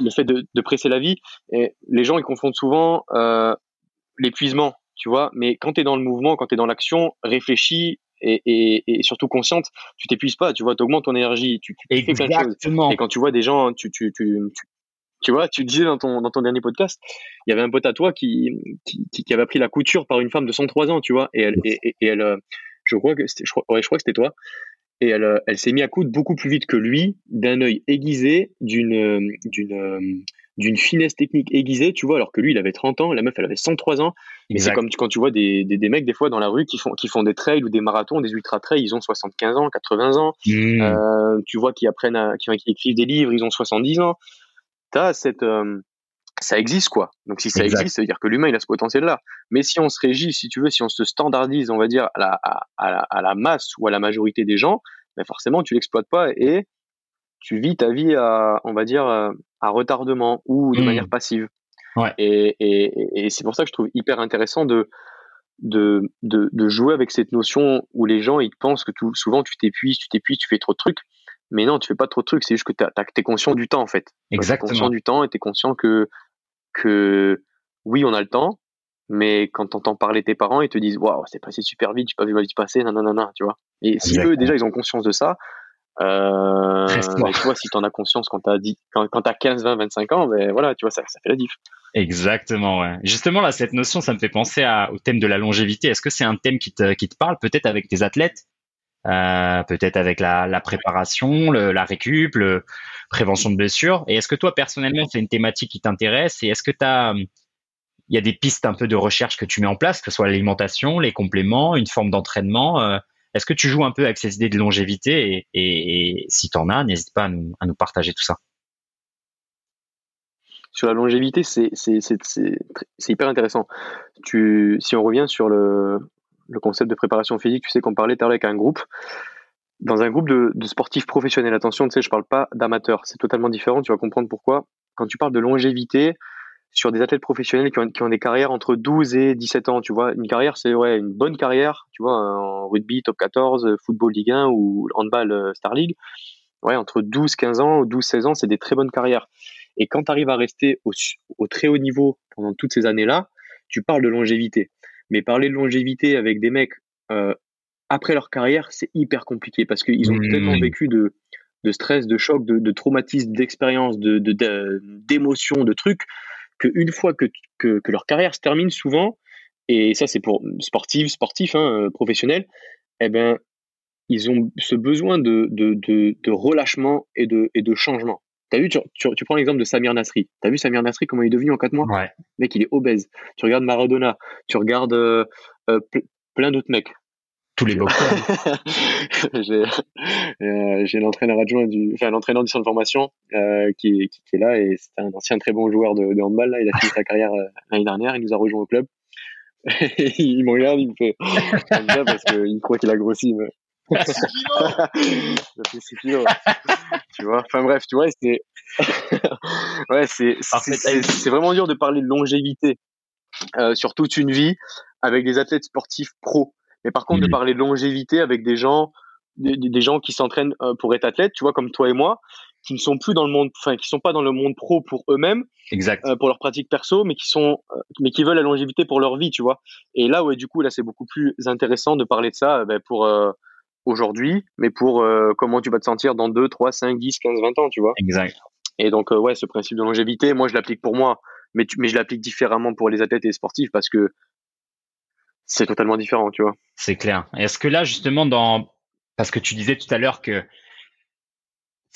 le fait de, de, presser la vie. Et les gens, ils confondent souvent euh, l'épuisement, tu vois. Mais quand tu es dans le mouvement, quand tu es dans l'action, réfléchis et, et, et, surtout consciente, tu t'épuises pas, tu vois, tu augmentes ton énergie, tu, tu fais plein de choses. Et quand tu vois des gens, tu, tu, tu, tu vois, tu disais dans ton, dans ton dernier podcast, il y avait un pote à toi qui, qui, qui avait appris la couture par une femme de 103 ans, tu vois, et elle, et, et elle euh, je crois que je crois, ouais, je crois que c'était toi, et elle, euh, elle s'est mise à coudre beaucoup plus vite que lui, d'un œil aiguisé, d'une, euh, d'une, d'une finesse technique aiguisée, tu vois, alors que lui, il avait 30 ans, la meuf, elle avait 103 ans. Mais c'est comme quand tu vois des, des, des, mecs, des fois, dans la rue, qui font, qui font des trails ou des marathons, des ultra-trails, ils ont 75 ans, 80 ans. Mmh. Euh, tu vois, qui apprennent à, qui, qui, écrivent des livres, ils ont 70 ans. T'as cette, euh, ça existe, quoi. Donc, si ça existe, ça veut dire que l'humain, il a ce potentiel-là. Mais si on se régit, si tu veux, si on se standardise, on va dire, à la, à, à la, à la masse ou à la majorité des gens, ben forcément, tu l'exploites pas et tu vis ta vie à, on va dire, euh, à retardement ou de mmh. manière passive. Ouais. Et, et, et c'est pour ça que je trouve hyper intéressant de, de, de, de, jouer avec cette notion où les gens ils pensent que tout, souvent tu t'épuises, tu t'épuises, tu fais trop de trucs. Mais non, tu fais pas trop de trucs, c'est juste que tu es conscient du temps en fait. Exactement. Tu es conscient du temps et tu es conscient que, que oui, on a le temps, mais quand tu entends parler tes parents, ils te disent Waouh, c'est passé super vite, j'ai pas vu la vie passer, nanana, tu vois. Et si eux déjà ils ont conscience de ça, euh, bah, tu vois, si tu en as conscience quand tu as, quand, quand as 15, 20, 25 ans, ben voilà, tu vois, ça, ça fait la diff. Exactement, ouais. Justement, là, cette notion, ça me fait penser à, au thème de la longévité. Est-ce que c'est un thème qui te, qui te parle, peut-être avec tes athlètes, euh, peut-être avec la, la préparation, la récup, le prévention de blessures Et est-ce que toi, personnellement, c'est une thématique qui t'intéresse? Et est-ce que tu as, il y a des pistes un peu de recherche que tu mets en place, que ce soit l'alimentation, les compléments, une forme d'entraînement euh, est-ce que tu joues un peu avec ces idées de longévité? Et, si tu en as, n'hésite pas à nous, partager tout ça. Sur la longévité, c'est hyper intéressant. Si on revient sur le, concept de préparation physique, tu sais qu'on parlait tout à avec un groupe. Dans un groupe de, sportifs professionnels, attention, tu sais, je parle pas d'amateurs, c'est totalement différent, tu vas comprendre pourquoi. Quand tu parles de longévité, sur des athlètes professionnels qui ont, des carrières entre 12 et 17 ans, tu vois. Une carrière, c'est ouais, une bonne carrière, tu vois, en rugby, top 14, football Ligue 1 ou handball euh, Star League. Ouais, entre 12, 15 ans, 12, 16 ans, c'est des très bonnes carrières. Et quand tu arrives à rester au, très haut niveau pendant toutes ces années-là, tu parles de longévité. Mais parler de longévité avec des mecs euh, après leur carrière, c'est hyper compliqué parce qu'ils ont mmh. tellement vécu de, de stress, de choc, de, de traumatisme, d'expérience, de, d'émotions, de, de trucs qu'une fois que, que, que, leur carrière se termine souvent, et ça c'est pour sportifs, sportifs, hein, euh, professionnels, eh ben, ils ont ce besoin de, de relâchement et de, et de changement. T'as vu, tu, tu, prends l'exemple de Samir Nasri. T'as vu Samir Nasri comment il est devenu en 4 mois? Ouais. Mec, il est obèse. Tu regardes Maradona, tu regardes euh, euh, plein d'autres mecs. Tous les [laughs] j'ai euh, j'ai l'entraîneur adjoint du enfin l'entraîneur du centre de formation qui, qui, qui, est là et c'est un ancien très bon joueur de, de handball là. Il a fini sa carrière l'année dernière. Il nous a rejoint au club. [laughs] Il me regarde il me fait [laughs] comme ça parce qu'il croit qu'il a grossi mais fait 6 kilos tu vois enfin bref tu vois c'est [laughs] ouais c'est c'est vraiment dur de parler de longévité euh, sur toute une vie avec des athlètes sportifs pros mais par contre, de mmh. parler de longévité avec des gens, des, gens qui s'entraînent euh, pour être athlètes, tu vois, comme toi et moi, qui ne sont plus dans le monde, enfin, qui sont pas dans le monde pro pour eux-mêmes, exact, euh, pour leur pratique perso, mais qui sont, euh, mais qui veulent la longévité pour leur vie, tu vois. Et là, ouais, du coup, là, c'est beaucoup plus intéressant de parler de ça, ben, pour aujourd'hui, mais pour comment tu vas te sentir dans 2, 3, 5, 10, 15, 20 ans, tu vois. Exact. Et donc, ouais, ce principe de longévité, moi, je l'applique pour moi, mais, mais je l'applique différemment pour les athlètes et les sportifs parce que c'est totalement différent, tu vois. C'est clair. Est-ce que là, justement, dans parce que tu disais tout à l'heure que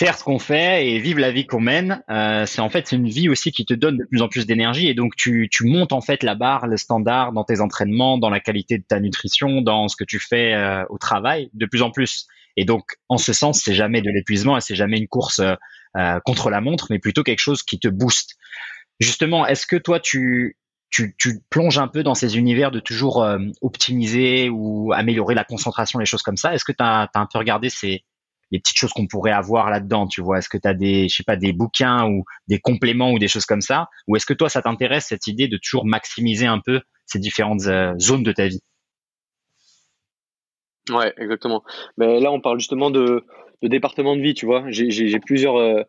faire ce qu'on fait et vivre la vie qu'on mène, euh, c'est en fait une vie aussi qui te donne de plus en plus d'énergie et donc tu, tu montes en fait la barre, le standard dans tes entraînements, dans la qualité de ta nutrition, dans ce que tu fais euh, au travail, de plus en plus. Et donc, en ce sens, c'est jamais de l'épuisement et c'est jamais une course euh, contre la montre, mais plutôt quelque chose qui te booste. Justement, est-ce que toi, tu tu, tu plonges un peu dans ces univers de toujours euh, optimiser ou améliorer la concentration, les choses comme ça? Est-ce que tu as, un peu regardé ces les petites choses qu'on pourrait avoir là-dedans, tu vois. Est-ce que tu as des je sais pas des bouquins ou des compléments ou des choses comme ça? Ou est-ce que toi ça t'intéresse cette idée de toujours maximiser un peu ces différentes euh, zones de ta vie? Ouais, exactement. Mais là on parle justement de, de département de vie, tu vois. J'ai plusieurs euh,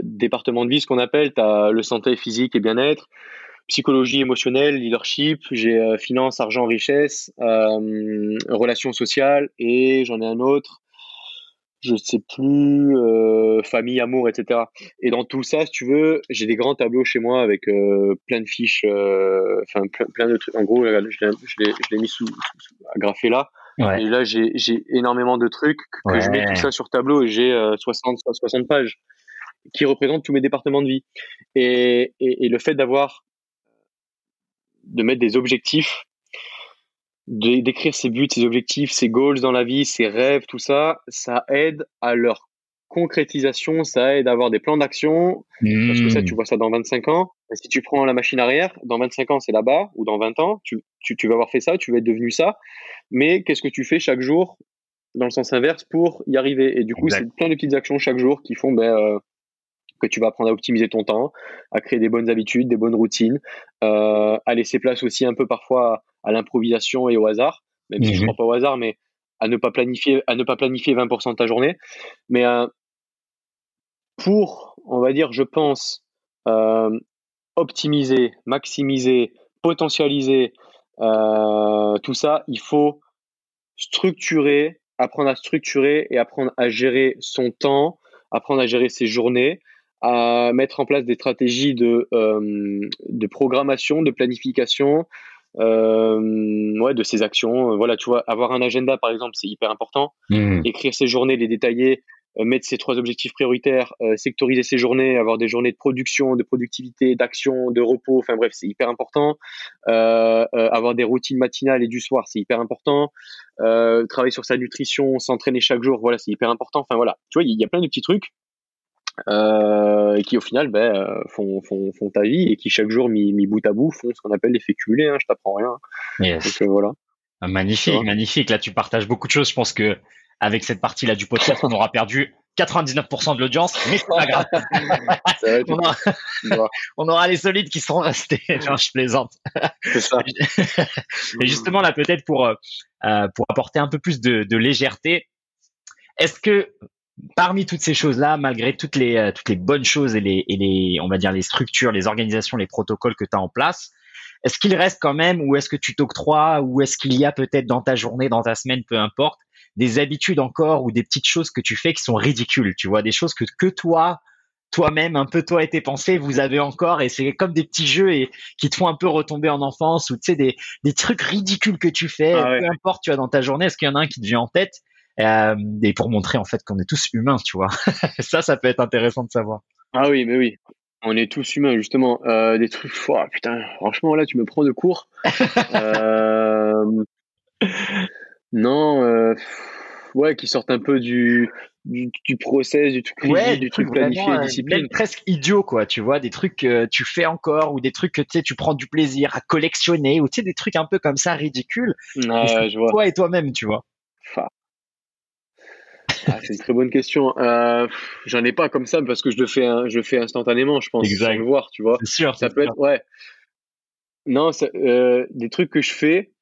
départements de vie, ce qu'on appelle, tu as le santé physique et bien-être, psychologie émotionnelle, leadership, j'ai euh, finance, argent, richesse, relations sociales et j'en ai un autre, je ne sais plus, euh, famille, amour, etc. Et dans tout ça, si tu veux, j'ai des grands tableaux chez moi avec plein de fiches, enfin plein, de trucs. En gros, je l'ai mis sous, à graffer là. Et là, j'ai énormément de trucs que, je mets tout ça sur tableau et j'ai 60, 60 pages qui représentent tous mes départements de vie. Et, et, et le fait d'avoir de mettre des objectifs, d'écrire ses buts, ses objectifs, ses goals dans la vie, ses rêves, tout ça, ça aide à leur concrétisation, ça aide à avoir des plans d'action. Parce que ça, tu hmm. vois ça dans 25 ans. Et si tu prends la machine arrière, dans 25 ans, c'est là-bas, ou dans 20 ans, tu, tu, tu, vas avoir fait ça, tu vas être devenu ça. Mais qu'est-ce que tu fais chaque jour dans le sens inverse pour y arriver? Et du coup, c'est plein de petites actions chaque jour qui font ben, euh, que tu vas apprendre à optimiser ton temps, à créer des bonnes habitudes, des bonnes routines, euh, à laisser place aussi un peu parfois à, l'improvisation et au hasard, même si je ne mhm. crois pas au hasard, mais à ne pas planifier, à ne pas planifier 20% de ta journée. Mais euh, pour, on va dire, je pense, euh, optimiser, maximiser, potentialiser tout ça, il faut structurer, apprendre à structurer et apprendre à gérer son temps, apprendre à gérer ses journées, à mettre en place des stratégies de, euh, de programmation, de planification, euh, ouais, de ses actions. Voilà, tu vois, avoir un agenda, par exemple, c'est hyper important. Mmh. Écrire ses journées, les détailler, euh, mettre ses trois objectifs prioritaires, sectoriser ses journées, avoir des journées de production, de productivité, d'action, de repos. Enfin bref, c'est hyper important. avoir des routines matinales et du soir, c'est hyper important. travailler sur sa nutrition, s'entraîner chaque jour, voilà, c'est hyper important. Enfin voilà, tu vois, il y, a plein de petits trucs euh, qui au final ben, euh, font, font, font, ta vie et qui chaque jour mis, mis bout à bout font ce qu'on appelle l'effet cumulé. Hein, je t'apprends rien. Yes. Donc euh, voilà. Ah, magnifique, magnifique. Là, tu partages beaucoup de choses. Je pense que avec cette partie-là du podcast, on aura perdu 99% de l'audience, mais c'est pas grave. [laughs] on, aura, [laughs] on, aura, les solides qui seront [laughs] restés. non, je plaisante. C'est ça. Et justement, là, peut-être pour, euh, pour apporter un peu plus de, de légèreté, est-ce que parmi toutes ces choses-là, malgré toutes les, euh, toutes les bonnes choses et les, et les, on va dire, les structures, les organisations, les protocoles que tu as en place, est-ce qu'il reste quand même, ou est-ce que tu t'octroies, ou est-ce qu'il y a peut-être dans ta journée, dans ta semaine, peu importe, des habitudes encore ou des petites choses que tu fais qui sont ridicules, tu vois, des choses que, que toi, toi-même, un peu toi et tes pensées, vous avez encore, et c'est comme des petits jeux et qui te font un peu retomber en enfance, ou tu sais, des, des trucs ridicules que tu fais, ah peu importe, tu vois, dans ta journée, est-ce qu'il y en a un qui te vient en tête euh, et pour montrer en fait qu'on est tous humains, tu vois. [laughs] ça, ça peut être intéressant de savoir. Ah oui, mais oui. On est tous humains, justement. Euh, des trucs, oh, putain, franchement, là, tu me prends de court. [laughs] euh, non, ouais, qui sortent un peu du, du, du process, du truc, ouais, du truc planifié, euh, discipline. presque idiot, quoi, tu vois, des trucs que tu fais encore ou des trucs que tu sais, tu prends du plaisir à collectionner ou tu sais, des trucs un peu comme ça ridicules. Ouais, je vois. Toi et toi-même, tu vois. Ah, c'est une très bonne question. Euh, J'en ai pas comme ça parce que je le fais, je le fais instantanément, je pense, exact. sans le voir, tu vois. C'est sûr. Ça peut être, ouais. Non, ça, euh, des trucs que je fais,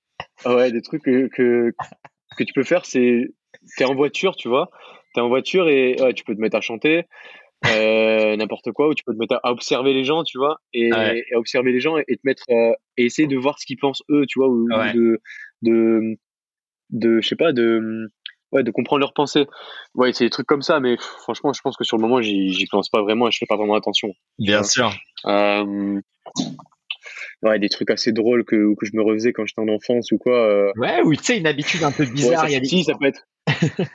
ouais, des trucs que, que, que tu peux faire, c'est, t'es en voiture, tu vois. T'es en voiture et ouais, tu peux te mettre à chanter, euh, n'importe quoi, ou tu peux te mettre à, observer les gens, tu vois, et, et à observer les gens et, te mettre, euh, et essayer de voir ce qu'ils pensent eux, tu vois, ou, de, de, de, je sais pas, de, ouais, de comprendre leurs pensées. Ouais, c'est des trucs comme ça, mais franchement, je pense que sur le moment, j'y pense pas vraiment et je fais pas vraiment attention. Bien sûr. Euh, ouais, des trucs assez drôles que, que je me refaisais quand j'étais en enfance ou quoi. Euh. Ouais, ou tu sais, une habitude un peu bizarre. Ouais, ça, ça peut être. [laughs]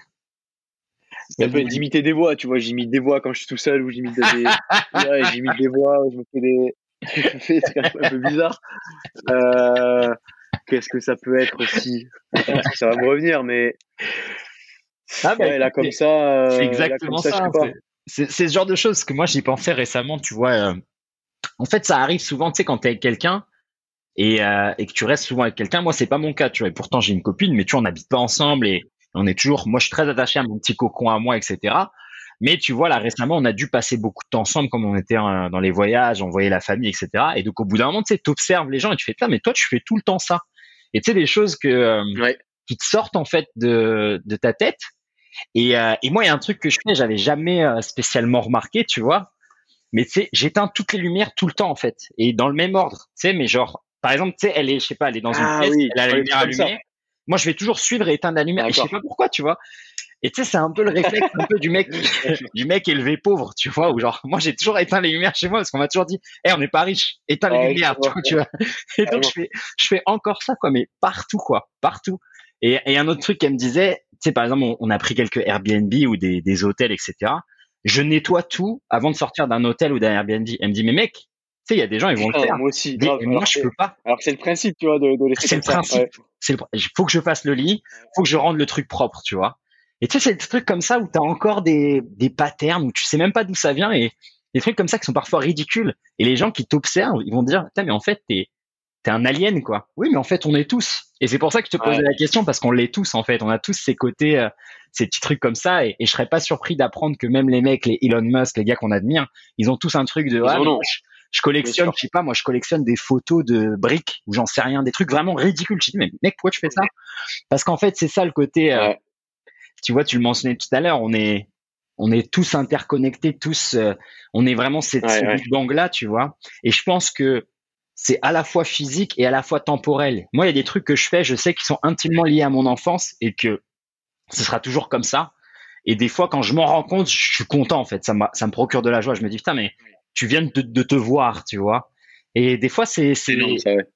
ça peut être d'imiter des voix, tu vois. J'imite des voix quand je suis tout seul ou j'imite des. [laughs] ouais, j'imite des voix je me fais des. [laughs] des trucs un peu bizarres. Euh, Qu'est-ce que ça peut être aussi? Ça va me revenir, mais ah bah, là comme ça. c'est exactement ça. c'est ce genre de choses que moi j'y pensais récemment. Tu vois, euh, en fait, ça arrive souvent, tu sais, quand t'es avec quelqu'un et, euh, et que tu restes souvent avec quelqu'un. Moi, c'est pas mon cas, tu vois. Et pourtant, j'ai une copine, mais tu vois, on n'habite pas ensemble et on est toujours. Moi, je suis très attaché à mon petit cocon à moi, etc. Mais tu vois, là, récemment, on a dû passer beaucoup de temps ensemble, comme on était dans les voyages, on voyait la famille, etc. Et donc, au bout d'un moment, tu sais, t'observes les gens et tu fais, mais toi, tu fais tout le temps ça. Et tu sais, des choses que, euh, qui te sortent, en fait, de, de ta tête. Et, euh, et moi, il y a un truc que je fais, j'avais jamais euh, spécialement remarqué, tu vois. Mais tu sais, j'éteins toutes les lumières tout le temps, en fait. Et dans le même ordre. Tu sais, mais genre, par exemple, tu sais, elle est, je sais pas, elle est dans une ah pièce, elle a la lumière allumée. Moi, je vais toujours suivre et éteindre la lumière. Et je sais pas pourquoi, tu vois. Et tu sais, c'est un peu le réflexe un peu du mec, [laughs] du mec élevé pauvre, tu vois, ou genre, moi j'ai toujours éteint les lumières chez moi parce qu'on m'a toujours dit, eh, on n'est pas riche, éteins les lumières, [laughs] tu vois, tu vois. Et donc je fais, je fais encore ça, quoi, mais partout, quoi, partout. Et, et un autre truc qu'elle me disait, sais, par exemple, on, a pris quelques Airbnb ou des, des hôtels, etc. Je nettoie tout avant de sortir d'un hôtel ou d'un Airbnb. Elle me dit, mais mec, tu sais, il y a des gens, ils vont le faire. Moi aussi. moi, je peux pas. Alors c'est le principe, tu vois, de, de laisser C'est le principe. C'est le, faut que je fasse le lit, faut que je rende le truc propre, tu vois. Et tu sais, c'est des trucs comme ça où tu as encore des, des patterns, où tu sais même pas d'où ça vient, et des trucs comme ça qui sont parfois ridicules. Et les gens qui t'observent, ils vont dire, mais en fait, t'es t'es un alien, quoi. Oui, mais en fait, on est tous. Et c'est pour ça que je te posais la question, parce qu'on l'est tous, en fait. On a tous ces côtés, euh, ces petits trucs comme ça, et, et je serais pas surpris d'apprendre que même les mecs, les Elon Musk, les gars qu'on admire, ils ont tous un truc de, ah, je, collectionne, je sais pas, moi, je collectionne des photos de briques, ou j'en sais rien, des trucs vraiment ridicules. Je dis, mais mec, pourquoi tu fais ça? Parce qu'en fait, c'est ça le côté, euh, tu vois, tu le mentionnais tout à l'heure, on est, on est tous interconnectés, tous, euh, on est vraiment cette, gang là, tu vois. Et je pense que c'est à la fois physique et à la fois temporel. Moi, il y a des trucs que je fais, je sais qu'ils sont intimement liés à mon enfance et que ce sera toujours comme ça. Et des fois, quand je m'en rends compte, je suis content en fait. Ça, ça me procure de la joie. Je me dis putain, mais tu viens de, te voir, tu vois. Et des fois, c'est, c'est,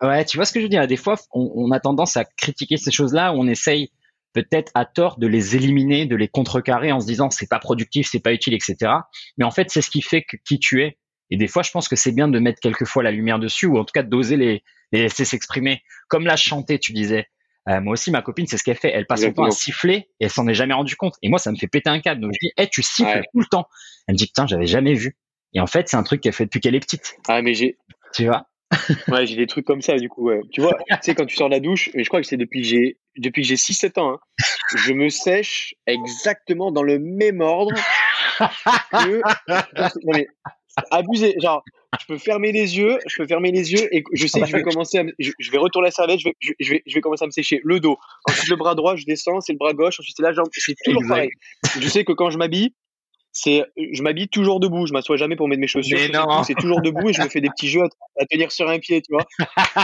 ouais, tu vois ce que je veux dire. Des fois, on, on a tendance à critiquer ces choses-là. On essaye peut-être à tort de les éliminer, de les contrecarrer en se disant c'est pas productif, c'est pas utile, etc. Mais en fait, c'est ce qui fait que qui tu es. Et des fois, je pense que c'est bien de mettre quelquefois la lumière dessus, ou en tout cas d'oser les, les laisser s'exprimer. Comme la chanter, tu disais. Euh, moi aussi, ma copine, c'est ce qu'elle fait. Elle passe son temps à siffler et elle s'en est jamais rendue compte. Et moi, ça me fait péter un câble. Donc je dis, hey, tu siffles tout le temps. Elle me dit, putain, j'avais jamais vu. Et en fait, c'est un truc qu'elle fait depuis qu'elle est petite. Ah, mais j'ai. Tu vois? [laughs] Ouais, j'ai des trucs comme ça, du coup, ouais. Tu vois, tu sais, quand tu sors de la douche, et je crois que c'est depuis que j'ai, depuis que j'ai 6-7 ans, hein, je me sèche exactement dans le même ordre [laughs] que, non, mais, abusé. Genre, je peux fermer les yeux, je peux fermer les yeux et je sais que je vais commencer à, je, vais retourner la serviette, je vais, je, vais, je vais commencer à me sécher le dos. Ensuite, le bras droit, je descends, c'est le bras gauche, ensuite c'est la jambe. C'est toujours pareil. Je sais que quand je m'habille, c'est je m'habille toujours debout, je m'assois jamais pour mettre mes chaussures. C'est toujours debout et je me fais des petits jeux à, tenir sur un pied, tu vois.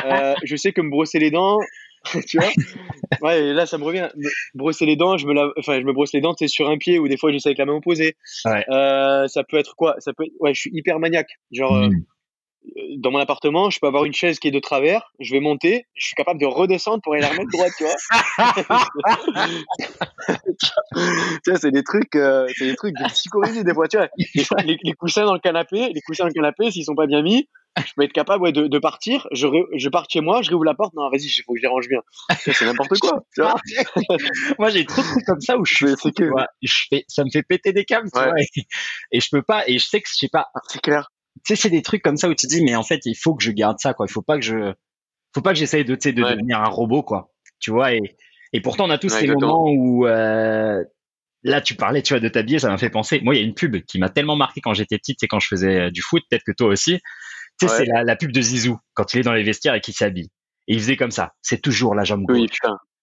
Euh, je sais que me brosser les dents, [laughs] tu vois? Ouais, et là ça me revient. brosser les dents, je me lave, enfin je me brosse les dents, c'est sur un pied ou des fois j'essaie avec la main opposée. Ouais. Euh, ça peut être quoi? Ça peut, ouais, je suis hyper maniaque. Genre, euh, hmm dans mon appartement, je peux avoir une chaise qui est de travers, je vais monter, je suis capable de redescendre pour aller la remettre droite, tu vois. [laughs] tu vois, c'est des trucs, euh, c'est des trucs de psychologie des fois, tu vois. [laughs] Les, coussins dans le canapé, les coussins dans le canapé, s'ils sont pas bien mis, je peux être capable ouais, de, de partir, je, je pars chez moi, je réouvre la porte, non, vas-y, il faut que je les range bien. C'est n'importe quoi. [laughs] Tu vois moi, j'ai trop de trucs comme ça où je, fais, que... je fais, ça me fait péter des câbles, tu vois, et, et, je peux pas, et je sais que je sais pas. C'est clair tu sais, c'est des trucs comme ça où tu dis, mais en fait, il faut que je garde ça, quoi. Il faut pas que je, faut pas que j'essaye de, de devenir un robot, quoi. Tu vois, et, et pourtant, on a tous ces moments où, euh, là, tu parlais, tu vois, de t'habiller, ça m'a fait penser. Moi, il y a une pub qui m'a tellement marqué quand j'étais petite et quand je faisais euh, du foot, peut-être que toi aussi. Tu sais, c'est la, la, pub de Zizou, quand il est dans les vestiaires et qu'il s'habille. Et il faisait comme ça. C'est toujours la jambe gauche,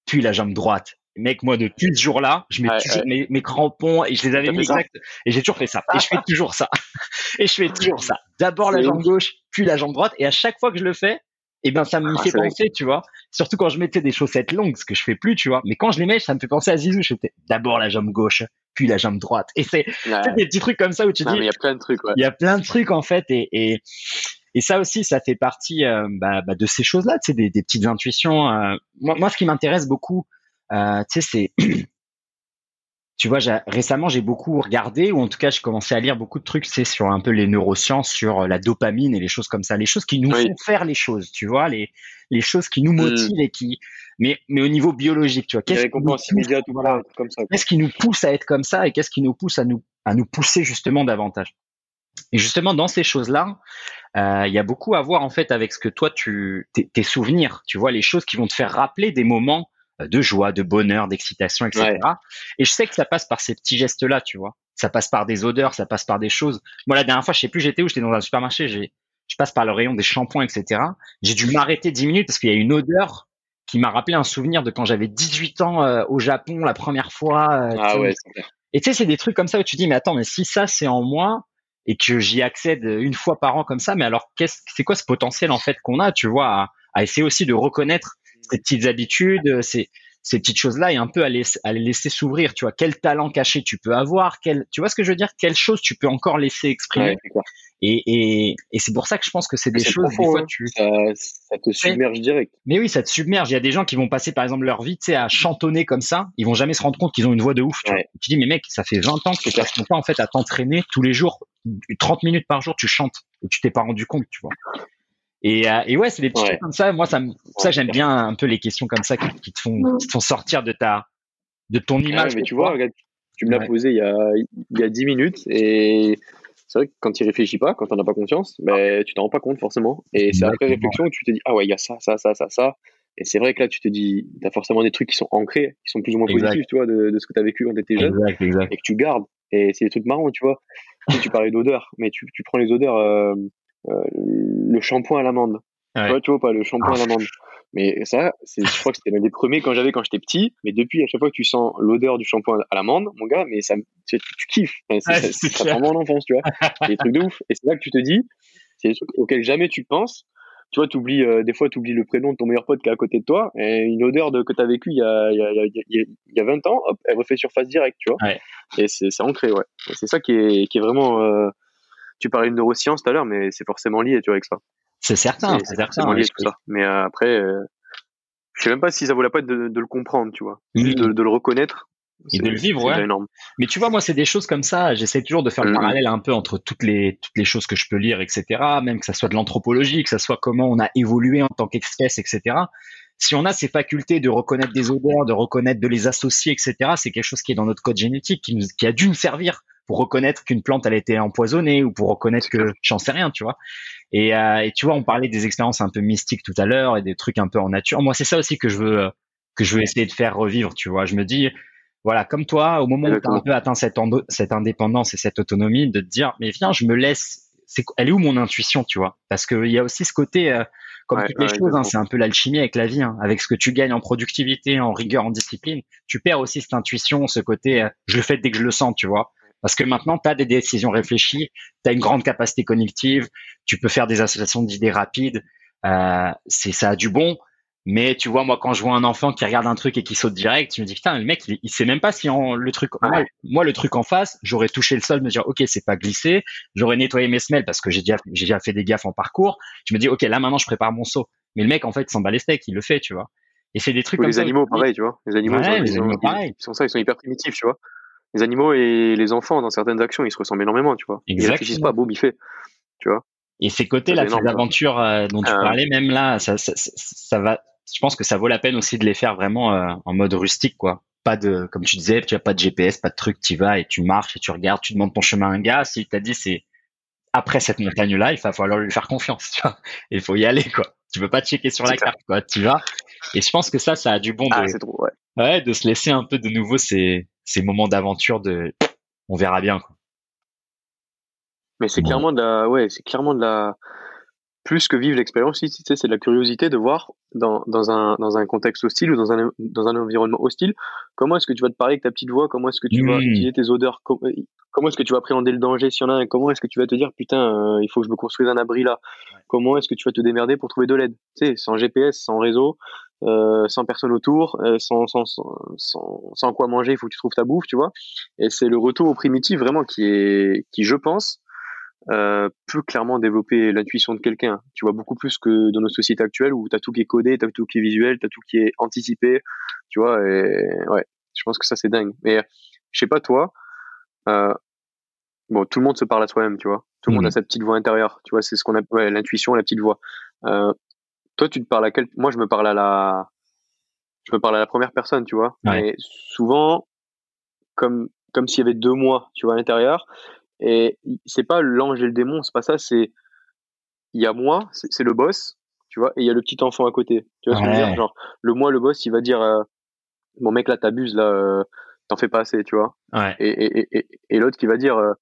puis la jambe droite, mec, moi, depuis ce jour-là, je mets toujours Mes, crampons et je les avais mis exact. Et j'ai toujours fait ça. Et je fais toujours ça. [laughs] et je fais toujours ça. D'abord la jambe gauche, puis la jambe droite. Et à chaque fois que je le fais, eh ben, ça me ah, fait penser, tu vois. Surtout quand je mettais des chaussettes longues, ce que je fais plus, tu vois. Mais quand je les mets, ça me fait penser à Zizou. Je fais d'abord la jambe gauche, puis la jambe droite. Et c'est des petits trucs comme ça où tu dis. Il y a plein de trucs, Il y a plein de trucs, en fait. Et, et, et ça aussi, ça fait partie euh, bah, bah, de ces choses-là, tu sais, des, des petites intuitions. Euh. moi, moi, ce qui m'intéresse beaucoup, euh, tu sais, c'est [clears throat] tu vois, récemment, j'ai beaucoup regardé, ou en tout cas, j'ai commencé à lire beaucoup de trucs, c'est sur un peu les neurosciences, sur euh, la dopamine et les choses comme ça, les choses qui nous font faire les choses, tu vois, les, les choses qui nous mmh. motivent et qui, mais, mais au niveau biologique, tu vois, qu'est-ce qui, nous voilà, qu'est-ce qui nous pousse à être comme ça et qu'est-ce qui nous pousse à nous, à nous pousser justement davantage. Et justement, dans ces choses-là, il y a beaucoup à voir en fait avec ce que toi tu tes, souvenirs, tu vois les choses qui vont te faire rappeler des moments de joie, de bonheur, d'excitation, etc. Et je sais que ça passe par ces petits gestes-là, tu vois. Ça passe par des odeurs, ça passe par des choses. Moi, la dernière fois, je sais plus j'étais où, j'étais dans un supermarché, j'ai, je passe par le rayon des shampoings, etc. J'ai dû m'arrêter 10 minutes parce qu'il y a une odeur qui m'a rappelé un souvenir de quand j'avais 18 ans euh, au Japon la première fois. Euh, ah ouais, et tu sais, c'est des trucs comme ça où tu dis, mais attends, mais si ça c'est en moi et que j'y accède une fois par an comme ça, mais alors qu'est-ce, c'est quoi ce potentiel en fait qu'on a, tu vois, à, à essayer aussi de reconnaître ces petites habitudes, ces, ces petites choses-là et un peu à les, à les laisser s'ouvrir. Tu vois, quel talent caché tu peux avoir, quel, tu vois ce que je veux dire, quelle chose tu peux encore laisser exprimer. et, et, et c'est pour ça que je pense que c'est des choses, des fois, hein. tu... Ça, ça, te submerge direct. Mais oui, ça te submerge. Il y a des gens qui vont passer, par exemple, leur vie, tu sais, à chantonner comme ça. Ils vont jamais se rendre compte qu'ils ont une voix de ouf. Tu, tu dis, mais mec, ça fait 20 ans que tu passes temps, en fait, à t'entraîner tous les jours. 30 minutes par jour, tu chantes. Et tu t'es pas rendu compte, tu vois. Et, euh, et ouais, c'est des petits trucs comme ça. Moi, ça, ça j'aime bien un peu les questions comme ça qui, te font, qui te font sortir de ta, de ton image. mais tu vois, regarde, tu me l'as posé il y a, il y a 10 minutes et c'est vrai que quand tu réfléchis pas, quand tu n'en as pas conscience, ben, tu t'en rends pas compte forcément. Et c'est après réflexion que tu te dis, ah ouais, il y a ça, ça, ça, ça, ça. Et c'est vrai que là, tu te dis, tu as forcément des trucs qui sont ancrés, qui sont plus ou moins positifs, tu vois, de, de ce que tu as vécu quand tu étais jeune. Exact, et que tu gardes. Et c'est des trucs marrants, tu vois. tu, tu parlais d'odeur, mais tu, tu prends les odeurs, euh, euh, le shampoing à l'amande. Tu, vois, tu vois pas, le shampoing à l'amande. Mais ça, c'est, je crois que c'était l'un des premiers quand j'avais quand j'étais petit. Mais depuis, à chaque fois que tu sens l'odeur du shampoing à l'amande, mon gars, mais ça, tu, tu kiffes. c'est, ça, ça prend en enfance, tu vois. [laughs] des trucs de ouf. Et c'est là que tu te dis, c'est des trucs auxquels jamais tu penses. Tu vois, t'oublies, euh, des fois, tu oublies le prénom de ton meilleur pote qui est à côté de toi. Et une odeur de, que tu as vécu il y a, il, y a, il, y a, 20 ans, hop, elle refait surface direct, tu vois. Et c'est, c'est ancré, ouais. c'est ça qui est, qui est vraiment, euh, tu parlais de neurosciences tout à l'heure, mais c'est forcément lié, tu vois, avec ça. C'est certain, c'est certain. lié tout ça. Mais euh, après, euh, je sais même pas si ça vaut la peine de, de le comprendre, tu vois. Juste de, de, le reconnaître. Et de le vivre, ouais. Énorme. Mais tu vois, moi, c'est des choses comme ça. J'essaie toujours de faire le mm-hmm. parallèle un peu entre toutes les toutes les choses que je peux lire, etc. Même que ça soit de l'anthropologie, que ça soit comment on a évolué en tant qu'espèce, etc. Si on a ces facultés de reconnaître des odeurs, de reconnaître, de les associer, etc. C'est quelque chose qui est dans notre code génétique, qui, nous, qui a dû nous servir pour reconnaître qu'une plante elle a été empoisonnée ou pour reconnaître que j'en sais rien, tu vois. Et, euh, et, tu vois, on parlait des expériences un peu mystiques tout à l'heure et des trucs un peu en nature. Moi, c'est ça aussi que je veux que je veux essayer de faire revivre, tu vois. Je me dis, voilà, comme toi, au moment où tu as un peu atteint cette, cette indépendance et cette autonomie, de te dire, mais viens, je me laisse. C'est, elle est où mon intuition, tu vois? Parce qu'il y a aussi ce côté, euh, comme toutes les choses, hein, c'est un peu l'alchimie avec la vie. Hein. Avec ce que tu gagnes en productivité, en rigueur, en discipline, tu perds aussi cette intuition, ce côté, euh, je le fais dès que je le sens, tu vois. Parce que maintenant, tu as des décisions réfléchies, tu as une grande capacité cognitive, tu peux faire des associations d'idées rapides. Euh, c'est ça a du bon. Mais tu vois, moi, quand je vois un enfant qui regarde un truc et qui saute direct, je me dis putain, le mec, il, sait même pas si en, le truc, moi, le truc en face, j'aurais touché le sol, me dire ok, c'est pas glissé, j'aurais nettoyé mes semelles parce que j'ai déjà, j'ai déjà fait des gaffes en parcours. Je me dis ok, là maintenant, je prépare mon saut. Mais le mec, en fait, il s'en bat les steaks, il le fait, tu vois. Et c'est des trucs comme les animaux, pareil, tu vois. Les animaux, ils, sont, ils, sont ça, ils sont hyper primitifs, tu vois les animaux et les enfants dans certaines actions, ils se ressemblent énormément, tu vois. Exactement. Ils réfléchissent pas, boum, il fait, tu vois. Et ces côtés-là, ces aventures euh, dont tu euh. parlais, même là, ça, ça, ça, va. Je pense que ça vaut la peine aussi de les faire vraiment euh, en mode rustique, quoi. Pas de, comme tu disais, tu as pas de GPS, pas de truc, tu vas et tu marches et tu regardes, tu demandes ton chemin à un gars. Si t'a dit c'est après cette montagne-là, il va falloir lui faire confiance, tu vois. Il faut y aller, quoi. Tu peux pas checker sur la carte, quoi. Tu vas. Et je pense que ça, ça a du bon. Ah, de, trop, ouais. ouais. de se laisser un peu de nouveau ces, ces moments d'aventure de on verra bien quoi. Mais c'est clairement de la ouais, c'est clairement de la plus que vivre l'expérience, tu sais, c'est de la curiosité de voir dans, dans, un, dans un contexte hostile ou dans un, dans un environnement hostile, comment est-ce que tu vas te parler avec ta petite voix, comment est-ce que tu vas mmh. utiliser tes odeurs, comment, est-ce que tu vas appréhender le danger s'il y en a un, comment est-ce que tu vas te dire, putain, euh, il faut que je me construise un abri là, comment est-ce que tu vas te démerder pour trouver de l'aide, tu sais, sans GPS, sans réseau, euh, sans personne autour, euh, sans, sans, sans, sans, quoi manger, il faut que tu trouves ta bouffe, tu vois. Et c'est le retour au primitif vraiment qui est, qui je pense, euh, peut clairement développer l'intuition de quelqu'un. Tu vois beaucoup plus que dans nos sociétés actuelles où t'as tout qui est codé, t'as tout qui est visuel, t'as tout qui est anticipé, tu vois. Et ouais, je pense que ça c'est dingue. Mais je sais pas toi. Euh, bon, tout le monde se parle à soi-même, tu vois. Tout le monde a sa petite voix intérieure, tu vois. C'est ce qu'on appelle ouais, l'intuition, la petite voix. Euh, toi, tu te parles à quel Moi, je me parle à la, je me parle à la première personne, tu vois. Mais souvent, comme comme s'il y avait deux mois, tu vois, à l'intérieur. Et c'est pas l'ange et le démon, c'est pas ça. C'est il y a moi, c'est le boss, tu vois, et il y a le petit enfant à côté. Tu vois ce que je veux dire? Genre, le moi, le boss, il va dire, euh, bon mec, là, t'abuses, là, euh, t'en fais pas assez, tu vois? Et, et, et, et l'autre qui va dire, euh,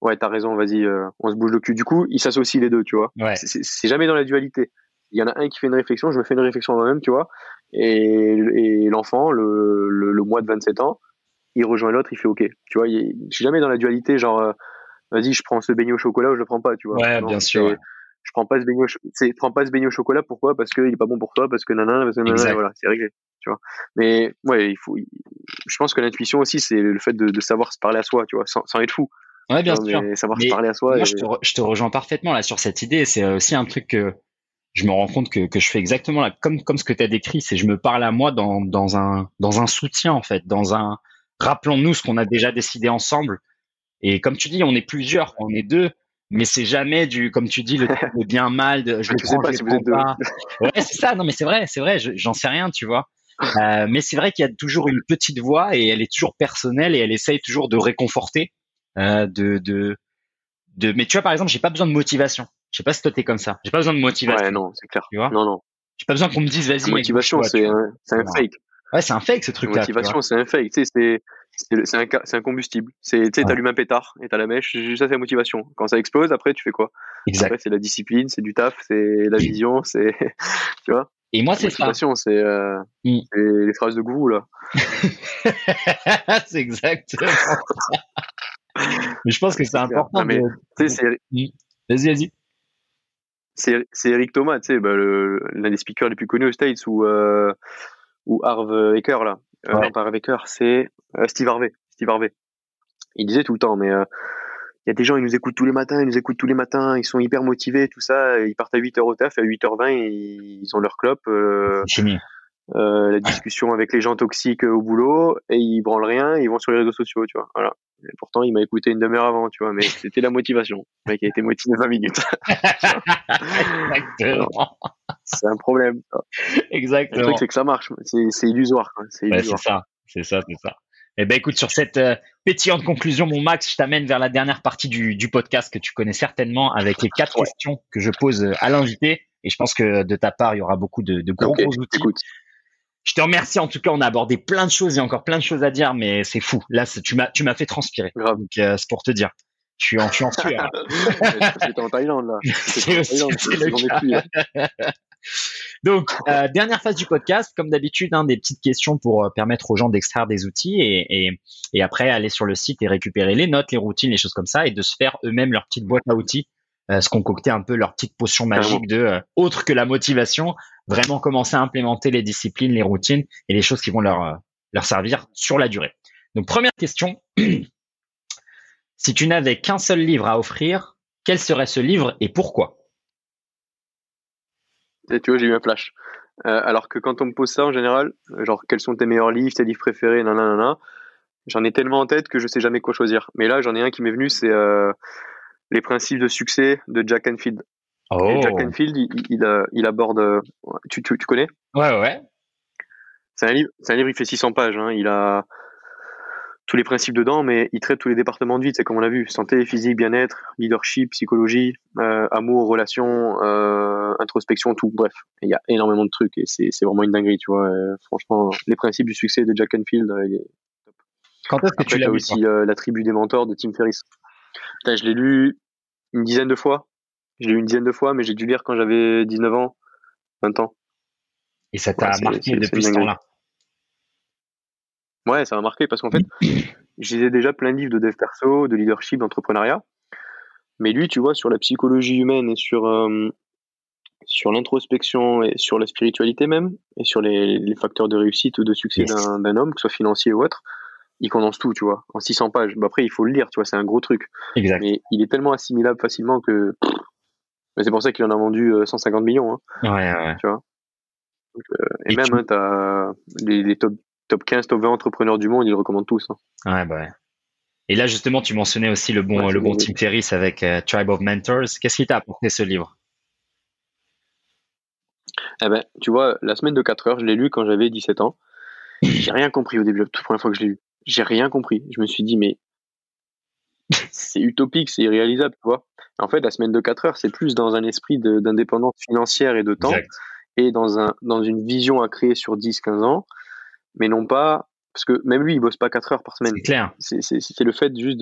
ouais, t'as raison, vas-y, euh, on se bouge le cul. Du coup, ils s'associent les deux, tu vois? C'est jamais dans la dualité. Il y en a un qui fait une réflexion, je me fais une réflexion moi-même, tu vois? Et, l'enfant, le, le, le, mois de 27 ans, il rejoint l'autre, il fait OK. Tu vois, je suis jamais dans la dualité, genre, vas-y, je prends ce beignet au chocolat ou je le prends pas, tu vois. Ouais, bien sûr. Je prends pas ce beignet, au prends pas ce beignet au chocolat. Pourquoi? Parce qu'il est pas bon pour toi, parce que nanana, parce que nanana, voilà, c'est réglé, tu vois. Mais ouais, il faut. Je pense que l'intuition aussi, c'est le fait de, de, savoir se parler à soi, tu vois, sans, sans être fou. Ouais, bien sûr. savoir se parler à soi. Moi, je, te je, te rejoins parfaitement là sur cette idée. C'est aussi un truc que je me rends compte que, que je fais exactement là, comme comme ce que tu as décrit. C'est je me parle à moi dans dans un dans un soutien en fait, dans un rappelons-nous ce qu'on a déjà décidé ensemble. Et comme tu dis, on est plusieurs, on est deux, mais c'est jamais du, comme tu dis, le, [laughs] bien mal. De, je ne sais pas si vous êtes pas. Ouais, c'est ça. Non, mais c'est vrai, c'est vrai. J'en sais rien, tu vois. Euh, mais c'est vrai qu'il y a toujours une petite voix et elle est toujours personnelle et elle essaye toujours de réconforter, euh, de, de, de. Mais tu vois, par exemple, j'ai pas besoin de motivation. Je sais pas si toi t'es comme ça. J'ai pas besoin de motivation. Ouais, non, c'est clair. Tu vois non, non. J'ai pas besoin qu'on me dise vas-y. Motivation, c'est un, un fake. Ouais, c'est un fake ce truc-là. Motivation, c'est un fake. Tu sais, c'est c'est un, un, combustible. C'est, tu sais, t'allumes un pétard et t'as la mèche. Ça, c'est la motivation. Quand ça explose, après, tu fais quoi? Exact. Après, c'est la discipline, c'est du taf, c'est la vision, [laughs] c'est, tu vois? Et moi, c'est ça. C'est euh, mm. les phrases de gourou là. [laughs] c'est exactement ça. [laughs] mais je pense que c'est important. de... Mm. Vas-y, vas-y. C'est, Eric Thomas, tu sais, bah, l'un des speakers les plus connus aux States ou euh, ou Harv Eker là. Euh, ouais. Non, Eker, c'est euh, Steve Harvey. Steve Harvey. Il disait tout le temps, mais euh, il y a des gens, ils nous écoutent tous les matins, ils nous écoutent tous les matins, ils sont hyper motivés, tout ça. Ils partent à 8h au taf, à 8h20, ils ont leur clope. Euh, euh, la discussion avec les gens toxiques au boulot et ils branlent rien, ils vont sur les réseaux sociaux, tu vois. Voilà. Et pourtant, il m'a écouté une demi-heure avant, tu vois, mais c'était la motivation. Le mec a été motivé 20 minutes. Exactement. C'est un problème. Exactement. Le truc, c'est que ça marche. C'est illusoire. C'est ouais, ça. C'est ça, c'est ça. Eh ben écoute, sur cette euh, pétillante conclusion, mon Max, je t'amène vers la dernière partie du, du, podcast que tu connais certainement avec les quatre questions que je pose euh, à l'invité. Et je pense que de ta part, il y aura beaucoup de, de gros, gros outils. Écoute. Je te remercie. En tout cas, on a abordé plein de choses. Il y a encore plein de choses à dire, mais c'est fou. Là, tu m'as, tu m'as fait transpirer. Grave. Donc, euh, c'est pour te dire. Je suis en, je suis en sueur. En Thaïlande, là. [laughs] C'est aussi le cas. [laughs] Donc, euh, dernière phase du podcast, comme d'habitude, hein, des petites questions pour euh, permettre aux gens d'extraire des outils et, et, et, après aller sur le site et récupérer les notes, les routines, les choses comme ça et de se faire eux-mêmes leur petite boîte à outils, euh, se concocter un peu leur petite potion magique de euh, autre que la motivation, vraiment commencer à implémenter les disciplines, les routines et les choses qui vont leur, euh, servir sur la durée. Donc, première question. [clears throat] si tu n'avais qu'un seul livre à offrir, quel serait ce livre et pourquoi? Tu vois, j'ai eu un flash. Euh, alors que quand on me pose ça en général, genre quels sont tes meilleurs livres, tes livres préférés, nanana, j'en ai tellement en tête que je sais jamais quoi choisir. Mais là, j'en ai un qui m'est venu, c'est euh, Les principes de succès de Jack Enfield. Oh. Jack Enfield, il, il, euh, il aborde. Euh, tu, tu, tu, connais? Ouais, ouais. C'est un livre. C'est un livre. Il fait 600 pages. Hein, il a tous les principes dedans, mais il traite tous les départements de vie, c'est comme on l'a vu, santé, physique, bien-être, leadership, psychologie, euh, amour, relations, euh, introspection, tout, bref, il y a énormément de trucs et c'est, c'est vraiment une dinguerie, tu vois. Euh, franchement, les principes du succès de Jack Enfield, il est top. Quand est-ce que tu l'as lu aussi La tribu des mentors de Tim Ferriss. Putain, je l'ai lu une dizaine de fois. Je l'ai lu une dizaine de fois, mais j'ai dû lire quand j'avais 19 ans, 20 ans. Et ça t'a Ouais, marqué depuis ce temps-là? Ouais, ça m'a marqué parce qu'en fait, je lisais déjà plein de livres de dev perso, de leadership, d'entrepreneuriat. Mais lui, tu vois, sur la psychologie humaine et sur, euh, sur l'introspection et sur la spiritualité même, et sur les, les facteurs de réussite ou de succès Yes. d'un homme, que ce soit financier ou autre, il condense tout, tu vois, en 600 pages. Bah, après, il faut le lire, tu vois, c'est un gros truc. Exact. Mais il est tellement assimilable facilement que. Mais c'est pour ça qu'il en a vendu euh, 150 millions. Hein. Ouais, ouais. Et, Et même, tu- hein, t'as les, les top, top 15, top 20 entrepreneurs du monde, ils le recommandent tous. hein. Ouais, bah ouais. Et là, justement, tu mentionnais aussi le bon, Ouais, le bon. Tim Ferriss avec euh, Tribe of Mentors. Qu'est-ce qui t'a apporté ce livre? Eh ben, tu vois, la semaine de 4 heures, je l'ai lu quand j'avais 17 ans. [laughs] J'ai rien compris au début, la toute première fois que je l'ai lu. J'ai rien compris. Je me suis dit, mais [laughs] c'est utopique, c'est irréalisable, tu vois. En fait, la semaine de 4 heures, c'est plus dans un esprit d'indépendance financière et de temps, et dans, un, dans une vision à créer sur 10-15 ans, mais non pas, parce que même lui, il bosse pas 4 heures par semaine. C'est clair. C'est le fait juste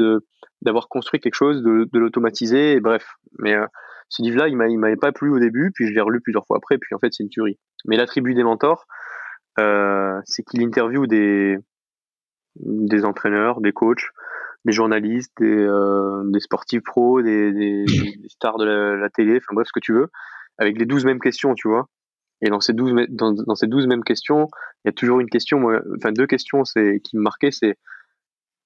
d'avoir construit quelque chose, de, de l'automatiser, et bref. Mais euh, ce livre-là, il m'avait pas plu au début, puis je l'ai relu plusieurs fois après, puis en fait, c'est une tuerie. Mais l'attribut des mentors, euh, c'est qu'il interviewe des, des entraîneurs, des coachs, des journalistes, des, euh, des sportifs pros, des, des, des stars de la, télé, enfin bref, ce que tu veux, avec les 12 mêmes questions, tu vois. Et dans ces 12, dans, dans ces 12 mêmes questions, il y a toujours une question, moi, enfin deux questions c'est, qui me marquaient, c'est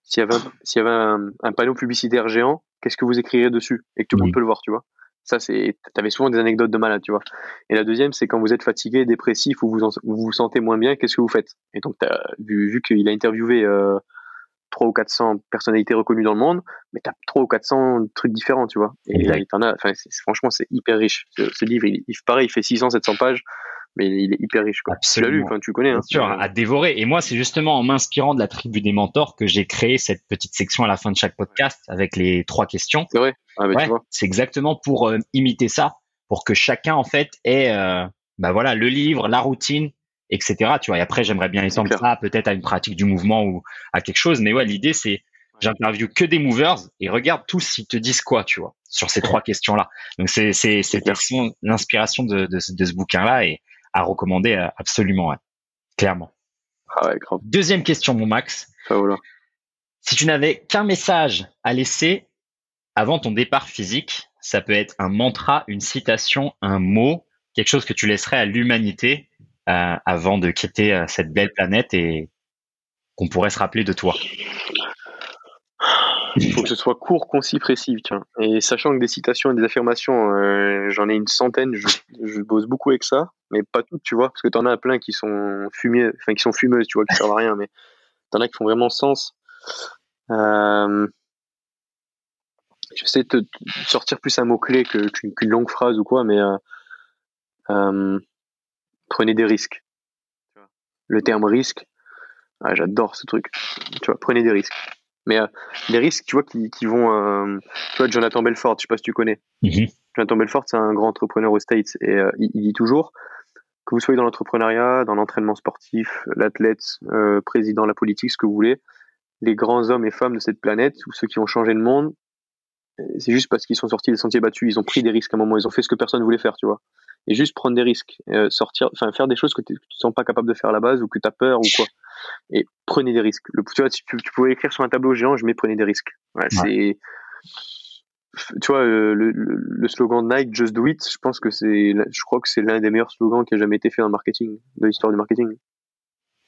s'il y avait, un, s'il y avait un, un, panneau publicitaire géant, qu'est-ce que vous écrirez dessus? Et que tout le monde peut le voir, tu vois. Ça, c'est, t'avais souvent des anecdotes de malade, tu vois. Et la deuxième, c'est quand vous êtes fatigué, dépressif ou vous vous, vous sentez moins bien, qu'est-ce que vous faites? Et donc, t'as, vu, vu qu'il a interviewé euh, 3 ou 400 personnalités reconnues dans le monde, mais t'as 3 ou 400 trucs différents, tu vois. Et il t'en as, enfin, franchement, c'est hyper riche. Ce, livre, il, il, pareil, il fait 600, 700 pages mais il est hyper riche. Quoi. Tu l'as lu, enfin, tu connais. Hein. Sûr, à dévorer. Et moi, c'est justement en m'inspirant de la tribu des mentors que j'ai créé cette petite section à la fin de chaque podcast avec les trois questions. C'est vrai. Ah, ouais, c'est exactement pour euh, imiter ça, pour que chacun en fait ait, euh, bah voilà, le livre, la routine, etc. Tu vois. Et après, j'aimerais bien étendre ça peut-être à une pratique du mouvement ou à quelque chose. Mais ouais, l'idée c'est j'interviewe que des movers et regarde tous s'ils te disent quoi, tu vois, sur ces trois questions-là. Donc c'est c'est c'est l'inspiration de, de, de, ce bouquin-là et à recommander euh, absolument, clairement. Ah Deuxième question, mon Max. Si tu n'avais qu'un message à laisser avant ton départ physique, ça peut être un mantra, une citation, un mot, quelque chose que tu laisserais à l'humanité avant de quitter euh, cette belle planète et qu'on pourrait se rappeler de toi. Il faut que ce soit court, concis, précis. Tiens. Et sachant que des citations et des affirmations, j'en ai une centaine, je, bosse beaucoup avec ça mais pas toutes, tu vois, parce que t'en as plein qui sont fumées, enfin qui sont fumeuses, tu vois, qui servent à rien, mais t'en as qui font vraiment sens. Euh, J'essaie de te sortir plus un mot-clé qu'une longue phrase ou quoi, mais euh, euh, prenez des risques. Le terme risque, ah, j'adore ce truc. Tu vois, prenez des risques. Mais euh, des risques, tu vois, qui, qui vont. Euh, tu vois, Jonathan Belfort, je sais pas si tu connais. Mm-hmm. Jonathan Belfort, c'est un grand entrepreneur aux States et euh, il, il, dit toujours que vous soyez dans l'entrepreneuriat, dans l'entraînement sportif, l'athlète, euh, président, la politique, ce que vous voulez, les grands hommes et femmes de cette planète, ou ceux qui ont changé le monde, c'est juste parce qu'ils sont sortis des sentiers battus, ils ont pris des risques à un moment, ils ont fait ce que personne voulait faire, tu vois. Et juste prendre des risques, euh, sortir, enfin faire des choses que tu ne sens pas capable de faire à la base ou que tu as peur ou quoi. Et prenez des risques. Le, tu vois, tu, tu, pouvais écrire sur un tableau géant, je mets prenez des risques. Ouais, C'est tu vois, le, le, slogan de Nike, Just Do It, je pense que c'est, je crois que c'est l'un des meilleurs slogans qui a jamais été fait dans le marketing, de l'histoire du marketing.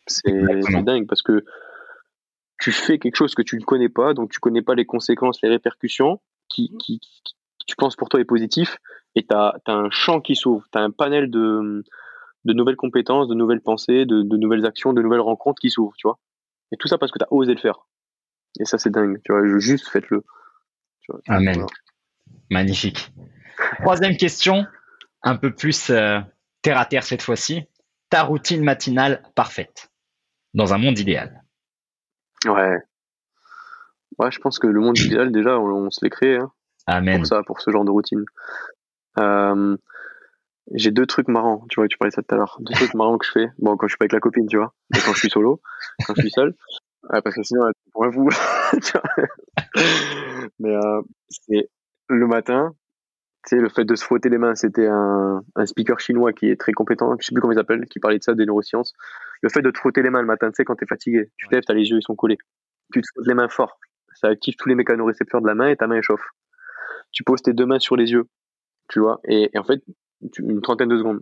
C'est dingue parce que tu fais quelque chose que tu ne connais pas, donc tu connais pas les conséquences, les répercussions, qui, qui, tu penses pour toi est positif, et tu as, un champ qui s'ouvre, tu as un panel de, de nouvelles compétences, de nouvelles pensées, de, de nouvelles actions, de nouvelles rencontres qui s'ouvrent, tu vois. Et tout ça parce que tu as osé le faire. Et ça, c'est dingue, tu vois, juste faites-le. Amen. Magnifique. Troisième question, un peu plus euh, terre à terre cette fois-ci. Ta routine matinale parfaite dans un monde idéal. Ouais. Ouais, je pense que le monde idéal, déjà, on, se l'est créé. Hein, Amen. Pour ça, pour ce genre de routine. Euh, j'ai deux trucs marrants, tu vois, tu parlais de ça tout à l'heure. Deux trucs marrants que je fais. Bon, quand je suis pas avec la copine, tu vois. Mais quand je suis solo, quand je suis seul. Ouais, parce que sinon, un fou. [laughs] Mais euh, c'est le matin, tu sais, le fait de se frotter les mains, c'était un, un speaker chinois qui est très compétent, je sais plus comment il s'appelle, qui parlait de ça, des neurosciences. Le fait de te frotter les mains le matin, tu sais, quand t'es fatigué, tu te lèves, t'as les yeux, ils sont collés. Tu te frottes les mains fort. Ça active tous les mécanorécepteurs de la main et ta main échauffe. Tu poses tes deux mains sur les yeux, tu vois, et, en fait, une trentaine de secondes.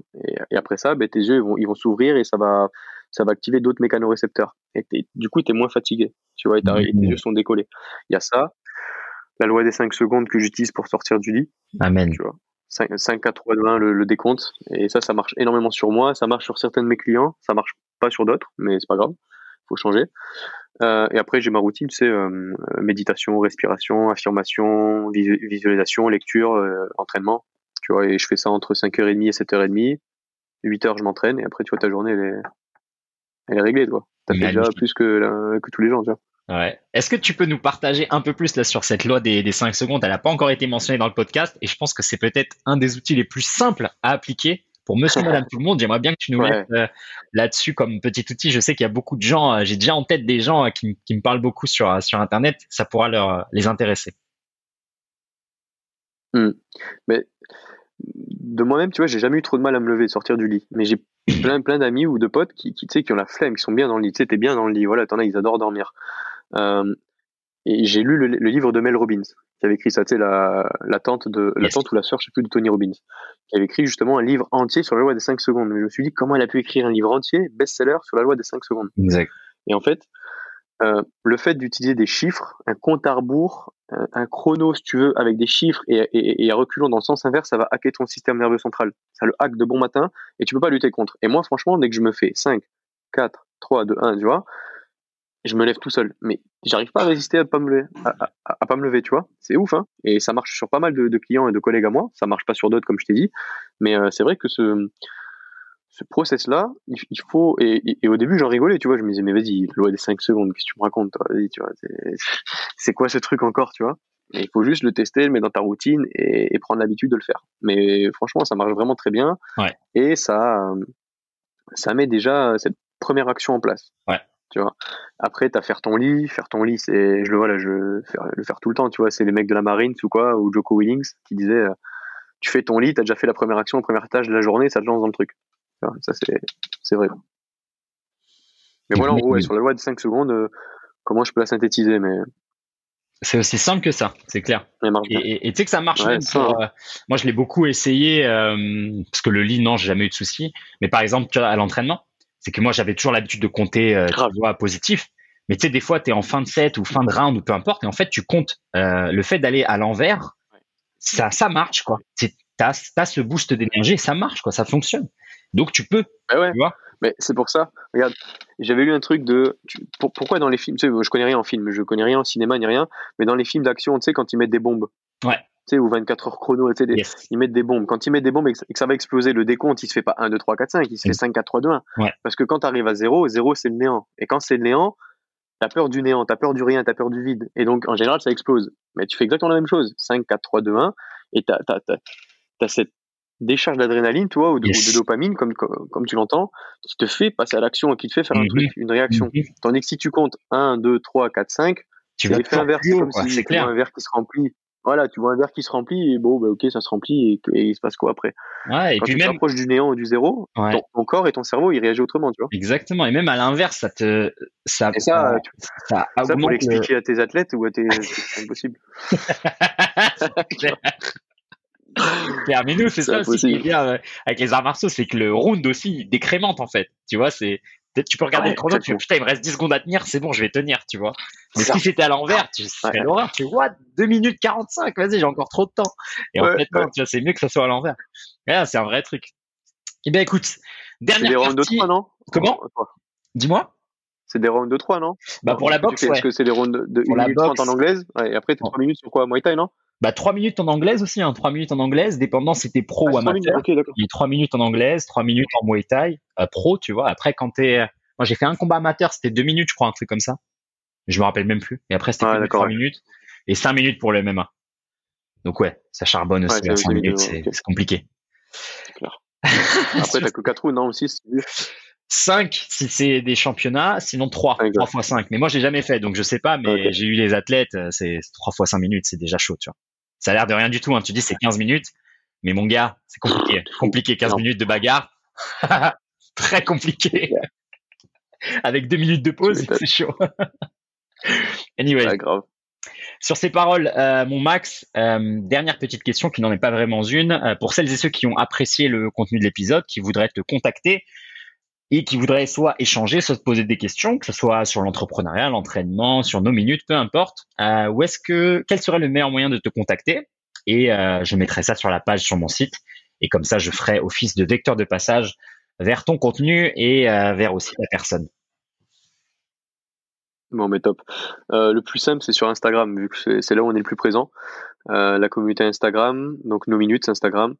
Et, après ça, ben, tes yeux, ils vont, ils vont s'ouvrir et ça va, ça va activer d'autres mécanorécepteurs. Et du coup, tu es moins fatigué, tu vois, et, tes mmh. yeux sont décollés. Il y a ça la loi des 5 secondes que j'utilise pour sortir du lit. Amen. Tu vois. 5, 5 4, 3, 2, 1, le, décompte. Et ça, ça marche énormément sur moi. Ça marche sur certains de mes clients. Ça marche pas sur d'autres, mais c'est pas grave. Faut changer. Euh, et après, j'ai ma routine, c'est euh, méditation, respiration, affirmation, visualisation, lecture, euh, entraînement. Tu vois, et je fais ça entre 5h30 et 7h30. 8h, je m'entraîne. Et après, tu vois, ta journée, elle est, elle est réglée, toi. T'as fait déjà plus que, que tous les gens, tu vois. Ouais. Est-ce que tu peux nous partager un peu plus là sur cette loi des, des 5 secondes? Elle n'a pas encore été mentionnée dans le podcast et je pense que c'est peut-être un des outils les plus simples à appliquer pour monsieur, madame, tout le monde. J'aimerais bien que tu nous mettes euh, là-dessus comme petit outil. Je sais qu'il y a beaucoup de gens, euh, j'ai déjà en tête des gens euh, qui, qui, me parlent beaucoup sur, sur Internet. Ça pourra leur, les intéresser. Hmm. Mais de moi-même, tu vois, j'ai jamais eu trop de mal à me lever, sortir du lit. Mais j'ai [coughs] plein, plein d'amis ou de potes qui, qui, qui ont la flemme, qui sont bien dans le lit. Tu sais, t'es bien dans le lit. Voilà, t'en as, ils adorent dormir. Euh, et j'ai lu le, livre de Mel Robbins, qui avait écrit ça, tu sais, la, la tante de, la tante ou la sœur, je sais plus, de Tony Robbins, qui avait écrit justement un livre entier sur la loi des 5 secondes. Mais je me suis dit, comment elle a pu écrire un livre entier, best-seller, sur la loi des 5 secondes? Exact. Et en fait, euh, le fait d'utiliser des chiffres, un compte à rebours, un, chrono, si tu veux, avec des chiffres et, et reculant dans le sens inverse, ça va hacker ton système nerveux central. Ça le hack de bon matin et tu peux pas lutter contre. Et moi, franchement, dès que je me fais 5, 4, 3, 2, 1, tu vois, je me lève tout seul. Mais j'arrive pas à résister à pas me lever, à, pas me lever, tu vois. C'est ouf, hein. Et ça marche sur pas mal de, clients et de collègues à moi. Ça marche pas sur d'autres, comme je t'ai dit. Mais euh, c'est vrai que ce, ce process-là, il, faut. Et, au début, j'en rigolais, tu vois. Je me disais, mais vas-y, loi des 5 secondes, qu'est-ce que tu me racontes, toi Vas-y, tu vois. C'est quoi ce truc encore, tu vois? Et il faut juste le tester, le mettre dans ta routine et, prendre l'habitude de le faire. Mais franchement, ça marche vraiment très bien. Et ça, ça met déjà cette première action en place. Ouais. Tu vois? Après, t'as faire ton lit. Faire ton lit, c'est, je le vois là, je le faire tout le temps. Tu vois, c'est les mecs de la marine ou quoi, ou Joko Willings qui disaient, euh, tu fais ton lit, t'as déjà fait la première action, la première tâche de la journée, ça te lance dans le truc. Ça, c'est, vrai. Mais voilà, en gros, sur la loi de 5 secondes, euh, comment je peux la synthétiser, mais c'est aussi simple que ça, c'est clair. Et tu sais que ça marche même pour, euh, moi, je l'ai beaucoup essayé euh, parce que le lit, non, j'ai jamais eu de soucis. Mais par exemple, à l'entraînement, c'est que moi, j'avais toujours l'habitude de compter, tu vois, positif. Mais tu sais, des fois, tu es en fin de set ou fin de round ou peu importe, et en fait, tu comptes le fait d'aller à l'envers, ça, ça marche, quoi. Tu as, as, ce boost d'énergie, ça marche, quoi, ça fonctionne. Donc, tu peux, bah ouais. tu vois. Mais c'est pour ça, regarde, j'avais lu un truc de. pourquoi dans les films, tu sais, je connais rien en film, je connais rien en cinéma ni rien, mais dans les films d'action, tu sais, quand ils mettent des bombes. Ouais. Tu sais, ou 24 heures chrono, tu sais, ils mettent des bombes. Quand ils mettent des bombes et que, ça va exploser, le décompte, il se fait pas 1, 2, 3, 4, 5, il se fait 5, 4, 3, 2, 1. Ouais. Parce que quand tu arrives à 0, 0 c'est le néant. Et quand c'est le néant, t'as peur du néant, t'as peur du rien, t'as peur du vide. Et donc, en général, ça explose. Mais tu fais exactement la même chose. 5, 4, 3, 2, 1. Et t'as, t'as, t'as, t'as cette décharge d'adrénaline, toi, ou de, dopamine, comme, comme, tu l'entends, qui te fait passer à l'action et qui te fait faire un mhm. truc, une réaction. Mhm. Tandis que si tu comptes 1, 2, 3, 4, 5, tu vas faire inverse, comme si tu vois un verre qui se remplit. Voilà, tu vois un verre qui se remplit et bon, bah, ok, ça se remplit et, il se passe quoi après? Ouais, et Quand puis tu t'approches du néant ou du zéro, ton, corps et ton cerveau, ils réagissent autrement, tu vois? Exactement, et même à l'inverse, ça te. Ça, et ça, ça, ça pour l'expliquer à tes athlètes ou à tes. [laughs] [laughs] [laughs] c'est impossible. [laughs] Nous, c'est ça aussi qui est bien euh, avec les arts martiaux, c'est que le round aussi décrémente en fait. Tu vois, c'est tu peux regarder le chrono, tu putain, il me reste 10 secondes à tenir, c'est bon, je vais tenir, tu vois. Mais si c'était à l'envers, tu serais l'horreur, tu vois, 2 minutes 45, vas-y, j'ai encore trop de temps. Et en fait, non, tu vois, c'est mieux que ça soit à l'envers. c'est un vrai truc. Eh bien, écoute, dernière des rounds de 3, non? Comment? Dis-moi. C'est des rounds de 3, non? Bah, pour la boxe, ouais. Est-ce que c'est des rounds de 1 minute 30 en anglaise? Ouais, Et après, t'as 3 minutes sur quoi? Muay Thai, non? Bah, 3 minutes en anglaise aussi, hein, 3 minutes en anglaise, dépendant si t'es pro ah, ou amateur. il y a 3 minutes en anglaise, 3 minutes en Muay Thai, euh, pro, tu vois. Après, quand t'es, moi, j'ai fait un combat amateur, c'était 2 minutes, je crois, un truc comme ça. Je me rappelle même plus. Et après, c'était ah, 3 minutes et 5 minutes pour le MMA. Donc, ouais, ça charbonne aussi, ouais, 5 minutes, c'est compliqué. C'est clair. [laughs] après, t'as que 4 rounds, non, aussi, 5 si c'est des championnats, sinon 3, 3 fois 5. Mais moi, j'ai jamais fait, donc je sais pas, mais j'ai eu les athlètes, euh, c'est 3 fois 5 minutes, c'est déjà chaud, tu vois. Ça a l'air de rien du tout. Hein. Tu dis c'est 15 minutes, mais mon gars, c'est compliqué. compliqué, 15 minutes de bagarre. [laughs] Très compliqué. Avec deux minutes de pause, c'est chaud. anyway. grave. Sur ces paroles, euh, mon Max, euh, dernière petite question qui n'en est pas vraiment une. Euh, pour celles et ceux qui ont apprécié le contenu de l'épisode, qui voudraient te contacter et qui voudraient soit échanger, soit se poser des questions, que ce soit sur l'entrepreneuriat, l'entraînement, sur nos minutes, peu importe, où est-ce que quel serait le meilleur moyen de te contacter? Et je mettrai ça sur la page sur mon site. Et comme ça, je ferai office de vecteur de passage vers ton contenu et vers aussi la personne. Bon, mais top. Euh, le plus simple, c'est sur Instagram, vu que c'est là où on est le plus présent. Euh, la communauté Instagram, donc nos minutes Instagram.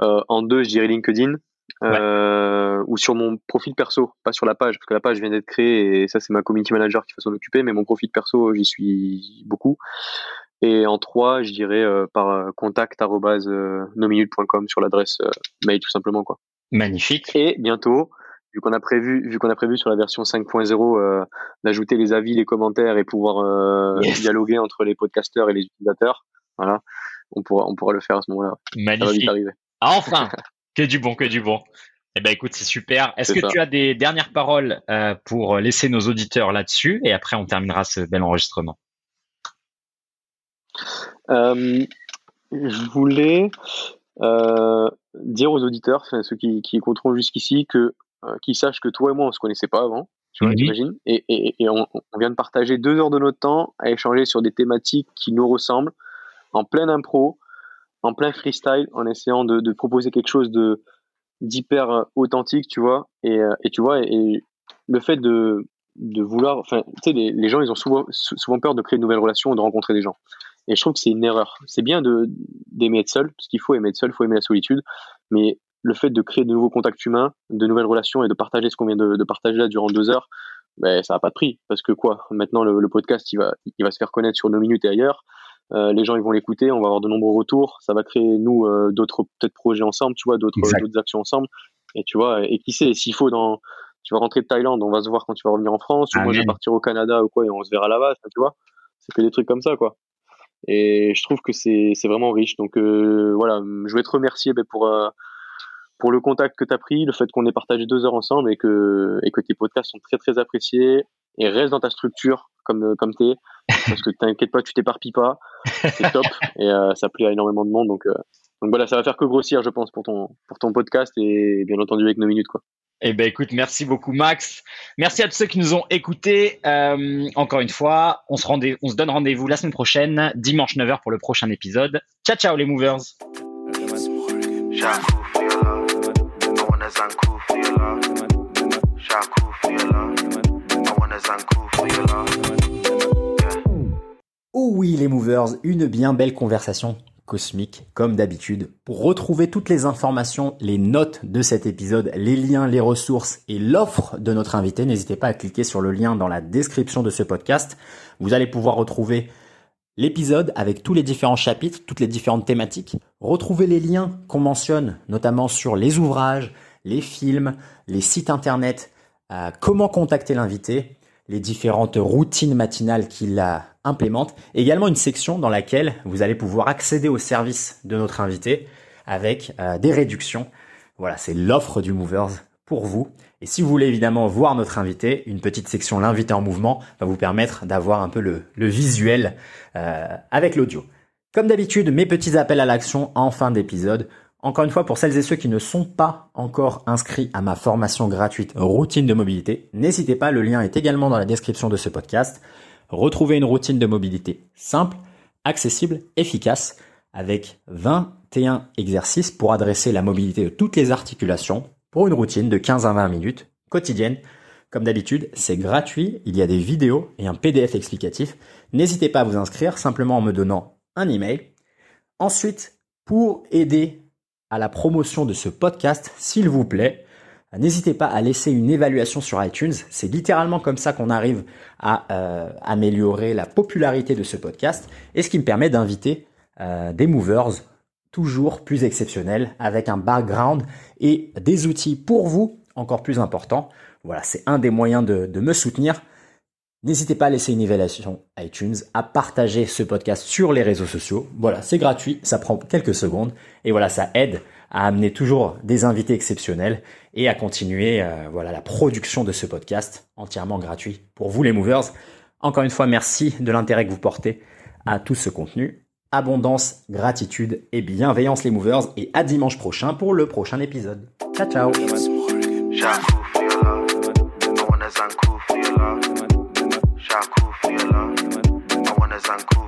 Euh, en deux, je dirais LinkedIn, ou sur mon profil perso, pas sur la page, parce que la page vient d'être créée et ça c'est ma community manager qui va s'en occuper, mais mon profil perso, j'y suis beaucoup. Et en trois, je dirais par contact nominute.com sur l'adresse mail tout simplement quoi. Magnifique. Et bientôt, vu qu'on a prévu, vu qu'on a prévu sur la version 5.0 d'ajouter les avis, les commentaires et pouvoir dialoguer entre les podcasteurs et les utilisateurs, voilà, on pourra, on pourra le faire à ce moment-là. Magnifique. Ah, enfin, [laughs] que du bon, que du bon. Eh ben écoute, c'est super. Est-ce que tu as des dernières paroles euh, pour laisser nos auditeurs là-dessus? Et après on terminera ce bel enregistrement. Euh, je voulais euh, dire aux auditeurs, ceux qui, qui écouteront jusqu'ici, que qu'ils sachent que toi et moi on se connaissait pas avant. Tu vois, mhm. Et, et, on, vient de partager deux heures de notre temps à échanger sur des thématiques qui nous ressemblent, en pleine impro, en plein freestyle, en essayant de, proposer quelque chose de d'hyper euh, authentique, tu vois. Et, euh, et tu vois, et, le fait de, de vouloir, enfin, tu sais, les, gens, ils ont souvent, souvent peur de créer de nouvelles relations, de rencontrer des gens. Et je trouve que c'est une erreur. C'est bien d'aimer être seul, parce qu'il faut aimer être seul, il faut aimer la solitude, mais le fait de créer de nouveaux contacts humains, de nouvelles relations et de partager ce qu'on vient de, de, partager là durant deux heures, ben, ça n'a pas de prix. Parce que quoi? Maintenant, le, le, podcast, il va, il va se faire connaître sur nos minutes et ailleurs. Euh, les gens ils vont l'écouter, on va avoir de nombreux retours, ça va créer nous euh, d'autres peut-être projets ensemble, tu vois, d'autres d'autres actions ensemble. Et tu vois, et qui sait, s'il faut dans tu vas rentrer de Thaïlande, on va se voir quand tu vas revenir en France, ou moi je vais partir au Canada ou quoi et on se verra là-bas, tu vois. C'est que des trucs comme ça quoi. Et je trouve que c'est c'est vraiment riche. Donc euh, voilà, je vais te remercier ben, pour pour le contact que tu as pris, le fait qu'on ait partagé deux heures ensemble et que, et que tes podcasts sont très très appréciés et reste dans ta structure comme euh, comme t'es parce que t'inquiète pas tu t'éparpilles pas c'est top [laughs] et euh, ça plaît à énormément de monde donc euh, donc voilà ça va faire que grossir je pense pour ton pour ton podcast et bien entendu avec nos minutes quoi eh ben écoute, merci beaucoup Max. Merci à tous ceux qui nous ont écoutés. Euh, encore une fois, on se, on se donne rendez-vous la semaine prochaine, dimanche 9h pour le prochain épisode. Ciao ciao les movers. Oh oui les movers, une bien belle conversation cosmique comme d'habitude. Pour retrouver toutes les informations, les notes de cet épisode, les liens, les ressources et l'offre de notre invité, n'hésitez pas à cliquer sur le lien dans la description de ce podcast. Vous allez pouvoir retrouver l'épisode avec tous les différents chapitres, toutes les différentes thématiques, retrouver les liens qu'on mentionne, notamment sur les ouvrages, les films, les sites internet, euh, comment contacter l'invité, les différentes routines matinales qu'il implémente, également une section dans laquelle vous allez pouvoir accéder aux services de notre invité avec euh, des réductions. Voilà, c'est l'offre du Movers pour vous. Et si vous voulez évidemment voir notre invité, une petite section l'invité en mouvement va vous permettre d'avoir un peu le, visuel euh, avec l'audio. Comme d'habitude, mes petits appels à l'action en fin d'épisode. Encore une fois, pour celles et ceux qui ne sont pas encore inscrits à ma formation gratuite routine de mobilité, n'hésitez pas, le lien est également dans la description de ce podcast. Retrouvez une routine de mobilité simple, accessible, efficace, avec 21 exercices pour adresser la mobilité de toutes les articulations pour une routine de 15 à 20 minutes quotidienne. Comme d'habitude, c'est gratuit, il y a des vidéos et un PDF explicatif. N'hésitez pas à vous inscrire simplement en me donnant un email. Ensuite, pour aider à la promotion de ce podcast, s'il vous plaît, n'hésitez pas à laisser une évaluation sur iTunes. C'est littéralement comme ça qu'on arrive à euh, améliorer la popularité de ce podcast et ce qui me permet d'inviter euh, des movers toujours plus exceptionnels avec un background et des outils pour vous encore plus importants. Voilà, c'est un des moyens de, de me soutenir. N'hésitez pas à laisser une évaluation iTunes, à partager ce podcast sur les réseaux sociaux. Voilà, c'est gratuit, ça prend quelques secondes et voilà, ça aide à amener toujours des invités exceptionnels et à continuer euh, voilà la production de ce podcast entièrement gratuit pour vous les movers. Encore une fois, merci de l'intérêt que vous portez à tout ce contenu. Abondance, gratitude et bienveillance les movers et à dimanche prochain pour le prochain épisode. Ciao ciao. Franco.